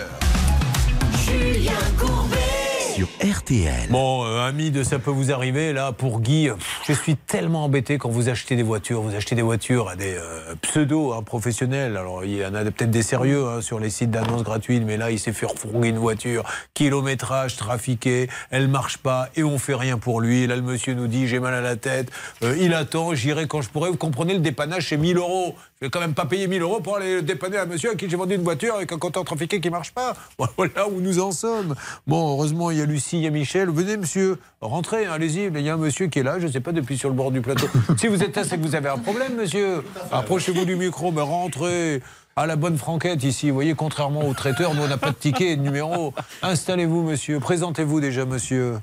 Julien Courbet. sur RTL. Bon, euh, amis de ça peut vous arriver, là, pour Guy, pff, je suis tellement embêté quand vous achetez des voitures. Vous achetez des voitures à des euh, pseudo hein. Alors, il y en a peut-être des sérieux hein, sur les sites d'annonces gratuites, mais là, il s'est fait refourguer une voiture, kilométrage trafiqué, elle marche pas et on fait rien pour lui. Là, le monsieur nous dit j'ai mal à la tête, euh, il attend, j'irai quand je pourrai. Vous comprenez, le dépannage, c'est 1000 euros. Je vais quand même pas payer 1000 euros pour aller dépanner un monsieur à qui j'ai vendu une voiture avec un compteur trafiqué qui marche pas. Voilà où nous en sommes. Bon, heureusement, il y a Lucie, il y a Michel. Venez, monsieur, rentrez, hein, allez-y. Il y a un monsieur qui est là, je sais pas, depuis sur le bord du plateau. si vous êtes là, c'est que vous avez un problème, monsieur. Approchez-vous du micro, mais rentrez. À la bonne franquette ici, vous voyez, contrairement au traiteur, nous on n'a pas de ticket et de numéro. Installez-vous, monsieur. Présentez-vous déjà, monsieur.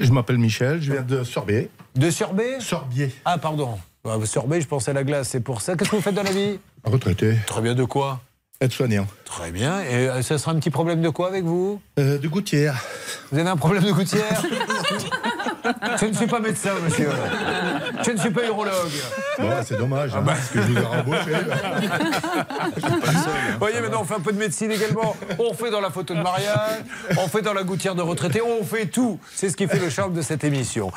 Je m'appelle Michel, je viens de Sorbet. De sorbet? Sorbier. Ah, pardon. Ah, Sorbet, je pensais à la glace, c'est pour ça. Qu'est-ce que vous faites dans la vie? Retraité. Très bien, de quoi? Aide-soignant. Très bien. Et euh, ça sera un petit problème de quoi avec vous? Euh, de gouttière. Vous avez un problème de gouttière? Je ne suis pas médecin, monsieur. Je ne suis pas urologue. Bon, c'est dommage, hein, bah. parce que je vous ai rembauché. Vous voyez, maintenant on fait un peu de médecine également. On fait dans la photo de mariage, on fait dans la gouttière de retraité, on fait tout. C'est ce qui fait le charme de cette émission.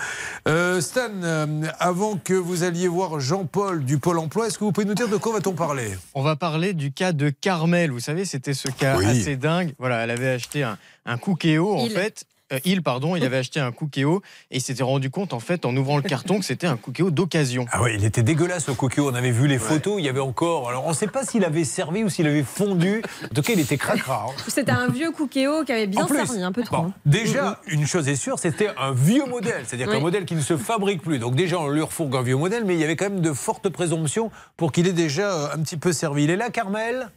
Euh, Stan, euh, avant que vous alliez voir Jean-Paul du Pôle emploi, est-ce que vous pouvez nous dire de quoi va-t-on parler? On va parler du cas de Carmel. Vous savez, c'était ce cas Oui. assez dingue. Voilà, elle avait acheté un, un Cookéo, en Il. fait. Euh, il, pardon, il avait acheté un Cookéo et il s'était rendu compte, en fait, en ouvrant le carton, que c'était un Cookéo d'occasion. Ah ouais, il était dégueulasse le coquillot. On avait vu les photos, il y avait encore. Alors on ne sait pas s'il avait servi ou s'il avait fondu. En tout cas, il était cracra. hein. C'était un vieux Cookéo qui avait bien plus, servi, un peu trop. bon, déjà, une chose est sûre, c'était un vieux modèle. C'est-à-dire Oui. qu'un modèle qui ne se fabrique plus. Donc déjà, on lui refourgue un vieux modèle, mais il y avait quand même de fortes présomptions pour qu'il ait déjà euh, un petit peu servi. Il est là, Carmel?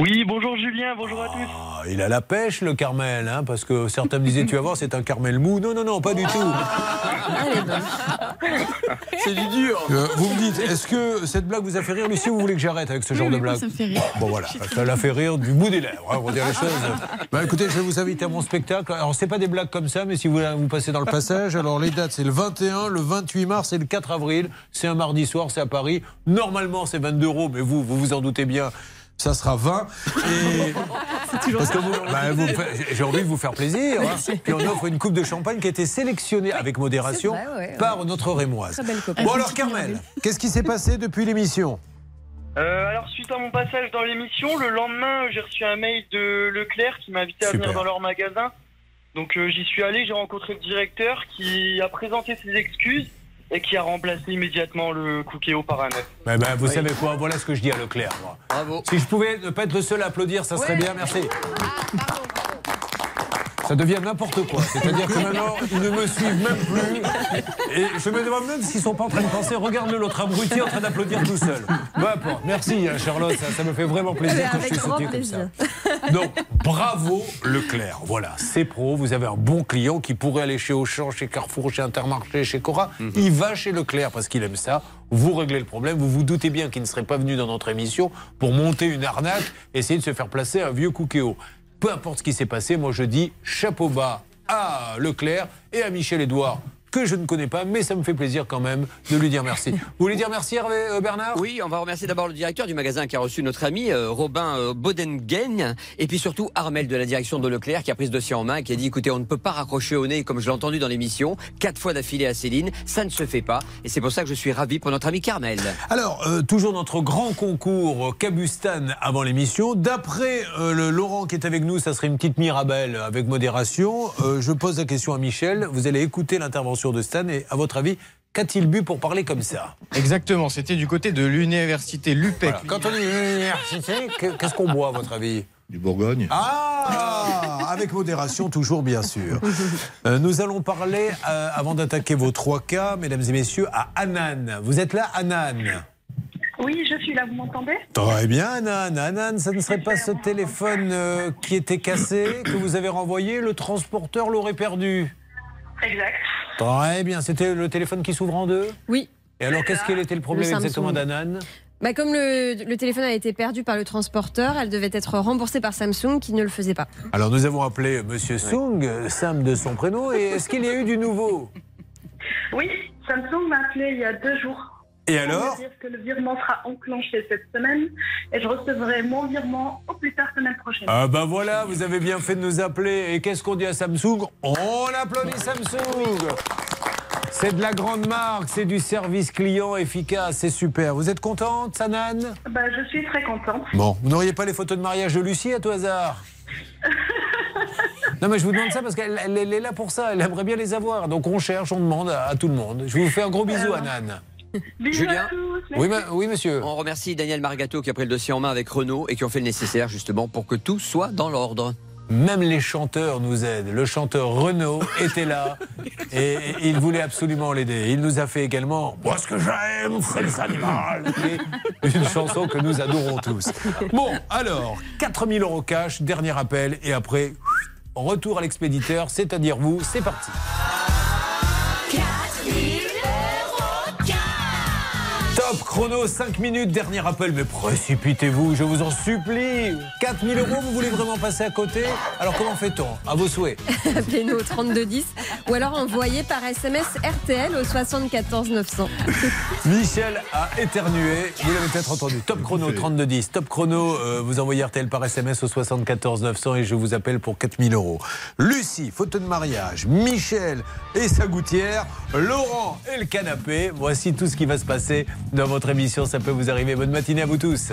Oui, bonjour Julien, bonjour à tous. Ah, Il a la pêche, le Carmel, hein, parce que certains me disaient, tu vas voir, c'est un Carmel mou. Non, non, non, pas du tout. C'est du dur. Euh, vous me dites, est-ce que cette blague vous a fait rire, Lucie, ou vous voulez que j'arrête avec ce genre de blague? ça me fait rire. Bon voilà, ça l'a fait rire du bout des lèvres, hein, on va dire les choses. Bah, écoutez, je vais vous inviter à mon spectacle. Alors c'est pas des blagues comme ça, mais si vous voulez vous passez dans le passage, alors les dates c'est le 21, le 28 mars et le 4 avril. C'est un mardi soir, c'est à Paris. Normalement c'est 22 euros, mais vous, vous vous en doutez bien. Ça sera 20. Et... Parce que vous- bah, vous j'ai envie de vous faire plaisir. hein. Puis on offre une coupe de champagne qui a été sélectionnée avec modération c'est vrai, ouais, ouais. par notre Rémoise. Bon alors Carmel, qu'est-ce qui s'est passé depuis l'émission Euh, alors, suite à mon passage dans l'émission, le lendemain, j'ai reçu un mail de Leclerc qui m'a invité à Super. venir dans leur magasin. Donc, euh, j'y suis allé, j'ai rencontré le directeur qui a présenté ses excuses et qui a remplacé immédiatement le Cookéo par un neuf. Ben, ben, vous Oui. savez quoi Voilà ce que je dis à Leclerc. moi. Bravo. Si je pouvais ne pas être le seul à applaudir, ça serait bien. Merci. Ça devient n'importe quoi. C'est-à-dire que maintenant, ils ne me suivent même plus. Et je me demande même s'ils sont pas en train de penser regarde-le, l'autre abruti en train d'applaudir tout seul. Peu importe. Merci, hein, Charlotte. Ça, ça me fait vraiment plaisir que je suis soutenu comme ça. Donc, bravo Leclerc. Voilà, c'est pro. Vous avez un bon client qui pourrait aller chez Auchan, chez Carrefour, chez Intermarché, chez Cora. Il va chez Leclerc parce qu'il aime ça. Vous réglez le problème. Vous vous doutez bien qu'il ne serait pas venu dans notre émission pour monter une arnaque, essayer de se faire placer un vieux Cookéo. Peu importe ce qui s'est passé, moi je dis chapeau bas à Leclerc et à Michel Edouard que je ne connais pas, mais ça me fait plaisir quand même de lui dire merci. Vous voulez dire merci Hervé euh, Bernard? Oui, on va remercier d'abord le directeur du magasin qui a reçu notre ami euh, Robin euh, Bodengen et puis surtout Armel de la direction de Leclerc qui a pris ce dossier en main et qui a dit écoutez, on ne peut pas raccrocher au nez comme je l'ai entendu dans l'émission, quatre fois d'affilée à Céline, ça ne se fait pas et c'est pour ça que je suis ravi pour notre ami Carmel. Alors, euh, toujours notre grand concours Cabustan avant l'émission. D'après le Laurent qui est avec nous, ça serait une petite Mirabelle avec modération. Je pose la question à Michel. Vous allez écouter l'intervention de Stan et à votre avis, qu'a-t-il bu pour parler comme ça? Exactement, c'était du côté de l'université Lupec. Voilà. Quand on dit université, que- qu'est-ce qu'on boit à votre avis? Du Bourgogne. Ah Avec modération, toujours bien sûr. Euh, nous allons parler, euh, avant d'attaquer vos trois cas, mesdames et messieurs, à Anan. Vous êtes là, Anan Oui, je suis là, vous m'entendez? Très bien, Anan. Anan, ça ne serait pas ce téléphone euh, qui était cassé, que vous avez renvoyé, le transporteur l'aurait perdu. Exact. Très bien, c'était le téléphone qui s'ouvre en deux? Oui. Et alors, qu'est-ce quel était le problème Le exactement d'Anan? Bah, comme le, le téléphone a été perdu par le transporteur, elle devait être remboursée par Samsung qui ne le faisait pas. Alors, nous avons appelé Monsieur Sung, Sam de son prénom, et est-ce qu'il y a eu du nouveau? Oui, Samsung m'a appelé il y a deux jours. Et alors dire que le virement sera enclenché cette semaine et je recevrai mon virement au plus tard semaine prochaine. Ah ben voilà, vous avez bien fait de nous appeler. Et qu'est-ce qu'on dit à Samsung? On applaudit Samsung C'est de la grande marque, c'est du service client efficace, c'est super. Vous êtes contente, Sanan? Bah, je suis très contente. Bon, vous n'auriez pas les photos de mariage de Lucie à tout hasard? Non mais je vous demande ça parce qu'elle elle- elle est là pour ça, elle aimerait bien les avoir. Donc on cherche, on demande à, à tout le monde. Je vous fais un gros bisou, Anan. Julien Oui, ma- oui, monsieur. On remercie Daniel Margato qui a pris le dossier en main avec Renault et qui ont fait le nécessaire justement pour que tout soit dans l'ordre. Même les chanteurs nous aident. Le chanteur Renaud était là et il voulait absolument l'aider. Il nous a fait également Moi, ce que j'aime, c'est les animaux. Une chanson que nous adorons tous. Bon, alors, 4000 euros cash, dernier appel, et après, retour à l'expéditeur, c'est-à-dire vous. C'est parti. Chrono, 5 minutes, dernier appel, mais précipitez-vous, je vous en supplie. 4000 euros, vous voulez vraiment passer à côté? Alors comment fait-on? À vos souhaits. Appelez-nous au 3210 ou alors envoyez par SMS RTL au 74 900. Michel a éternué, vous l'avez peut-être entendu. Top chrono 3210. Top chrono, euh, vous envoyez RTL par SMS au 74 900 et je vous appelle pour 4000 euros. Lucie, photo de mariage. Michel et sa gouttière. Laurent et le canapé. Voici tout ce qui va se passer dans votre émission. Ça peut vous arriver. Bonne matinée à vous tous.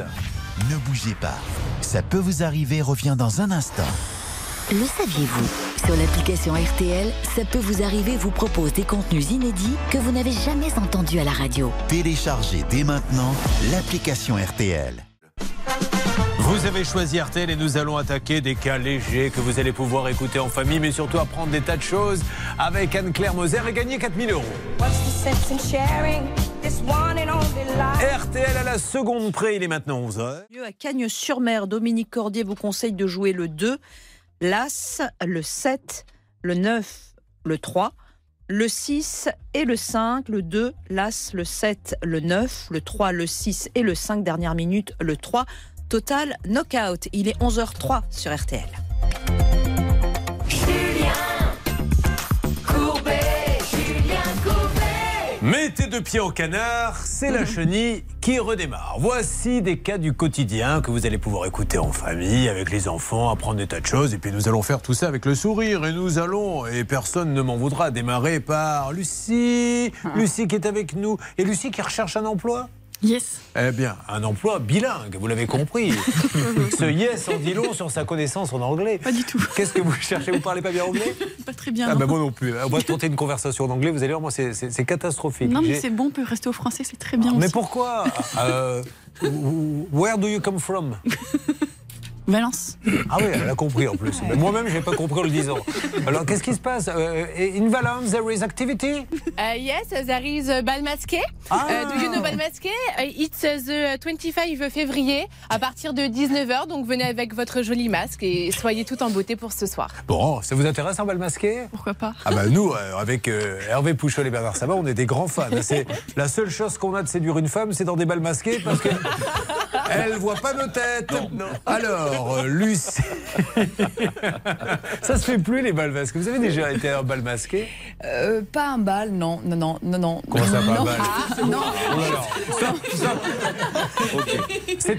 Ne bougez pas. Ça peut vous arriver revient dans un instant. Le saviez-vous? Sur l'application RTL, ça peut vous arriver vous propose des contenus inédits que vous n'avez jamais entendus à la radio. Téléchargez dès maintenant l'application RTL. Vous avez choisi RTL et nous allons attaquer des cas légers que vous allez pouvoir écouter en famille, mais surtout apprendre des tas de choses avec Anne-Claire Moser et gagner 4000 euros. RTL à la seconde près, il est maintenant 11h. Lieu à Cagnes-sur-Mer, Dominique Cordier vous conseille de jouer le 2, l'As, le 7, le 9, le 3, le 6 et le 5, le 2, l'As, le 7, le 9, le 3, le 6 et le 5, dernière minute, le 3. Total knockout. Il est 11h03 sur RTL. Mettez deux pieds au canard, c'est la chenille qui redémarre. Voici des cas du quotidien que vous allez pouvoir écouter en famille, avec les enfants, apprendre des tas de choses. Et puis nous allons faire tout ça avec le sourire. Et nous allons, et personne ne m'en voudra, démarrer par Lucie. Lucie qui est avec nous. Et Lucie qui recherche un emploi? Yes. Eh bien, un emploi bilingue, vous l'avez compris. Ce yes en dit long sur sa connaissance en anglais. Pas du tout. Qu'est-ce que vous cherchez Vous parlez pas bien anglais? Pas très bien. Ah non. bah moi non plus. On va tenter une conversation en anglais, vous allez voir, moi c'est- catastrophique. Non, mais c'est bon, on peut rester au français, c'est très bien Mais aussi. pourquoi? Euh, Where do you come from? Valence. Ah oui, elle a compris en plus. Moi-même, je n'ai pas compris en le disant. Alors, qu'est-ce qui se passe Euh, In Valence, there is activity? Uh, yes, there is a bal masqué. Ah. Uh, do you know bal masqué Uh, It's uh, the 25 février à partir de 19h. Donc venez avec votre joli masque et soyez tout en beauté pour ce soir. Bon, ça vous intéresse un bal masqué Pourquoi pas Ah bah nous, euh, avec euh, Hervé Pouchol et Bernard Sabat, on est des grands fans. C'est la seule chose qu'on a de séduire une femme, c'est dans des bals masqués parce que elle voit pas nos têtes. Alors, euh, Lucie, ça se fait plus les balles masqués. Vous avez déjà été à un bal masqué? Euh, pas un bal, non, non, non, non, non. Comment ça, pas un bal? Ah, non. Oh. Stop, stop.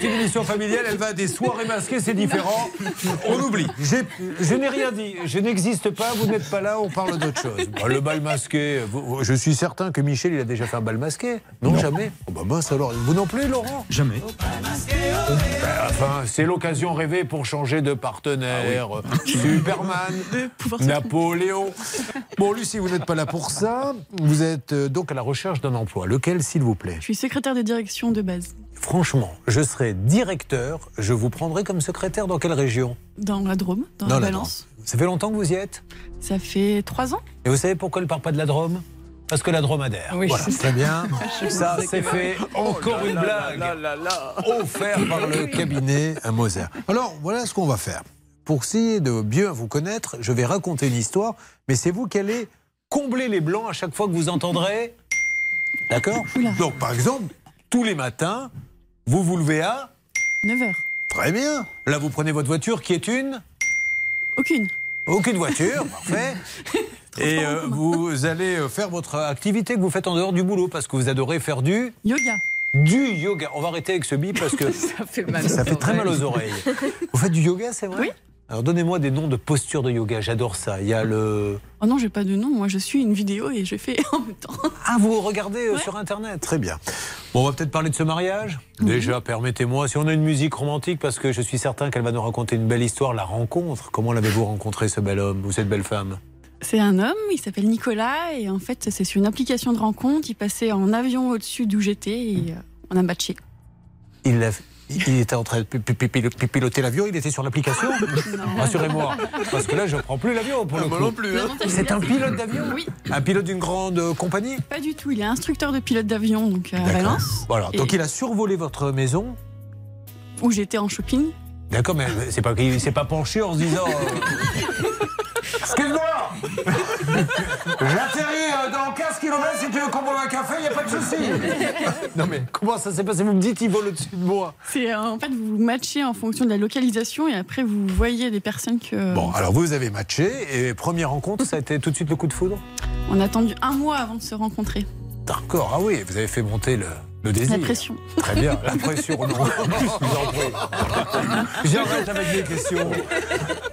Émission familiale, elle va à des soirées masquées, c'est différent. On oublie. Je n'ai rien dit. Je n'existe pas, vous n'êtes pas là, on parle d'autre chose. Bah, le bal masqué, vous- je suis certain que Michel, il a déjà fait un bal masqué. Non, jamais. Oh, bah mince alors. Vous non plus, Laurent? Jamais. Ben, Enfin, c'est l'occasion rêvée pour changer de partenaire. Superman, Napoléon. Bon, Lucie, vous n'êtes pas là pour ça. Vous êtes euh, donc à la recherche d'un emploi. Lequel, s'il vous plaît? Je suis secrétaire de direction de base Franchement, je serai directeur. Je vous prendrai comme secrétaire dans quelle région? Dans la Drôme, dans Non, la là, Valence. Ça fait longtemps que vous y êtes? Ça fait trois ans. Et vous savez pourquoi elle ne part pas de la Drôme? Parce que la dromadaire. Oui. Voilà, très bien. Ça, c'est fait. Encore Oh là une là blague. Offert par le cabinet à Moser. Alors, voilà ce qu'on va faire. Pour essayer de bien vous connaître, je vais raconter une histoire, mais c'est vous qui allez combler les blancs à chaque fois que vous entendrez. D'accord Donc, par exemple, tous les matins, vous vous levez à 9h. Très bien. Là, vous prenez votre voiture qui est une Aucune. Aucune voiture, parfait. Et euh, vous allez euh, faire votre activité que vous faites en dehors du boulot parce que vous adorez faire du Yoga. du yoga. On va arrêter avec ce bip parce que Ça fait mal. ça fait très mal aux oreilles. Vous faites du yoga, c'est vrai Oui. Alors donnez-moi des noms de postures de yoga, j'adore ça. Il y a le. Oh non, j'ai pas de nom. Moi, je suis une vidéo et je fais en même temps. Ah, vous regardez euh, sur Internet Très bien. Bon, on va peut-être parler de ce mariage. Déjà, permettez-moi, si on a une musique romantique, parce que je suis certain qu'elle va nous raconter une belle histoire, la rencontre. Comment l'avez-vous rencontré, ce bel homme ou cette belle femme? C'est un homme, il s'appelle Nicolas et en fait, c'est sur une application de rencontre. Il passait en avion au-dessus d'où j'étais et euh, on a matché. il, l'a- il était en train de pi- pi- pi- pi- piloter l'avion, il était sur l'application? Rassurez-moi, parce que là, je ne prends plus l'avion pour le moi coup. non plus, hein. C'est un pilote d'avion? Oui. Un pilote d'une grande euh, compagnie? Pas du tout. Il est instructeur de pilote d'avion donc à Valence. Voilà, Et- donc il a survolé votre maison? Où j'étais en shopping. D'accord, mais c'est pas qu'il s'est pas penché en se disant. euh, Excuse-moi J'atterris euh, dans 15 km si tu veux qu'on boive un café, il n'y a pas de souci. Non mais comment ça s'est passé? Vous me dites, il vole au-dessus de moi. C'est euh, en fait vous matchez en fonction de la localisation et après vous voyez des personnes que. Bon, alors vous avez matché et première rencontre, ça a été tout de suite le coup de foudre? On a attendu un mois avant de se rencontrer. D'accord, ah oui, vous avez fait monter le, le désir. La pression. Très bien, la pression, non. J'arrête avec les questions.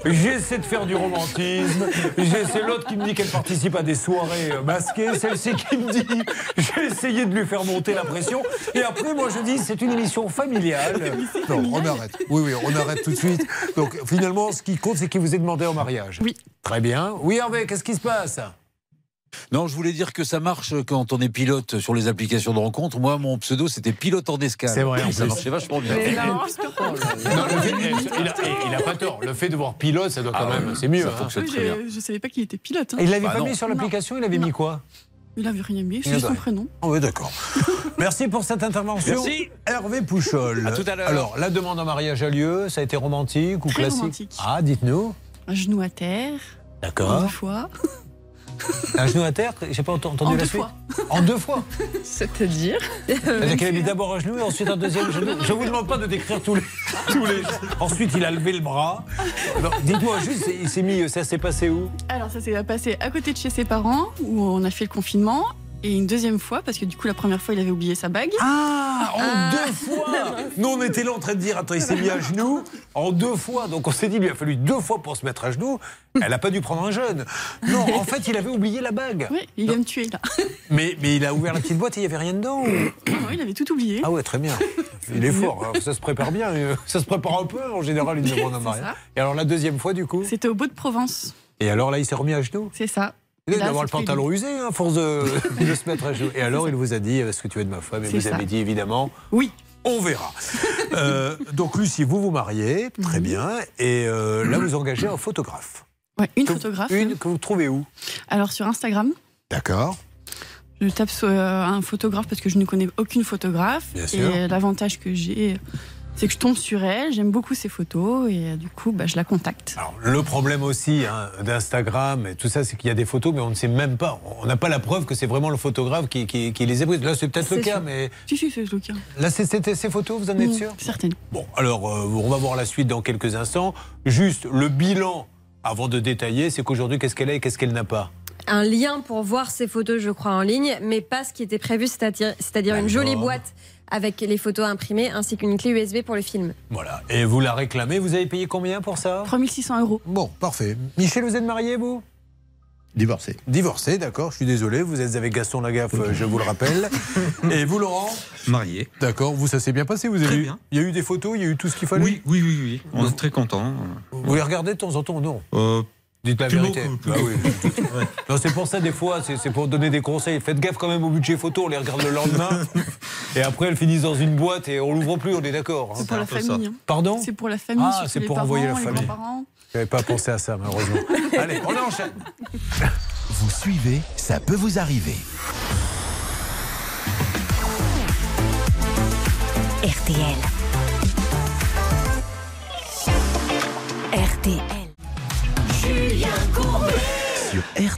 J'essaie de faire du romantisme. J'essaie l'autre qui me dit qu'elle participe à des soirées euh, masquées. Celle-ci qui me dit j'ai essayé de lui faire monter la pression. Et après, moi, je dis c'est une émission familiale. Non, on arrête. Oui, oui, on arrête tout de suite. Donc, finalement, ce qui compte, c'est qu'il vous ait demandé en mariage. Oui. Très bien. Oui, Hervé, qu'est-ce qui se passe? Non, je voulais dire que ça marche quand on est pilote sur les applications de rencontre. Moi, mon pseudo, c'était pilote en escale. C'est vrai, ça marchait vachement bien. Non, le fait- il, a, il a pas tort. Le fait de voir pilote, ça doit quand Ah même. c'est mieux. ça hein. fonctionne Oui, très bien. je, je savais pas qu'il était pilote. hein. Et il l'avait Bah pas non. mis sur l'application, il avait mis quoi? Il avait rien mis, Eh c'est son ben. prénom. Ah oui, d'accord. Merci pour cette intervention. Merci. Hervé Pouchol. À tout à l'heure. Alors, la demande en mariage a lieu, ça a été romantique ou Très classique? romantique. Ah, dites-nous. Un genou à terre. D'accord. Deux fois. Un genou à terre, j'ai pas entendu En la deux suite. fois. En deux fois C'est-à-dire C'est-à-dire qu'il a mis d'abord un genou et ensuite un deuxième genou. Je vous demande pas de décrire tous les. Tous les... Ensuite, il a levé le bras. Dites-moi juste, il s'est mis. Ça s'est passé où? Alors ça s'est passé à côté de chez ses parents où on a fait le confinement. Et une deuxième fois, parce que du coup la première fois il avait oublié sa bague. Ah, en deux fois Nous, on était là en train de dire, attends, il s'est mis à genoux en deux fois. Donc on s'est dit, il lui a fallu deux fois pour se mettre à genoux. Elle n'a pas dû prendre un jeune. Non, en fait, il avait oublié la bague. Oui, il vient me tuer là. Mais, mais il a ouvert la petite boîte et il n'y avait rien dedans. ou- Non, il avait tout oublié. Ah ouais, très bien. Il est fort. hein. Ça se prépare bien. euh, Ça se prépare un peu, en général, une demande en C'est mariage. Et alors, la deuxième fois, du coup? C'était au Beau de Provence. Et alors là, il s'est remis à genoux? C'est ça. Il doit avoir le pantalon usé, hein, à force de, de se mettre à genoux. Et alors, il vous a dit, est-ce que tu es de ma femme Et vous ça. avez dit, évidemment, Oui. on verra. Euh, donc, Lucie, vous vous mariez, Mhm. très bien. Et euh, là, vous engagez un photographe. Ouais, une Que- photographe. Une que vous trouvez où? Alors sur Instagram, D'accord. je tape sur euh, un photographe parce que je ne connais aucune photographe. Bien sûr. Et l'avantage que j'ai, c'est que je tombe sur elle, j'aime beaucoup ses photos et euh, du coup, bah, je la contacte. Alors, le problème aussi hein, d'Instagram et tout ça, c'est qu'il y a des photos, mais on ne sait même pas. On n'a pas la preuve que c'est vraiment le photographe qui, qui- qui les a prises. Là, c'est peut-être le cas, sûr. mais Si, si, c'est le cas. là, c'est- c'était ces photos, vous en êtes Mm, sûr? Certaine. Bon, alors, euh, on va voir la suite dans quelques instants. Juste le bilan, avant de détailler, c'est qu'aujourd'hui, qu'est-ce qu'elle a et qu'est-ce qu'elle n'a pas? Un lien pour voir ces photos, je crois, en ligne, mais pas ce qui était prévu, c'est-à-dire une jolie boîte avec les photos imprimées ainsi qu'une clé USB pour le film. Voilà. Et vous la réclamez. Vous avez payé combien pour ça 3600 euros. Bon, parfait. Michel, vous êtes marié, vous? Divorcé. Divorcé, d'accord, je suis désolé, vous êtes avec Gaston Lagaffe, euh, je vous le rappelle. Et vous, Laurent? Marié. D'accord, vous, ça s'est bien passé, vous avez Très eu, bien. Il y a eu des photos, il y a eu tout ce qu'il fallait? Oui, oui, oui, oui. On est très contents. Vous les regardez de temps en temps, non? Euh, Dites la Plus vérité. beaucoup, plus Ah oui. Non, c'est pour ça, des fois, c'est c'est pour donner des conseils. Faites gaffe quand même au budget photo, on les regarde le lendemain. et après, elles finissent dans une boîte et on l'ouvre plus, on est d'accord. hein. C'est pour la famille. hein. Pardon? C'est pour la famille. Ah, c'est pour envoyer la famille. J'avais pas pensé à ça, malheureusement. Allez, on enchaîne. Vous suivez, ça peut vous arriver. RTL. RTL. Julien Courbet.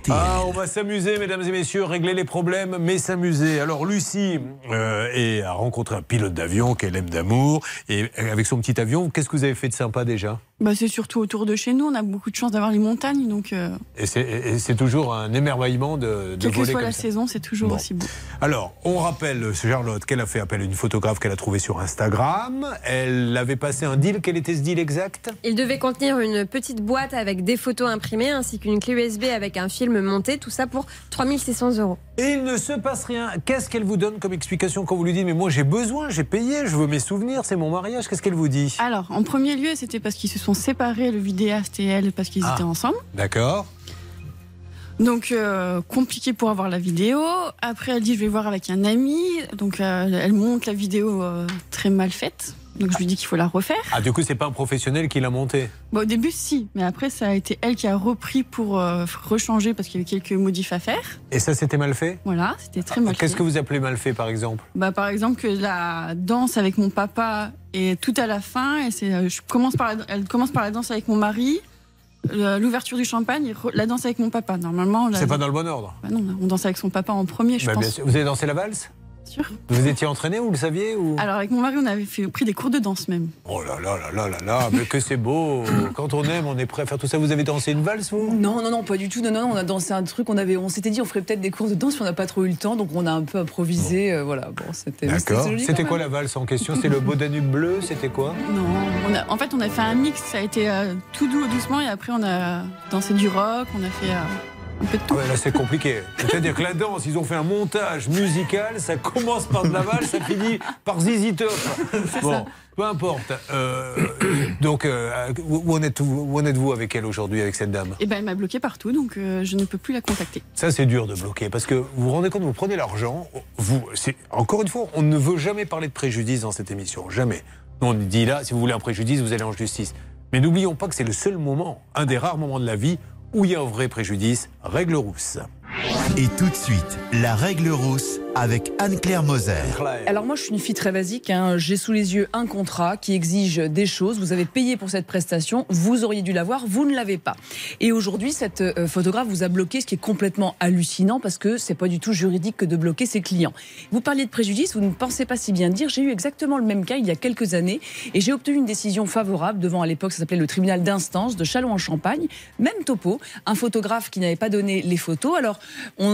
Ah, on va s'amuser, mesdames et messieurs, régler les problèmes, mais s'amuser. Alors, Lucie euh, a rencontré un pilote d'avion qu'elle aime d'amour. Et avec son petit avion, qu'est-ce que vous avez fait de sympa déjà? Bah, c'est surtout autour de chez nous. On a beaucoup de chance d'avoir les montagnes, donc euh, Et c'est- toujours un émerveillement de, de quelle que soit comme la ça. saison, c'est toujours Bon. aussi beau. Alors, on rappelle, Charlotte, qu'elle a fait appel à une photographe qu'elle a trouvée sur Instagram. Elle avait passé un deal. Quel était ce deal exact? Il devait contenir une petite boîte avec des photos imprimées ainsi qu'une clé USB avec un film monté, tout ça pour 3600 euros. Et il ne se passe rien. Qu'est-ce qu'elle vous donne comme explication quand vous lui dites Mais moi j'ai besoin, j'ai payé, je veux mes souvenirs, c'est mon mariage? Qu'est-ce qu'elle vous dit? Alors, en premier lieu, c'était parce qu'ils se sont séparés, le vidéaste et elle, parce qu'ils Ah. étaient ensemble. D'accord. Donc, euh, compliqué pour avoir la vidéo. Après, elle dit, je vais voir avec un ami. Donc, euh, elle monte la vidéo euh, très mal faite. Donc, je lui dis qu'il faut la refaire. Ah, du coup, c'est pas un professionnel qui l'a monté Bon, au début, si. Mais après, ça a été elle qui a repris pour euh, rechanger parce qu'il y avait quelques modifs à faire. Et ça, c'était mal fait? Voilà, c'était très mal Qu'est-ce fait. que vous appelez mal fait, par exemple? Bah, par exemple, que la danse avec mon papa est tout à la fin. Et c'est, euh, je commence par la- elle commence par la danse avec mon mari. L'ouverture du champagne, et la danse avec mon papa. Normalement, C'est pas dans le bon ordre. Bah non, on danse avec son papa en premier, je Bah, bien pense. sûr. Vous avez dansé la valse? Sûr. Vous étiez entraîné, vous le saviez ou... Alors avec mon mari, on avait fait, pris des cours de danse même. Oh là là là là là là, mais que c'est beau Quand on aime, on est prêt à faire tout ça. Vous avez dansé une valse, vous? Non, non, non, pas du tout. Non, non, on a dansé un truc. On avait, on s'était dit, on ferait peut-être des cours de danse, mais on n'a pas trop eu le temps, donc on a un peu improvisé. euh, voilà, bon, c'était. D'accord. C'était quoi la valse en question? C'était le beau Danube bleu? C'était quoi? Non, on a- en fait, on a fait un mix. Ça a été euh, tout doux, doucement, et après, on a dansé du rock. On a fait euh, un peu de tout. Ouais, là c'est compliqué. C'est-à-dire que la danse, ils ont fait un montage musical, ça commence par de la valse, ça finit par Zizi Top. Bon, peu importe. Euh, donc, euh, où en êtes- êtes-vous avec elle aujourd'hui, avec cette dame? Et ben, elle m'a bloqué partout, donc euh, je ne peux plus la contacter. Ça, c'est dur de bloquer parce que vous vous rendez compte, vous prenez l'argent, vous, encore une fois, on ne veut jamais parler de préjudice dans cette émission, jamais. On dit là, si vous voulez un préjudice, vous allez en justice. Mais n'oublions pas que c'est le seul moment, un des rares moments de la vie où il y a un vrai préjudice, règle rousse. Et tout de suite, la règle rousse avec Anne-Claire Moser. Alors moi, je suis une fille très basique. hein. J'ai sous les yeux un contrat qui exige des choses. Vous avez payé pour cette prestation. Vous auriez dû l'avoir. Vous ne l'avez pas. Et aujourd'hui, cette euh, photographe vous a bloqué, ce qui est complètement hallucinant parce que c'est pas du tout juridique que de bloquer ses clients. Vous parliez de préjudice. Vous ne pensez pas si bien dire. J'ai eu exactement le même cas il y a quelques années et j'ai obtenu une décision favorable devant à l'époque ça s'appelait le tribunal d'instance de Châlons-en-Champagne. Même topo. Un photographe qui n'avait pas donné les photos. Alors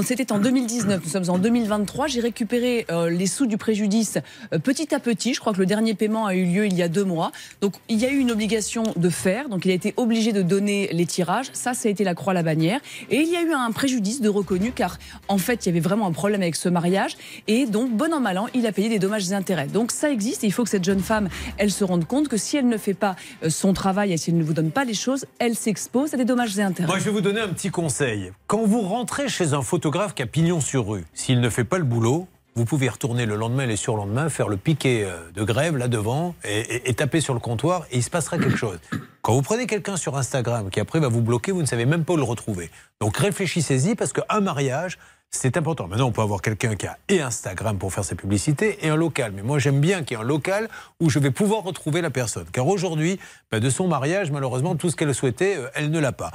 c'était en 2019. Nous sommes en 2023. J'ai récupéré euh, les sous du préjudice euh, petit à petit. Je crois que le dernier paiement a eu lieu il y a deux mois. Donc il y a eu une obligation de faire. Donc il a été obligé de donner les tirages. Ça, ça a été la croix la bannière. Et il y a eu un préjudice de reconnu car en fait il y avait vraiment un problème avec ce mariage. Et donc bon an mal an, il a payé des dommages et intérêts. Donc ça existe. Et il faut que cette jeune femme, elle se rende compte que si elle ne fait pas euh, son travail et si elle ne vous donne pas les choses, elle s'expose à des dommages et intérêts. Moi, je vais vous donner un petit conseil. Quand vous rentrez chez un photographe qui a pignon sur rue, s'il ne fait pas le boulot, vous pouvez retourner le lendemain et les surlendemain, faire le piquet euh, de grève là devant et, et- et taper sur le comptoir et il se passera quelque chose. Quand vous prenez quelqu'un sur Instagram qui après va vous bloquer, vous ne savez même pas où le retrouver. Donc réfléchissez-y parce qu'un mariage, c'est important. Maintenant, on peut avoir quelqu'un qui a et Instagram pour faire sa publicité et un local. Mais moi, j'aime bien qu'il y ait un local où je vais pouvoir retrouver la personne. Car aujourd'hui, bah, de son mariage, malheureusement, tout ce qu'elle souhaitait, euh, elle ne l'a pas.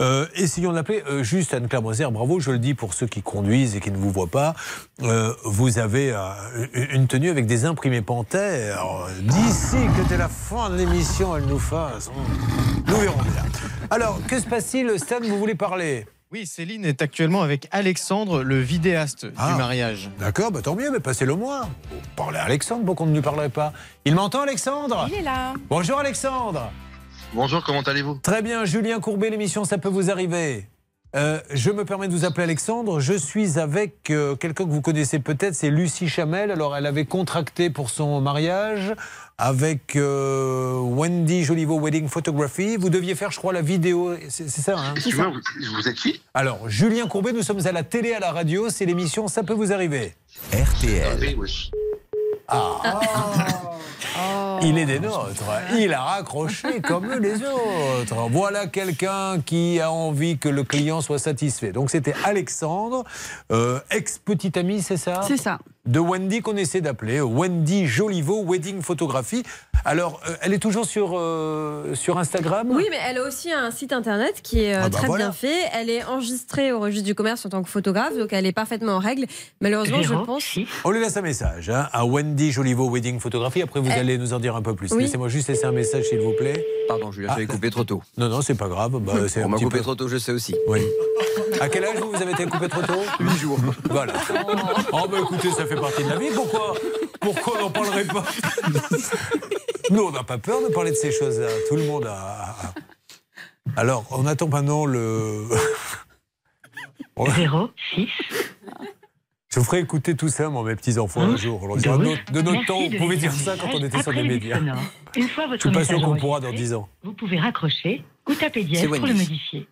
Euh, essayons de l'appeler euh, juste Anne-Claire. Bravo, je le dis pour ceux qui conduisent et qui ne vous voient pas. Euh, vous avez une tenue avec des imprimés panthères. D'ici que dès la fin de l'émission, elle nous fasse. Nous verrons bien. Alors, que se passe-t-il Stan, vous voulez parler? Oui, Céline est actuellement avec Alexandre, le vidéaste Ah. du mariage. D'accord, bah tant mieux, mais passez-le moi. Parlez à Alexandre, pourquoi on ne lui parlerait pas Il m'entend, Alexandre Il est là. Bonjour, Alexandre. Bonjour, comment allez-vous? Très bien, Julien Courbet, l'émission Ça peut vous arriver. Euh, je me permets de vous appeler Alexandre. Je suis avec euh, quelqu'un que vous connaissez peut-être, c'est Lucie Chamel. Alors, elle avait contracté pour son mariage avec euh, Wendy Joliveau Wedding Photography. Vous deviez faire, je crois, la vidéo. C'est c'est ça, hein? Excusez-moi, vous, vous êtes qui? Alors, Julien Courbet, nous sommes à la télé, à la radio. C'est l'émission Ça peut vous arriver. RTL. Ah. Il est des nôtres. Il a raccroché comme les autres. Voilà quelqu'un qui a envie que le client soit satisfait. Donc c'était Alexandre, euh, ex-petit ami, c'est ça? C'est ça. De Wendy qu'on essaie d'appeler. Wendy Joliveau Wedding Photographie. Alors, euh, elle est toujours sur, euh, sur Instagram? Oui, mais elle a aussi un site internet qui est euh, Ah bah très voilà. bien fait. Elle est enregistrée au registre du commerce en tant que photographe, donc elle est parfaitement en règle. Malheureusement, je pense. On lui laisse un message hein, à Wendy Joliveau Wedding Photography. Après, vous Elle- allez nous en dire un peu plus. Oui. Laissez-moi juste laisser un message, s'il vous plaît. Pardon, Julien, j'avais coupé trop tôt. Non, non, c'est pas grave. Bah, c'est On m'a coupé peu- trop tôt, je sais aussi. Oui. À quel âge vous, vous avez été coupé trop tôt? 8 jours. Voilà. Oh, bah écoutez, ça fait partie de la vie. Pourquoi Pourquoi on n'en parlerait pas? Nous, on n'a pas peur de parler de ces choses-là. Tout le monde a. Alors, on attend maintenant le. 06. Je vous ferai écouter tout ça, moi, mes petits-enfants, un jour. On dira, de notre temps, on de pouvait dire ça quand on était sur après des le bip médias. Une fois Je votre suis pas sûr message qu'on pourra dans enregistré, 10 ans. Vous pouvez raccrocher ou taper dièse pour le modifier.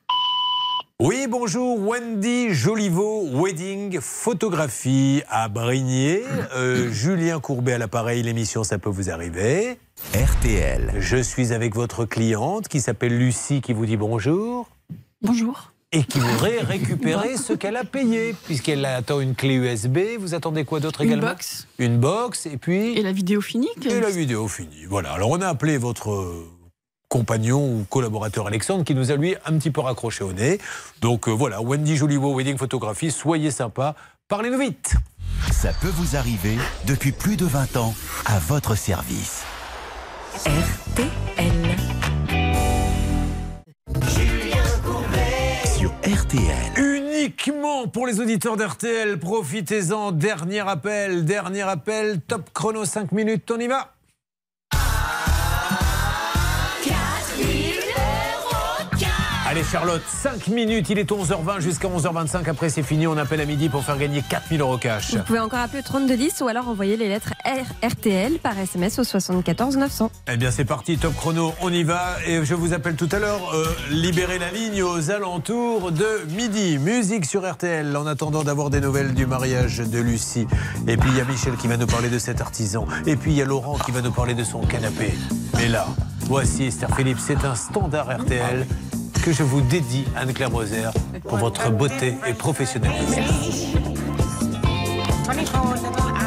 Oui, bonjour, Wendy Joliveau, Wedding Photographie à Brigné. Euh, Julien Courbet à l'appareil, l'émission Ça peut vous arriver. RTL. Je suis avec votre cliente qui s'appelle Lucie qui vous dit bonjour. Bonjour. Et qui voudrait récupérer ce qu'elle a payé, puisqu'elle attend une clé USB. Vous attendez quoi d'autre Une également box. Une box, et puis Et la vidéo finie que- Et la vidéo finie. Voilà. Alors on a appelé votre compagnon ou collaborateur Alexandre qui nous a lui un petit peu raccroché au nez. Donc euh, voilà, Wendy Joliveau, Wedding Photographie, soyez sympa, parlez-nous vite. Ça peut vous arriver depuis plus de 20 ans à votre service. RTL. Sur RTL. Uniquement pour les auditeurs d'RTL, profitez-en. Dernier appel, dernier appel, top chrono 5 minutes, on y va. Allez Charlotte, 5 minutes, il est 11h20 jusqu'à 11h25. Après c'est fini, on appelle à midi pour faire gagner 4000 euros cash. Vous pouvez encore appeler au 3210 ou alors envoyer les lettres R- RTL par SMS au 74 900. Eh bien c'est parti, top chrono, on y va. Et je vous appelle tout à l'heure, euh, libérez la ligne aux alentours de midi. Musique sur RTL en attendant d'avoir des nouvelles du mariage de Lucie. Et puis il y a Michel qui va nous parler de cet artisan. Et puis il y a Laurent qui va nous parler de son canapé. Mais là, voici Esther Philippe, c'est un standard RTL que je vous dédie, Anne-Claire Moser, pour votre beauté et professionnalisme. 24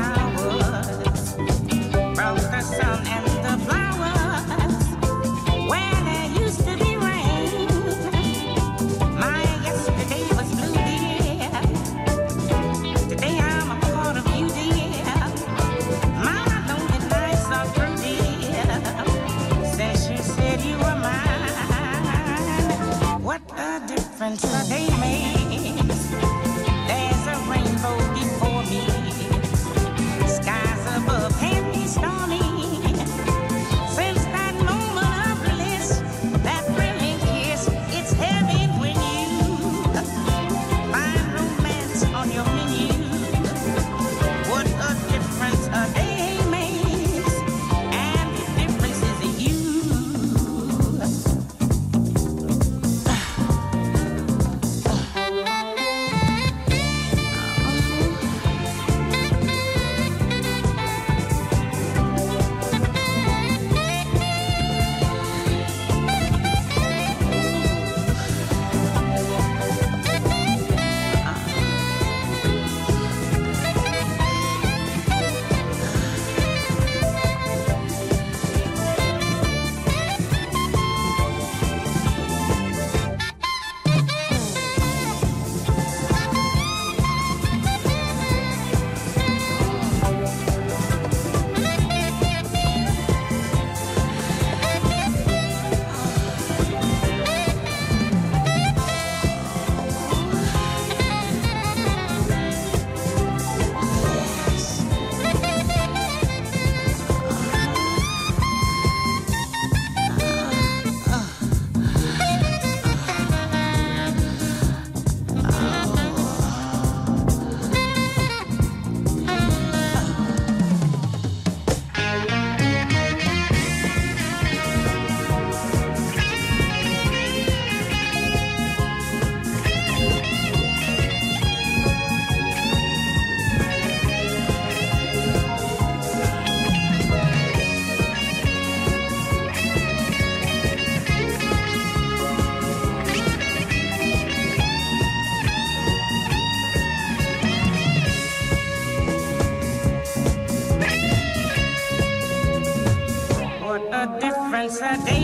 Saturday.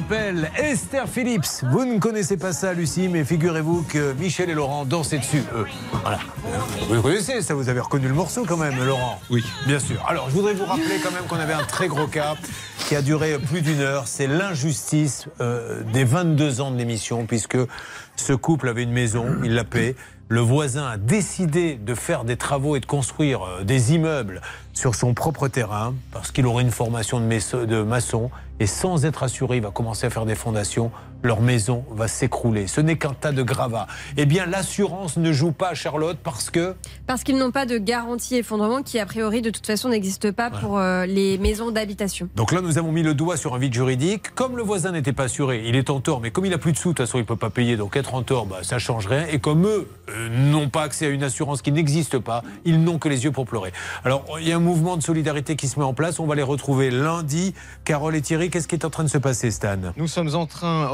S'appelle Esther Phillips. Vous ne connaissez pas ça, Lucie, mais figurez-vous que Michel et Laurent dansaient dessus. eux. Voilà. Vous connaissez, ça, vous avez reconnu le morceau quand même, Laurent Oui. Bien sûr. Alors, je voudrais vous rappeler quand même qu'on avait un très gros cas qui a duré plus d'une heure. C'est l'injustice euh, des 22 ans de l'émission, puisque ce couple avait une maison, il la paie. Le voisin a décidé de faire des travaux et de construire euh, des immeubles sur son propre terrain parce qu'il aurait une formation de maçon et sans être assuré, il va commencer à faire des fondations. Leur maison va s'écrouler. Ce n'est qu'un tas de gravats. Eh bien, l'assurance ne joue pas à Charlotte parce que Parce qu'ils n'ont pas de garantie effondrement qui, a priori, de toute façon, n'existe pas pour euh, les maisons d'habitation. Donc là, nous avons mis le doigt sur un vide juridique. Comme le voisin n'était pas assuré, il est en tort, mais comme il a plus de sous, de toute façon, il ne peut pas payer. Donc être en tort, bah, ça change rien. Et comme eux euh, n'ont pas accès à une assurance qui n'existe pas, ils n'ont que les yeux pour pleurer. Alors, il y a un mouvement de solidarité qui se met en place. On va les retrouver lundi. Carole et Thierry, qu'est-ce qui est en train de se passer, Stan? Nous sommes en train,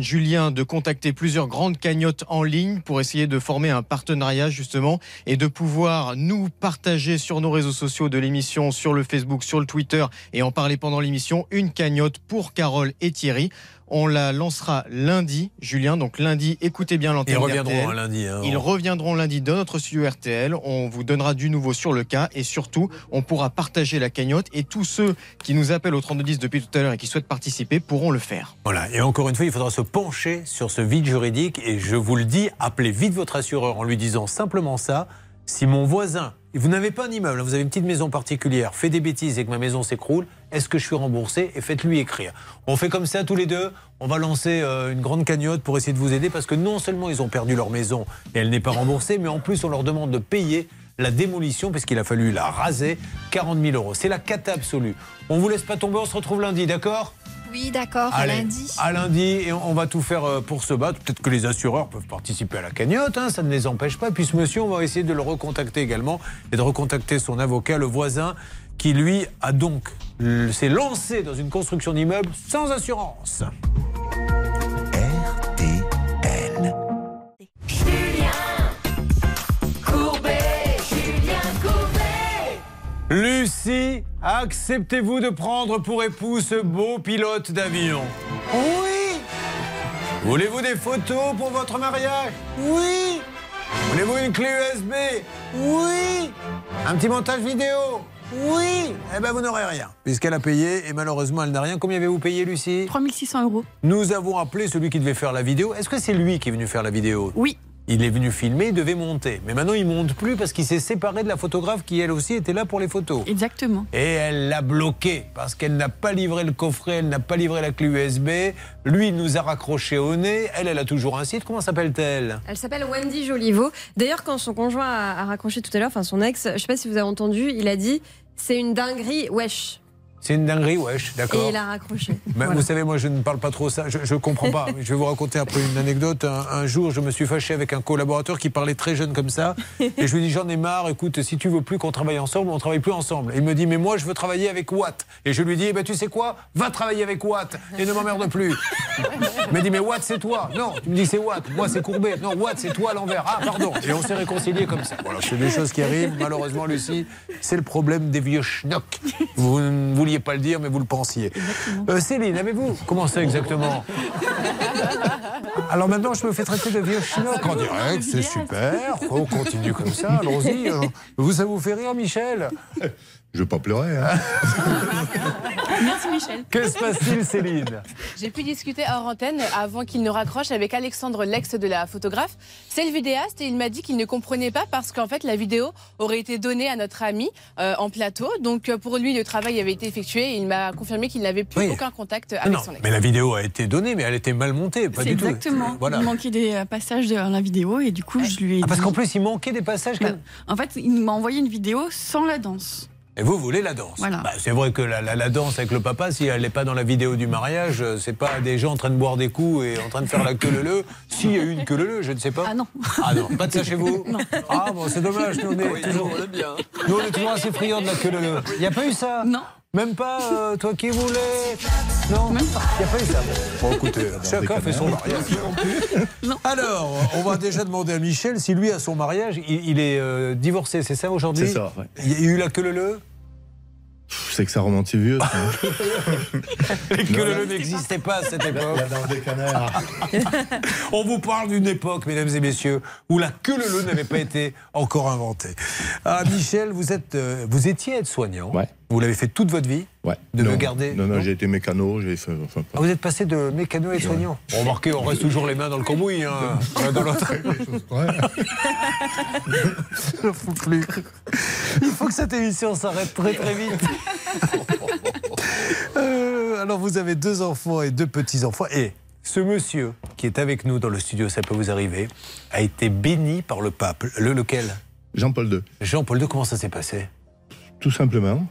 Julien, de contacter plusieurs grandes cagnottes en ligne pour essayer de former un partenariat justement et de pouvoir nous partager sur nos réseaux sociaux de l'émission, sur le Facebook, sur le Twitter et en parler pendant l'émission, une cagnotte pour Carole et Thierry. On la lancera lundi, Julien. Donc lundi, écoutez bien l'antenne. Ils reviendront RTL. hein, lundi. hein. Ils reviendront lundi dans notre studio RTL. On vous donnera du nouveau sur le cas et surtout, on pourra partager la cagnotte et tous ceux qui nous appellent au 3210 depuis tout à l'heure et qui souhaitent participer pourront le faire. Voilà, et encore une fois, il faudra se pencher sur ce vide juridique. Et je vous le dis, appelez vite votre assureur en lui disant simplement ça. Si mon voisin, vous n'avez pas un immeuble, vous avez une petite maison particulière, fait des bêtises et que ma maison s'écroule, est-ce que je suis remboursé Et faites-lui écrire. On fait comme ça tous les deux. On va lancer euh, une grande cagnotte pour essayer de vous aider parce que non seulement ils ont perdu leur maison et elle n'est pas remboursée, mais en plus on leur demande de payer la démolition parce qu'il a fallu la raser 40 000 euros. C'est la cata absolue. On vous laisse pas tomber, on se retrouve lundi, d'accord? Oui, d'accord, à lundi. À lundi, et on va tout faire euh, pour se battre. Peut-être que les assureurs peuvent participer à la cagnotte, hein, ça ne les empêche pas. Puis ce monsieur, on va essayer de le recontacter également et de recontacter son avocat, le voisin, qui lui a donc s'est lancé dans une construction d'immeuble sans assurance. Lucie, acceptez-vous de prendre pour époux ce beau pilote d'avion? Oui. Voulez-vous des photos pour votre mariage? Oui. Voulez-vous une clé USB Oui. Un petit montage vidéo? Oui. Eh bien, vous n'aurez rien, puisqu'elle a payé et malheureusement, elle n'a rien. Combien avez-vous payé, Lucie? 3600 euros. Nous avons appelé celui qui devait faire la vidéo. Est-ce que c'est lui qui est venu faire la vidéo? Oui. Il est venu filmer, il devait monter. Mais maintenant, il monte plus parce qu'il s'est séparé de la photographe qui, elle aussi, était là pour les photos. Exactement. Et elle l'a bloqué parce qu'elle n'a pas livré le coffret, elle n'a pas livré la clé USB. Lui, il nous a raccroché au nez. Elle, elle a toujours un site. Comment s'appelle-t-elle? Elle s'appelle Wendy Joliveau. D'ailleurs, quand son conjoint a, raccroché tout à l'heure, enfin son ex, je sais pas si vous avez entendu, il a dit c'est une dinguerie, wesh. C'est une dinguerie, wesh, d'accord. Et il a raccroché. Mais Voilà. Vous savez, moi, je ne parle pas trop ça. Je, je comprends pas. Je vais vous raconter après une anecdote. Un, un jour, je me suis fâché avec un collaborateur qui parlait très jeune comme ça. Et je lui dit, j'en ai marre. Écoute, si tu veux plus qu'on travaille ensemble, on travaille plus ensemble. Et il me dit, mais moi, je veux travailler avec Watt. Et je lui dis, eh ben, tu sais quoi? Va travailler avec Watt et ne m'emmerde plus. Il m'a dit, mais Watt, c'est toi. Non, tu me dis, c'est Watt. Moi, c'est Courbet. Non, Watt, c'est toi à l'envers. Ah, pardon. Et on s'est réconciliés comme ça. Voilà, c'est des choses qui arrivent. Malheureusement, Lucie, c'est le problème des vieux schnocks. Vous ne vouliez pas le dire, mais vous le pensiez. Euh, Céline, avez-vous Comment ça exactement Alors maintenant, je me fais traiter de vieux schnock en direct, c'est super. On continue comme ça, allons-y. Euh, Vous, ça vous fait rire, Michel? Je vais pas pleurer. Hein. Merci Michel. Que se passe-t-il, Céline? J'ai pu discuter hors antenne avant qu'il ne raccroche avec Alexandre, l'ex de la photographe. C'est le vidéaste et il m'a dit qu'il ne comprenait pas parce qu'en fait la vidéo aurait été donnée à notre ami euh, en plateau. Donc euh, pour lui le travail avait été effectué et il m'a confirmé qu'il n'avait plus Oui. aucun contact avec Non, son ex. mais la vidéo a été donnée, mais elle était mal montée, pas du tout. exactement. Voilà. Il manquait des euh, passages de la vidéo et du coup je lui ai Ah, parce dit- qu'en plus, il manquait des passages. Bah, en fait, il m'a envoyé une vidéo sans la danse. Et vous voulez la danse Voilà. Bah, C'est vrai que la, la- la danse avec le papa, si elle n'est pas dans la vidéo du mariage, euh, c'est pas des gens en train de boire des coups et en train de faire la queue leu S'il y a eu une queue leu je ne sais pas. Ah non. Ah non, pas de ça chez vous Non. Ah bon, c'est dommage, nous on est Oui, toujours, on aime bien. nous, on est toujours assez friands de la queue leu Il n'y a pas eu ça Non. Même pas euh, toi qui voulais Non Même pas. Il n'y a pas eu ça. Bon, écoutez, chacun fait son mariage. Alors, on va déjà demander à Michel si lui, à son mariage, il, il est euh, divorcé, c'est ça aujourd'hui? C'est ça, ouais. Il y a eu la queue leu? Pff, C'est que ça remonte vieux. ça. Les queues leu n'existaient pas à cette époque. La danse des canards. On vous parle d'une époque, mesdames et messieurs, où la queue leu n'avait pas été encore inventée. Ah, Michel, vous, êtes, euh, vous étiez aide-soignant. Ouais. Vous l'avez fait toute votre vie. Ouais. De non, me garder Non, non, non j'ai été mécano. J'ai fait. Enfin, Ah, vous êtes passé de mécano à aide-soignant. Bon, Remarquez, on reste toujours les mains dans le cambouis. Hein, l'un dans l'autre. ouais. Fous plus. Il faut que cette émission s'arrête très très vite. Euh, alors vous avez deux enfants et deux petits-enfants. Et ce monsieur qui est avec nous dans le studio, ça peut vous arriver, a été béni par le pape. Le lequel? Jean-Paul II. Jean-Paul II, comment ça s'est passé? Tout simplement.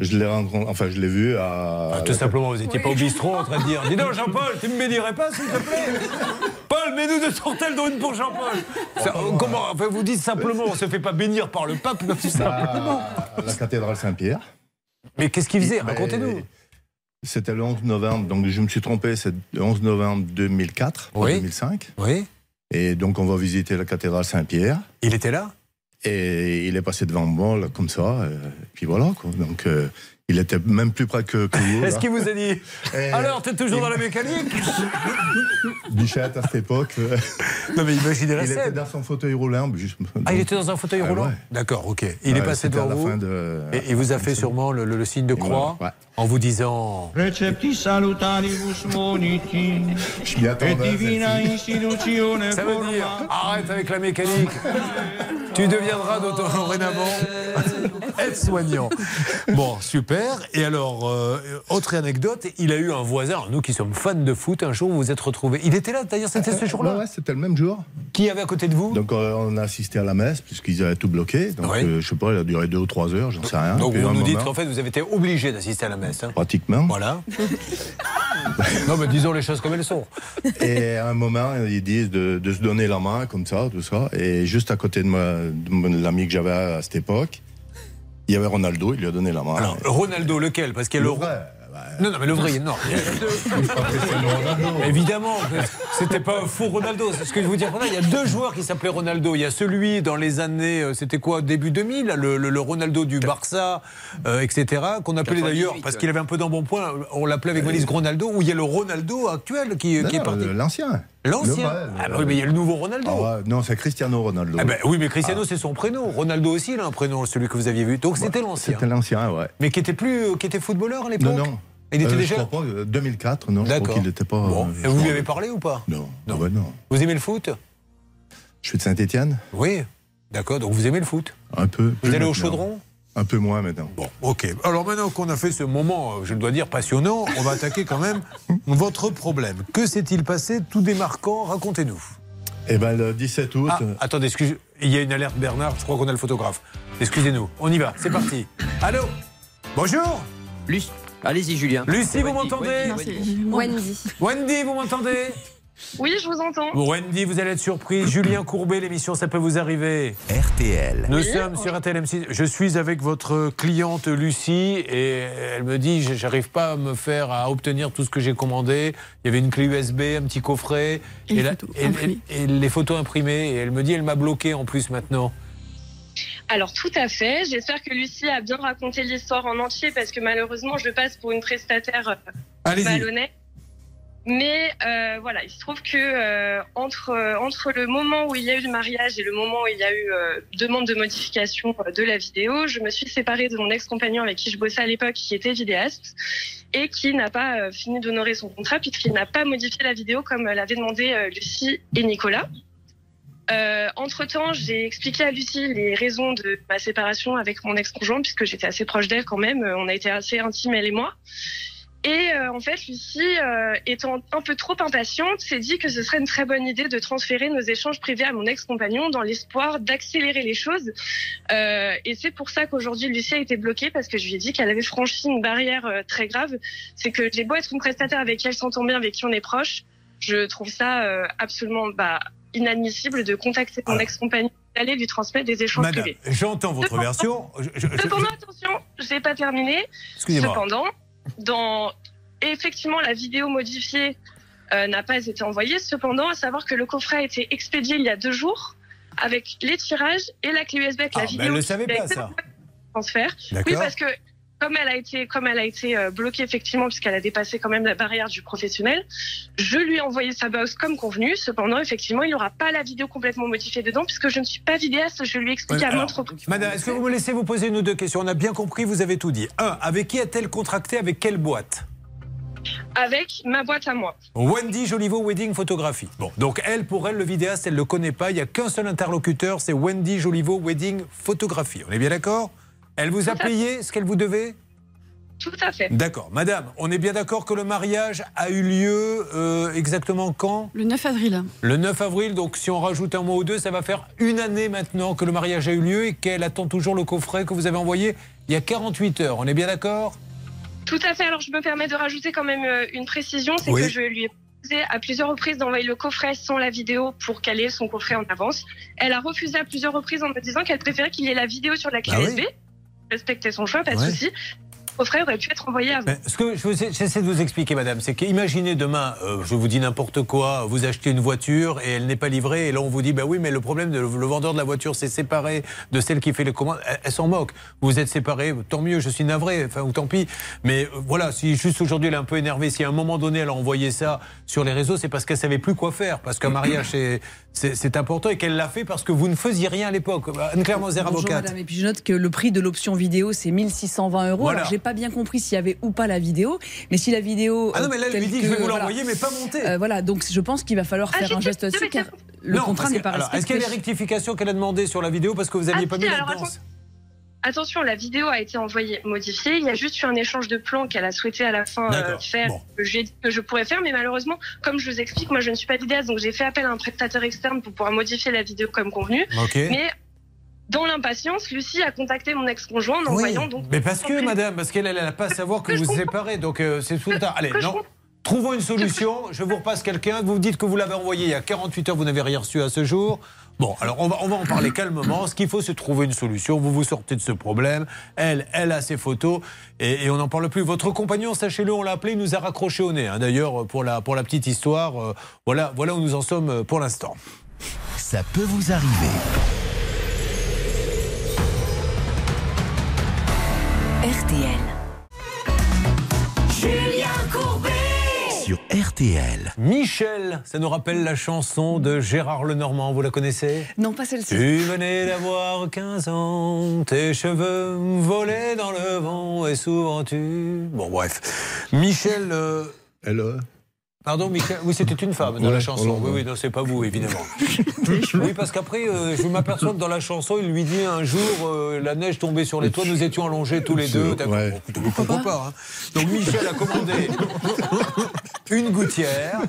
Je l'ai rencontré, enfin je l'ai vu à. Ah, Tout simplement, vous n'étiez pas au bistrot en train de dire Dis donc Jean-Paul, tu me bénirais pas s'il te plaît? Paul, mets-nous de sortelles dans une pour Jean-Paul euh, Comment enfin, Vous dites simplement, on se fait pas bénir par le pape, comme tout simplement. à la cathédrale Saint-Pierre. Mais qu'est-ce qu'il faisait? Racontez-nous. C'était le 11 novembre, donc je me suis trompé, c'est le 11 novembre 2004, pas Oui. 2005. Oui. Et donc on va visiter la cathédrale Saint-Pierre. Il était là? Et il est passé devant moi, comme ça, euh, puis voilà. Quoi. Donc euh, il était même plus près que, que vous. Est-ce qu'il vous a dit Et- Alors, t'es toujours dans la mécanique Bichette à cette époque. euh, Non mais imaginez la il était dans son fauteuil roulant. Juste, Ah, il était dans un fauteuil Ah, roulant ouais. D'accord, ok. Il est Ouais, passé devant la vous de- et il vous a fait sûrement le, le- le signe de croix Ouais. en vous disant Recepti salutaribus moniti. Je m'y attendais, Ça veut dire arrête avec la mécanique. tu deviendras dorénavant aide-soignant. Bon, super. Et alors, euh, autre anecdote, il a eu un voisin, alors nous qui sommes fans de foot, un jour vous vous êtes retrouvés. Il était là, d'ailleurs, c'était ce jour-là Ouais, ouais, c'était le même jour. Qui avait à côté de vous? Donc euh, on a assisté à la messe puisqu'ils avaient tout bloqué. Donc Ouais. euh, je sais pas, il a duré deux ou trois heures, j'en sais rien. Donc vous nous dites qu'en fait vous avez été obligé d'assister à la messe. hein. pratiquement. Voilà. non mais disons les choses comme elles sont. Et à un moment, ils disent de, de se donner la main comme ça, tout ça. Et juste à côté de, de l'ami que j'avais à cette époque, il y avait Ronaldo, il lui a donné la main. Alors Ronaldo lequel? Parce qu'il y a le, vrai, Non, non, mais le vrai, non. Évidemment, c'était pas un faux Ronaldo. C'est ce que je veux dire. Il y a deux joueurs qui s'appelaient Ronaldo. Il y a celui dans les années, euh, c'était quoi, début 2000, là, le, le- le Ronaldo du Barça, euh, etc., qu'on appelait 98, d'ailleurs, parce qu'il avait un peu d'embonpoint, on l'appelait avec valise Ronaldo, ou il y a le Ronaldo actuel qui, Non, qui est parti. L'ancien. L'ancien Ah bah oui, mais il y a le nouveau Ronaldo. Ah non, c'est Cristiano Ronaldo. Ah ben oui, mais Cristiano, c'est son prénom. Ronaldo aussi, il a un prénom, celui que vous aviez vu. Donc c'était l'ancien. C'était l'ancien, ouais. Mais qui était plus, qui était footballeur à l'époque Non, non. Il était Euh, déjà. Je crois pas, euh, 2004, non, D'accord. qu'il n'était pas. Bon. euh, vous lui avez parlé ou pas Non, non. ouais, non. Vous aimez le foot Je suis de Saint-Etienne Oui. D'accord, donc vous aimez le foot Un peu. Vous allez au chaudron Un peu moins maintenant. Bon, ok. Alors maintenant qu'on a fait ce moment, euh, je dois dire passionnant, on va attaquer quand même votre problème. Que s'est-il passé tout démarquant Racontez-nous. Eh ben, le 17 août. Ah, attendez, excusez, il y a une alerte Bernard, je crois qu'on a le photographe. Excusez-nous, on y va, c'est parti. Allô Bonjour Lucie. Allez-y, Julien. Lucie, vous m'entendez. Wendy. Wendy, vous m'entendez Oui, je vous entends. Bon, Wendy, vous allez être surprise. Julien Courbet, l'émission, ça peut vous arriver. RTL. Nous Oui. sommes sur RTL M6. Je suis avec votre cliente Lucie et elle me dit je- j'arrive pas à me faire à obtenir tout ce que j'ai commandé. Il y avait une clé USB, un petit coffret Et les la- photos et- imprimées. et les photos imprimées. Et elle me dit elle m'a bloqué en plus maintenant. Alors tout à fait. J'espère que Lucie a bien raconté l'histoire en entier parce que malheureusement je passe pour une prestataire euh, malhonnête. Mais euh, voilà, il se trouve que euh, entre euh, entre le moment où il y a eu le mariage et le moment où il y a eu demande de modification de la vidéo, je me suis séparée de mon ex-compagnon avec qui je bossais à l'époque, qui était vidéaste et qui n'a pas fini d'honorer son contrat puisqu'il n'a pas modifié la vidéo comme l'avaient demandé Lucie et Nicolas. Entre-temps, j'ai expliqué à Lucie les raisons de ma séparation avec mon ex-conjoint, puisque j'étais assez proche d'elle quand même. On a été assez intimes, elle et moi. Et euh, en fait, Lucie, euh, étant un peu trop impatiente, s'est dit que ce serait une très bonne idée de transférer nos échanges privés à mon ex-compagnon dans l'espoir d'accélérer les choses. Euh, et c'est pour ça qu'aujourd'hui, Lucie a été bloquée, parce que je lui ai dit qu'elle avait franchi une barrière euh, très grave. C'est que j'ai beau être une prestataire avec qui elle s'entend bien, avec qui on est proche, je trouve ça euh, absolument bah, inadmissible de contacter mon ex-compagnon, d'aller lui transmettre des échanges Madame, privés. j'entends votre Cependant- version. Je- je- je- Cependant, attention, je n'ai pas terminé. Excusez-moi. Cependant, dans effectivement la vidéo modifiée euh, n'a pas été envoyée. Cependant, à savoir que le coffret a été expédié il y a deux jours avec les tirages et la clé USB avec Ah, la mais vidéo. elle ne qui savait pas ça. Transfert. Oui, parce que comme elle a été, comme elle a été euh, bloquée effectivement puisqu'elle a dépassé quand même la barrière du professionnel, je lui ai envoyé sa box comme convenu. Cependant, effectivement, il n'y aura pas la vidéo complètement modifiée dedans puisque je ne suis pas vidéaste. Je lui ai expliqué à Alors, maintes reprises. Madame, est-ce que vous me laissez vous poser une ou deux questions? On a bien compris, vous avez tout dit. Un, avec qui a-t-elle contracté? Avec quelle boîte? Avec ma boîte à moi. Wendy Joliveau Wedding Photographie. Bon, donc elle, pour elle, le vidéaste, elle ne le connaît pas. Il n'y a qu'un seul interlocuteur, c'est Wendy Joliveau Wedding Photographie. On est bien d'accord? Elle vous a payé ce qu'elle vous devait? Tout à fait. D'accord. Madame, on est bien d'accord que le mariage a eu lieu euh, exactement quand? Le 9 avril. Le 9 avril, donc si on rajoute un mois ou deux, ça va faire une année maintenant que le mariage a eu lieu et qu'elle attend toujours le coffret que vous avez envoyé il y a 48 heures. On est bien d'accord? Tout à fait. Alors, je me permets de rajouter quand même euh, une précision, c'est Oui. que je lui ai proposé à plusieurs reprises d'envoyer le coffret sans la vidéo pour qu'elle ait son coffret en avance. Elle a refusé à plusieurs reprises en me disant qu'elle préférait qu'il y ait la vidéo sur la clé Bah oui. Respecter son choix, pas de Ouais. souci. Coffret aurait pu être envoyé avant. Mais Ce que j'essaie de vous expliquer, madame, c'est qu'imaginez demain, euh, je vous dis n'importe quoi, vous achetez une voiture et elle n'est pas livrée, et là on vous dit, bah oui, mais le problème, de, le vendeur de la voiture s'est séparé de celle qui fait les commandes. Elle, elle s'en moque. Vous êtes séparés, tant mieux, je suis navré, enfin, ou tant pis. Mais euh, voilà, si juste aujourd'hui elle est un peu énervée, si à un moment donné elle a envoyé ça sur les réseaux, c'est parce qu'elle savait plus quoi faire, parce qu'un mariage c'est- c'est important et qu'elle l'a fait parce que vous ne faisiez rien à l'époque. Anne-Claire Moser, Bonjour, avocate. madame. Et puis je note que le prix de l'option vidéo, c'est 1620 euros. Voilà. Alors, j'ai pas bien compris s'il y avait ou pas la vidéo. Mais si la vidéo. Ah non, mais là, elle euh, lui dit, je vais que- vous voilà. l'envoyer, mais pas monter. Euh, voilà, donc je pense qu'il va falloir Ah, faire un geste mais car le Non, contrat n'est que- pas alors, Est-ce qu'il y a respecté. des rectifications qu'elle a demandées sur la vidéo parce que vous Ah, n'aviez pas si, mis la danse. Attention, la vidéo a été envoyée modifiée. Il y a juste eu un échange de plans qu'elle a souhaité à la fin euh, faire, Bon. que j'ai dit que je pourrais faire, mais malheureusement, comme je vous explique, moi je ne suis pas vidéaste, donc j'ai fait appel à un prestataire externe pour pouvoir modifier la vidéo comme convenu. Mais dans l'impatience, Lucie a contacté mon ex-conjoint en Oui, envoyant donc. mais parce que, madame, parce qu'elle n'a pas à savoir que vous vous séparez, donc euh, c'est tout le temps. Allez, que non. Trouvons une solution. Je vous repasse quelqu'un. Vous me dites que vous l'avez envoyé il y a 48 heures, vous n'avez rien reçu à ce jour. Bon, alors on va, on va en parler calmement. Ce qu'il faut, c'est trouver une solution. Vous vous sortez de ce problème. Elle, elle a ses photos et, on n'en parle plus. Votre compagnon, sachez-le, on l'a appelé, il nous a raccroché au nez. hein. D'ailleurs, pour la, pour la petite histoire, euh, voilà, voilà où nous en sommes euh, pour l'instant. Ça peut vous arriver. Sur RTL. Michel, ça nous rappelle la chanson de Gérard Lenormand. Vous la connaissez? Non, pas celle-ci. Tu venais d'avoir 15 ans, tes cheveux volaient dans le vent et souvent tu. Bon, bref. Michel. euh, Hello. Pardon, Michel Oui, c'était une femme dans Ouais, la chanson. Oui, oui, non, c'est pas vous, évidemment. oui, parce qu'après, euh, je m'aperçois que dans la chanson, il lui dit un jour, euh, la neige tombait sur les toits, nous étions allongés tous les deux. D'accord, Ouais. bon, écoutez, pourquoi pas hein. Donc Michel a commandé une gouttière.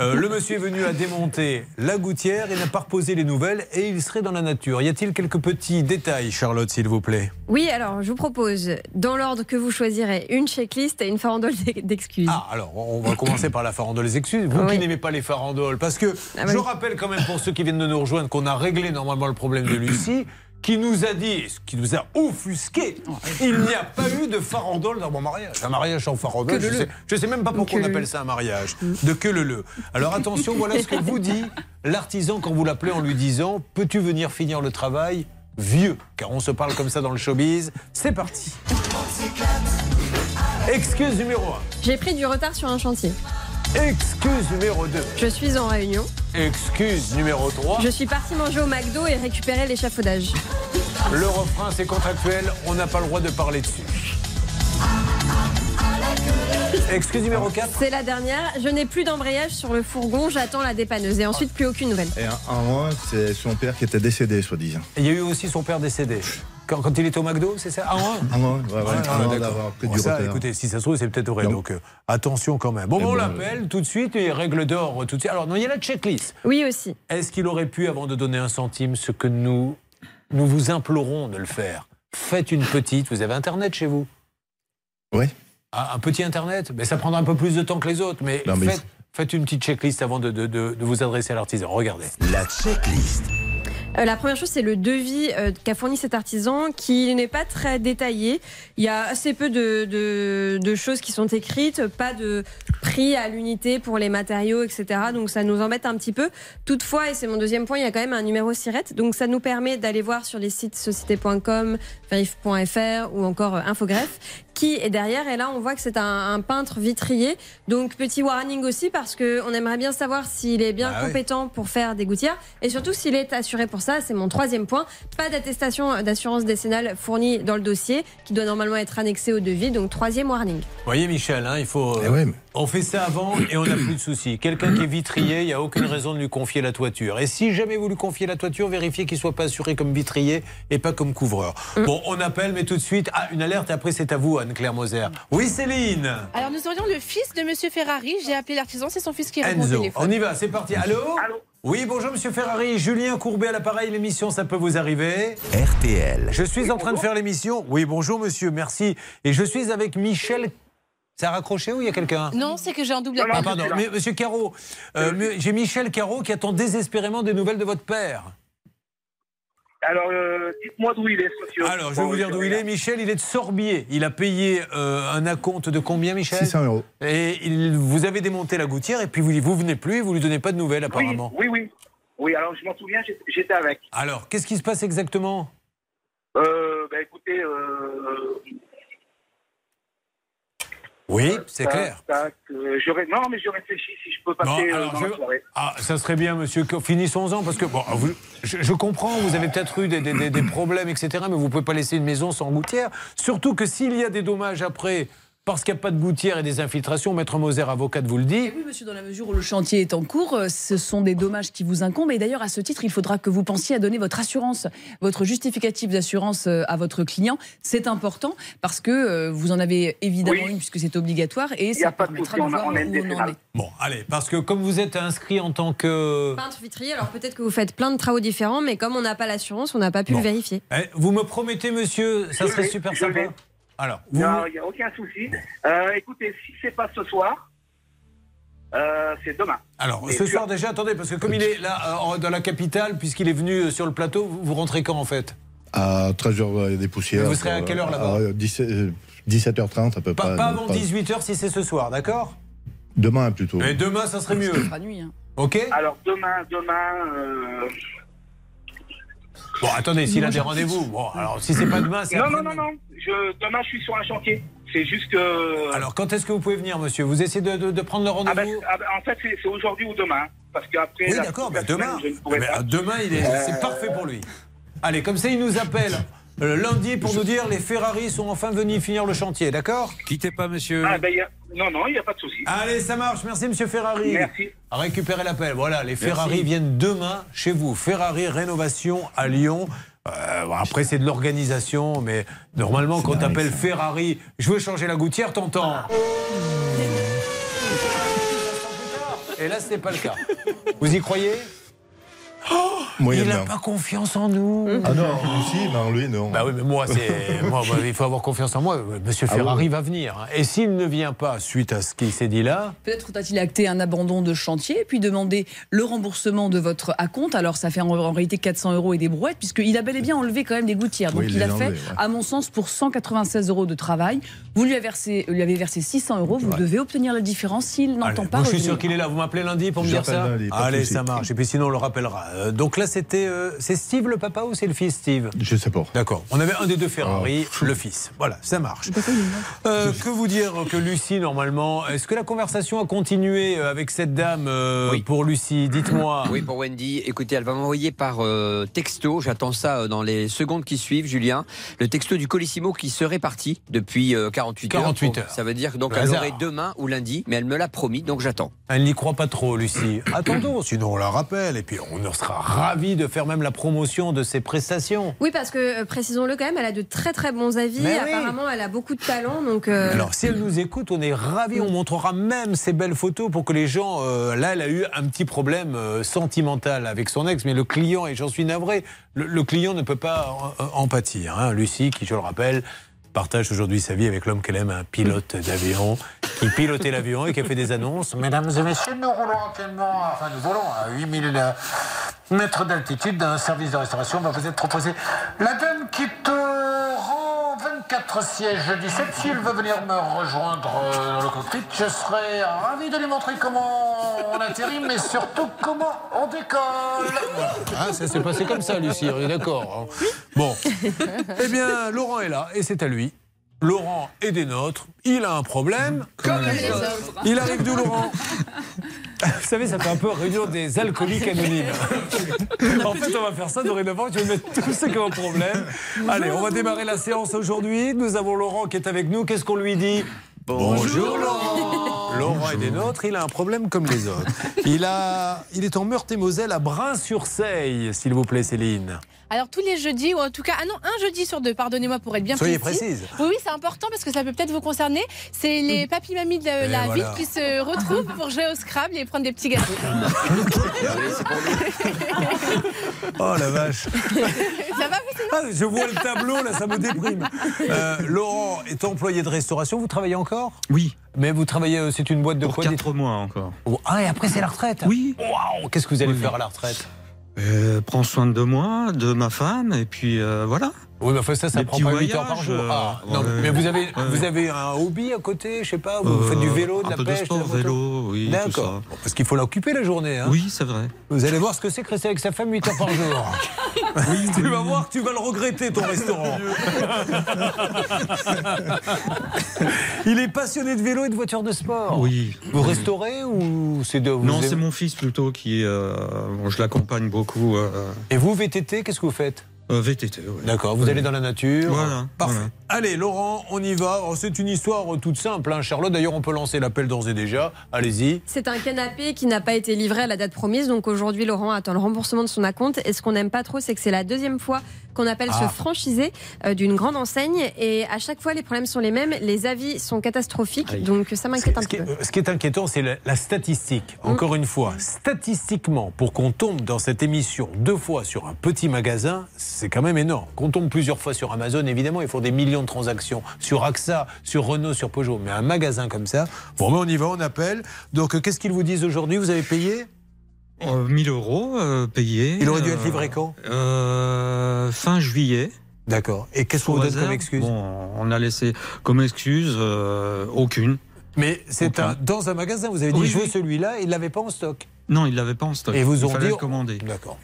Euh, le monsieur est venu à démonter la gouttière et n'a pas reposé les nouvelles et il serait dans la nature. Y a-t-il quelques petits détails, Charlotte, s'il vous plaît? Oui, alors je vous propose, dans l'ordre que vous choisirez, une checklist et une farandole d'ex- d'excuses. Ah, alors, on va commencer par la farandole des excuses. Vous Oui. qui n'aimez pas les farandoles, parce que Ah je oui. rappelle quand même pour ceux qui viennent de nous rejoindre qu'on a réglé normalement le problème de Lucie, qui nous a dit, ce qui nous a offusqué, il n'y a pas eu de farandole dans mon mariage. Un mariage sans farandole, je le sais, sais même pas pourquoi Que on le appelle le. ça un mariage. De que le le. Alors attention, voilà ce que vous dit l'artisan quand vous l'appelez en lui disant Peux-tu venir finir le travail vieux Car on se parle comme ça dans le showbiz. C'est parti. Excuse numéro 1. J'ai pris du retard sur un chantier. Excuse numéro 2. Je suis en réunion. Excuse numéro 3. Je suis partie manger au McDo et récupérer l'échafaudage. Le refrain, c'est contractuel, on n'a pas le droit de parler dessus. Excuse numéro 4. C'est la dernière. Je n'ai plus d'embrayage sur le fourgon, j'attends la dépanneuse. Et ensuite, plus aucune nouvelle. Et un, un, un, c'est son père qui était décédé, soi-disant. Il y a eu aussi son père décédé. Quand, quand il était au McDo, c'est ça? Ah, ouais. Ouais, d'avoir d'accord. Bon, ça, écoutez, si ça se trouve, c'est peut-être vrai. Non. Donc, euh, attention quand même. Bon, on bon, l'appelle tout de suite et règle d'or tout de suite. Alors, non, il y a la checklist. Oui, aussi. Est-ce qu'il aurait pu, avant de donner un centime, ce que nous, nous vous implorons de le faire? Faites une petite. Vous avez Internet chez vous? Oui. Ah, un petit Internet Mais ça prendra un peu plus de temps que les autres. Mais, Non, mais faites, faites une petite checklist avant de, de- de- de vous adresser à l'artisan. Regardez. La checklist. Euh, la première chose, c'est le devis euh, qu'a fourni cet artisan, qui n'est pas très détaillé. Il y a assez peu de, de- de choses qui sont écrites, pas de prix à l'unité pour les matériaux, etc. Donc ça nous embête un petit peu. Toutefois, et c'est mon deuxième point, il y a quand même un numéro SIRET. Donc ça nous permet d'aller voir sur les sites société.com, verif.fr ou encore euh, Infogreffe qui est derrière. Et là, on voit que c'est un, un peintre vitrier. Donc petit warning aussi parce que on aimerait bien savoir s'il est bien Bah oui. compétent pour faire des gouttières et surtout s'il est assuré pour ça. C'est mon troisième point. Pas d'attestation d'assurance décennale fournie dans le dossier qui doit normalement être annexé au devis. Donc troisième warning. Vous voyez, Michel, hein, il faut. Eh ouais, mais- On fait ça avant et on n'a plus de soucis. Quelqu'un qui est vitrier, il n'y a aucune raison de lui confier la toiture. Et si jamais vous lui confiez la toiture, vérifiez qu'il ne soit pas assuré comme vitrier et pas comme couvreur. Bon, on appelle, mais tout de suite, ah, une alerte, et après c'est à vous, Anne-Claire Moser. Oui, Céline Alors nous aurions le fils de Monsieur Ferrari. J'ai appelé l'artisan, c'est son fils qui répond au Enzo, téléphone. on y va, c'est parti. Allô? Oui, bonjour Monsieur Ferrari, Julien Courbet à l'appareil, l'émission, ça peut vous arriver RTL. Je suis en train de faire l'émission. Oui, bonjour monsieur, merci. Et je suis avec Michel. Ça a raccroché ou il y a quelqu'un? Non, c'est que j'ai un double Ah, appel. pardon, mais, monsieur Caro, euh, mais- j'ai Michel Caro qui attend désespérément des nouvelles de votre père. Alors, euh, dites-moi d'où il est, monsieur. Alors, je vais vous dire d'où il est. Michel, il est de Sorbier. Il a payé euh, un acompte de combien, Michel? 600 euros. Et il, vous avez démonté la gouttière et puis vous, vous venez plus et vous lui donnez pas de nouvelles apparemment. oui, oui. Oui, alors je m'en souviens, j'étais- j'étais avec. Alors, qu'est-ce qui se passe exactement? Euh, ben écoutez, euh, Oui, c'est clair. tac, euh, je ré- non, mais je réfléchis si je peux passer euh, alors, dans je- la soirée. Ah, ça serait bien, monsieur. Finissons-en, parce que bon, vous- je, je comprends, vous avez peut-être eu des, des- des- des problèmes, etc., mais vous ne pouvez pas laisser une maison sans gouttière. Surtout que s'il y a des dommages après, parce qu'il n'y a pas de gouttière et des infiltrations, Maître Moser, avocate, vous le dit. Oui, monsieur, dans la mesure où le chantier est en cours, euh, ce sont des dommages qui vous incombent. Et d'ailleurs, à ce titre, il faudra que vous pensiez à donner votre assurance, votre justificatif d'assurance euh, à votre client. C'est important parce que euh, vous en avez évidemment une puisque c'est obligatoire et ça permettra de voir où on en est. Bon, allez, parce que comme vous êtes inscrit en tant que. Peintre vitrier, alors peut-être que vous faites plein de travaux différents, mais comme on n'a pas l'assurance, on n'a pas pu le vérifier. Eh, vous me promettez, monsieur, ça Je serait super sympa. Alors, il n'y a aucun souci. Euh, écoutez, si c'est pas ce soir, euh, c'est demain. Alors, ce soir déjà, attendez, parce que comme il est là, euh, dans la capitale, puisqu'il est venu sur le plateau, vous, vous rentrez quand en fait? À 13h des poussières. Vous serez à quelle heure là-bas À 17, euh, 17h30 à peu Pas, près. pas donc avant 18h si c'est ce soir, d'accord? Demain plutôt. Mais demain, ça serait mieux. nuit. hein. Ok? Alors demain, demain. Bon, attendez, s'il a des rendez-vous. Bon, alors si c'est pas demain, c'est Non, non, non, non. Je, demain, je suis sur un chantier. C'est juste que. Alors, quand est-ce que vous pouvez venir, monsieur Vous essayez de, de- de prendre le Ah ben, rendez-vous ah ben, en fait, c'est c'est aujourd'hui ou demain. Parce qu'après. Oui, d'accord, la ben, semaine, demain. je ne pourrai Mais, pas. euh, demain, il est, Euh, c'est parfait pour lui. Allez, comme ça, il nous appelle lundi pour nous dire les Ferrari sont enfin venus finir le chantier, d'accord Quittez pas, monsieur. Ah, ben, il y a- Non, non, il n'y a pas de souci. Allez, ça marche. Merci, monsieur Ferrari. Merci. Récupérez l'appel. Voilà, les Merci. Ferrari viennent demain chez vous. Ferrari Rénovation à Lyon. Euh, après, c'est de l'organisation, mais normalement, quand t'appelles Ferrari, je veux changer la gouttière, t'entends. Et là, ce n'est pas le cas. Vous y croyez? Il Moyennement. n'a pas confiance en nous. Ah non, Lucie, mais en lui, non. Bah oui, mais moi, c'est, moi, il faut avoir confiance en moi. Monsieur Ah Ferrari oui. va venir. hein. Et s'il ne vient pas suite à ce qui s'est dit là, Peut-être faudra-t-il acter un abandon de chantier, puis demander le remboursement de votre acompte. Alors, ça fait en, en réalité 400 euros et des brouettes, puisqu'il a bel et bien enlevé quand même des gouttières. Donc, Oui, il il a fait, ouais. à mon sens, pour 196 euros de travail. Vous lui avez versé, lui avez versé 600 euros. Vous devez obtenir la différence s'il n'entend pas. moi, je suis sûr qu'il est là. Vous m'appelez lundi pour me dire ça lundi, Allez, ça marche. Et puis sinon, on le rappellera. Euh, donc là, c'était. euh, c'est Steve le papa ou c'est le fils, Steve? Je sais pas. D'accord. On avait un des deux Ferrari, le fils. Voilà, ça marche. Euh, que vous dire que Lucie, normalement, est-ce que la conversation a continué euh, avec cette dame euh, pour Lucie? Dites-moi. Oui, pour Wendy. Écoutez, elle va m'envoyer par euh, texto, j'attends ça euh, dans les secondes qui suivent, Julien, le texto du Colissimo qui serait parti depuis euh, 48 heures. 48 Donc, heures. Ça veut dire donc Le elle l'aurait demain ou lundi, mais elle me l'a promis, donc j'attends. Elle n'y croit pas trop, Lucie. Attendons, sinon on la rappelle. Et puis on sera ravis de faire même la promotion de ses prestations. Oui, parce que, euh, précisons-le quand même, elle a de très très bons avis. Mais oui. Apparemment, elle a beaucoup de talent. Donc, euh, Alors, si elle nous écoute, on est ravis. On montrera même ces belles photos pour que les gens. euh, là, elle a eu un petit problème euh, sentimental avec son ex, mais le client, et j'en suis navré, le, le client ne peut pas en, en pâtir. hein. Lucie, qui, je le rappelle, partage aujourd'hui sa vie avec l'homme qu'elle aime, un pilote d'avion, qui pilotait l'avion et qui a fait des annonces. Mesdames et messieurs, nous roulons actuellement, enfin nous volons à 8000 mètres d'altitude d'un service de restauration va vous être proposé. La dame qui te rend 24 sièges 17, s'il veut venir me rejoindre euh, dans le cockpit, je serai ravi de lui montrer comment on atterrit, mais surtout comment on décolle. Hein, ça s'est passé comme ça, Lucie, on est d'accord. hein. Bon. Eh bien, Laurent est là et c'est à lui. Laurent est des nôtres. Il a un problème. Comme les autres. Il arrive d'où, Laurent? Vous savez, ça fait un peu réunion des alcooliques anonymes. en fait, on va faire ça dorénavant. Je vais mettre tous ceux qui ont un problème. Allez, on va démarrer la séance aujourd'hui. Nous avons Laurent qui est avec nous. Qu'est-ce qu'on lui dit? Bonjour Laurent Laurent est des nôtres, il a un problème comme les autres. Il, a, il est en Meurthe-et-Moselle à Brun-sur-Seille, s'il vous plaît, Céline. Alors tous les jeudis, ou en tout cas, ah non, un jeudi sur deux, pardonnez-moi pour être bien Soyez précise. précise. Oui, oui, c'est important parce que ça peut peut-être vous concerner. C'est les papis-mamies de la, Et la voilà. ville qui se retrouvent pour jouer au Scrabble et prendre des petits gâteaux. Oh la vache. ça va, Ah, je vois le tableau, là, ça me déprime. Euh, Laurent est employé de restauration. Vous travaillez encore? Oui. Mais vous travaillez, euh, c'est une boîte de Pour quoi 4 mois encore. Oh, Ah, et après, c'est la retraite? Oui. Waouh Qu'est-ce que vous allez faire à la retraite? Euh, prends soin de moi, de ma femme, et puis euh, voilà. Oui, mais enfin, ça, ça Des prend pas 8 heures par voyages, jour. euh, Ah, non, ouais. mais vous avez, Ouais, vous avez un hobby à côté, je sais pas, vous faites du vélo, de un la peu pêche, de sport, la moto vélo, oui, D'accord. Bon, Parce qu'il faut l'occuper la journée. Hein. Oui, c'est vrai. Vous allez voir ce que c'est que rester avec sa femme 8 heures par jour. tu vas voir que tu vas le regretter, ton restaurant. Il est passionné de vélo et de voitures de sport. Oui. Vous restaurez ou c'est de vous Non, c'est mon fils plutôt qui. euh, bon, je l'accompagne beaucoup. euh, Et vous, VTT, qu'est-ce que vous faites? Euh, VTT, oui. D'accord, vous allez dans la nature. Voilà. Parfait. voilà. Allez, Laurent, on y va. Oh, C'est une histoire euh, toute simple, hein, Charlotte. D'ailleurs, on peut lancer l'appel d'ores et déjà. Allez-y. C'est un canapé qui n'a pas été livré à la date promise. Donc aujourd'hui, Laurent attend le remboursement de son acompte. Et ce qu'on n'aime pas trop, c'est que c'est la deuxième fois qu'on appelle Ah. ce franchisé euh, d'une grande enseigne. Et à chaque fois, les problèmes sont les mêmes. Les avis sont catastrophiques. Aïe. Donc ça m'inquiète un Ce qui, peu. est, euh, ce qui est inquiétant, c'est la, la statistique. Encore une fois, statistiquement, pour qu'on tombe dans cette émission deux fois sur un petit magasin, c'est quand même énorme. Qu'on tombe plusieurs fois sur Amazon, évidemment, il faut des millions de transactions. Sur AXA, sur Renault, sur Peugeot. Mais un magasin comme ça, bon, ben, on y va, on appelle. Donc, euh, qu'est-ce qu'ils vous disent aujourd'hui? Vous avez payé? Euh, 1000 euros euh, payés. Il aurait dû être euh, livré quand euh, Fin juillet. D'accord. Et qu'est-ce qu'on vous donne comme excuse? Bon, on a laissé comme excuse aucune. Mais c'est un, dans un magasin, vous avez dit Oui, je veux oui. celui-là, il ne l'avait pas en stock. Non, il l'avait pas en stock. Et vous Il ont dit commander. D'accord.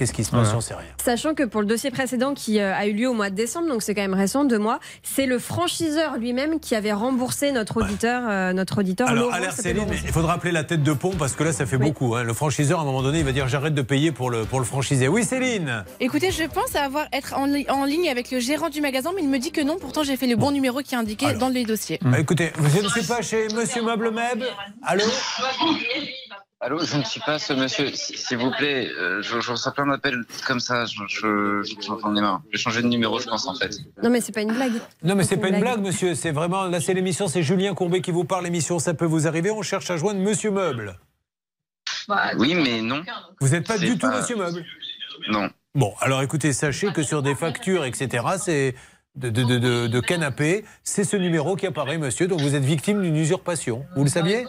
Qu'est-ce qui se passe Voilà. J'en sais rien. Sachant que pour le dossier précédent qui euh, a eu lieu au mois de décembre, donc c'est quand même récent, deux mois, c'est le franchiseur lui-même qui avait remboursé notre auditeur, euh, notre auditeur. Alors, Laurent, Céline, mais il faudra appeler la tête de pont parce que là, ça fait beaucoup. hein. Le franchiseur, à un moment donné, il va dire j'arrête de payer pour le, pour le franchisé. Oui, Céline Écoutez, je pense avoir être en, li- en ligne avec le gérant du magasin, mais il me dit que non. Pourtant, j'ai fait le bon numéro qui est indiqué dans les dossiers. Ah, Écoutez, vous n'êtes pas chez Monsieur Meuble Meb Allô Allô, je ne suis pas ce monsieur. S'il vous plaît, euh, je, je reçois plein d'appels comme ça. Je, je, je, j'en ai marre. Je vais changer de numéro, je pense, en fait. Non, mais c'est pas une blague. Non, mais c'est pas une blague, monsieur. C'est vraiment. Là, c'est l'émission, c'est Julien Courbet qui vous parle. L'émission, ça peut vous arriver. On cherche à joindre Monsieur Meuble. Oui, mais non. Vous n'êtes pas du tout Monsieur Meuble Non. Bon, alors écoutez, sachez que sur des factures, etc., c'est de, de, de, de, de canapé, c'est ce numéro qui apparaît, monsieur. Donc vous êtes victime d'une usurpation. Vous le saviez?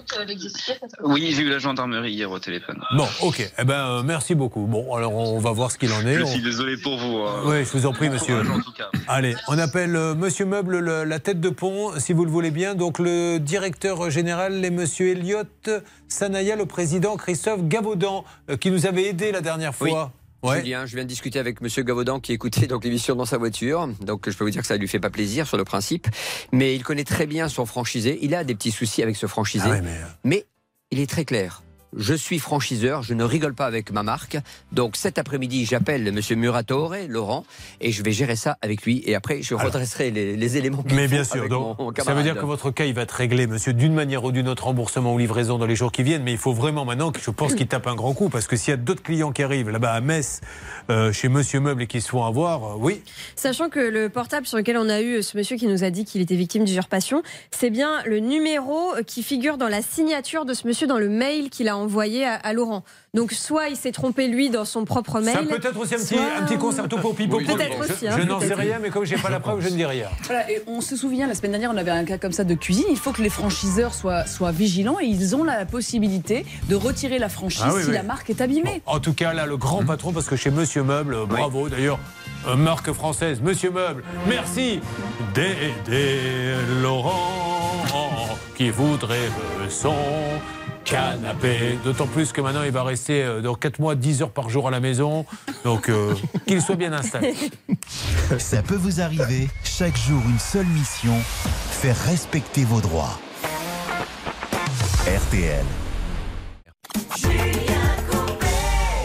Oui, j'ai eu la gendarmerie hier au téléphone. Bon, ok. Eh ben, euh, merci beaucoup. Bon, alors on va voir ce qu'il en est. Je On- suis désolé pour vous. hein. Oui, je vous en prie, monsieur. Bon courage, en tout cas. Allez, on appelle euh, Monsieur Meuble le- la tête de pont, si vous le voulez bien. Donc le directeur général est Monsieur Elliott Sanaya, le président Christophe Gavaudan, euh, qui nous avait aidé la dernière Oui. Ouais. Julien, je viens de discuter avec Monsieur Gavaudan qui écoutait donc l'émission dans sa voiture. Donc je peux vous dire que ça lui fait pas plaisir sur le principe, mais il connaît très bien son franchisé. Il a des petits soucis avec ce franchisé, Ah ouais, mais, mais il est très clair. Je suis franchiseur, je ne rigole pas avec ma marque. Donc cet après-midi, j'appelle Monsieur Muratore, Laurent, et je vais gérer ça avec lui. Et après, je redresserai les, les éléments. Mais bien sûr, avec donc, mon ça veut dire que votre cas, il va être réglé, monsieur, d'une manière ou d'une autre, remboursement ou livraison dans les jours qui viennent. Mais il faut vraiment maintenant, que je pense qu'il tape un grand coup, parce que s'il y a d'autres clients qui arrivent là-bas à Metz, euh, chez Monsieur Meuble, et qui se font avoir, euh, oui. Sachant que le portable sur lequel on a eu ce monsieur qui nous a dit qu'il était victime d'usurpation, c'est bien le numéro qui figure dans la signature de ce monsieur dans le mail qu'il a envoyé à, à Laurent. Donc soit il s'est trompé lui dans son propre mail. Ça peut être aussi un petit, soit- un petit concerto pour Pipo. Oui, peut-être je aussi, hein, je n'en sais rien, mais comme j'ai pas la preuve, je ne dis rien. Voilà, et on se souvient, la semaine dernière, on avait un cas comme ça de cuisine. Il faut que les franchiseurs soient, soient vigilants et ils ont la possibilité de retirer la franchise Ah oui, si oui. la marque est abîmée. En tout cas, là, le grand patron, parce que chez Monsieur Meuble, euh, bravo d'ailleurs, euh, marque française, Monsieur Meuble, merci d'aider Laurent qui voudrait son canapé. D'autant plus que maintenant, il va rester euh, dans 4 mois 10 heures par jour à la maison. Donc, euh, qu'il soit bien installé. Ça peut vous arriver, chaque jour une seule mission, faire respecter vos droits. RTL.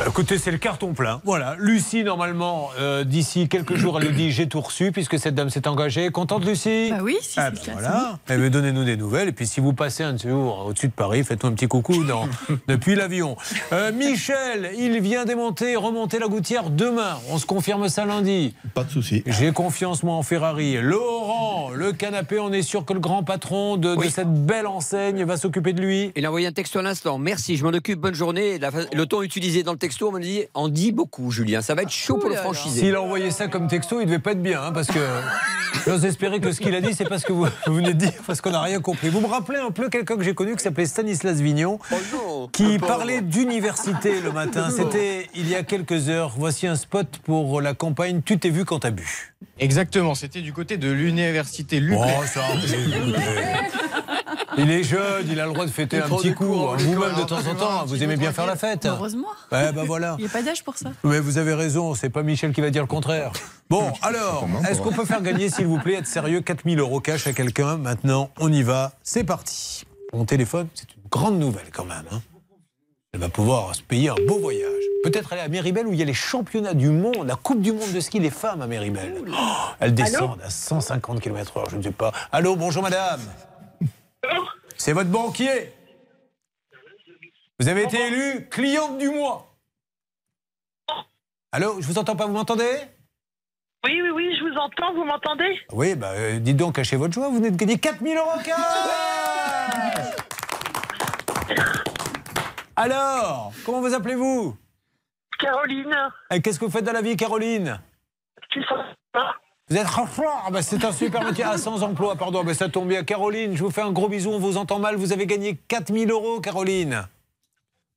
Écoutez, c'est le carton plein. Voilà. Lucie, normalement, euh, d'ici quelques jours, elle nous dit j'ai tout reçu puisque cette dame s'est engagée. Contente, Lucie Bah oui, si Ah, c'est ben le cas, voilà. Eh ben, donnez-nous des nouvelles. Et puis, si vous passez un jour au-dessus de Paris, faites-nous un petit coucou dans- depuis l'avion. Euh, Michel, il vient démonter et remonter la gouttière demain. On se confirme ça lundi. Pas de souci. J'ai confiance, moi, en Ferrari. Laurent, le canapé, on est sûr que le grand patron de, de cette belle enseigne va s'occuper de lui. Il a envoyé un texto à l'instant. Merci, je m'en occupe, bonne journée. La- le ton utilisé dans le texto, on me dit, en dit beaucoup, Julien. Ça va être chaud pour le franchisé. S'il a envoyé ça comme texto, il devait pas être bien, hein, parce que j'ose espérer que ce qu'il a dit, c'est pas ce que vous, vous venez de dire, parce qu'on n'a rien compris. Vous me rappelez un peu quelqu'un que j'ai connu qui s'appelait Stanislas Vignon, qui parlait d'université le matin. C'était il y a quelques heures. Voici un spot pour la campagne Tu t'es vu quand t'as bu. Exactement, c'était du côté de l'université Luc. Oh, ça, Il est jeune, il a le droit de fêter un petit coup. Vous-même, de temps en hein, temps, vous aimez bien faire la fête. Heureusement. Ouais, bah voilà. Il n'y a pas d'âge pour ça. Mais vous avez raison, c'est pas Michel qui va dire le contraire. Bon, alors, est-ce qu'on peut faire gagner, s'il vous plaît, être sérieux, 4000 euros cash à quelqu'un Maintenant, on y va, c'est parti. Mon téléphone, c'est une grande nouvelle quand même. hein. Elle va pouvoir se payer un beau voyage. Peut-être aller à Méribel où il y a les championnats du monde, la Coupe du monde de ski des femmes à Méribel. Oh, elles descendent à 150 km/h, je ne sais pas. Allô, bonjour madame. C'est votre banquier. Vous avez été élue cliente du mois. Allô, je vous entends pas, vous m'entendez? Oui, oui, oui, je vous entends, vous m'entendez? Oui, bah, euh, dites donc, cachez votre joie, vous venez de gagner 4000 euros cash Alors, comment vous appelez-vous Caroline, Et Qu'est-ce que vous faites dans la vie, Caroline tu sais pas. Vous êtes Ah, bah, C'est un super métier. À 100 emplois, pardon, bah, ça tombe bien. Caroline, je vous fais un gros bisou, on vous entend mal, vous avez gagné 4000 euros, Caroline.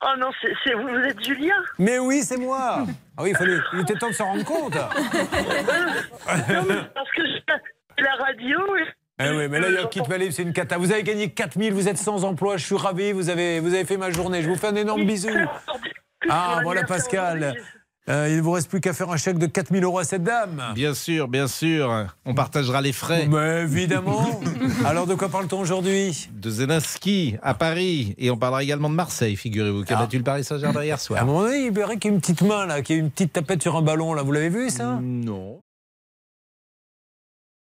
Oh non, c'est c'est- vous, vous êtes Julien Mais oui, c'est moi. Ah oui, il, fallait, il était temps de s'en rendre compte. Non, mais Parce que je la radio et... Eh oui, mais là, il y a Kit Valib, c'est une cata. Vous avez gagné 4000, vous êtes sans emploi, je suis ravi, vous avez, vous avez fait ma journée. Je vous fais un énorme bisou. Ah, voilà Pascal. Euh, il ne vous reste plus qu'à faire un chèque de 4000 euros à cette dame. Bien sûr, bien sûr. On partagera les frais. Mais évidemment. Alors, de quoi parle-t-on aujourd'hui? De Zelensky à Paris. Et on parlera également de Marseille, figurez-vous, qui a battu le Paris Saint-Germain hier À un soir? moment donné, il paraît qu'il y a une petite main, là, qui a une petite tapette sur un ballon, là. Vous l'avez vu, ça? Non.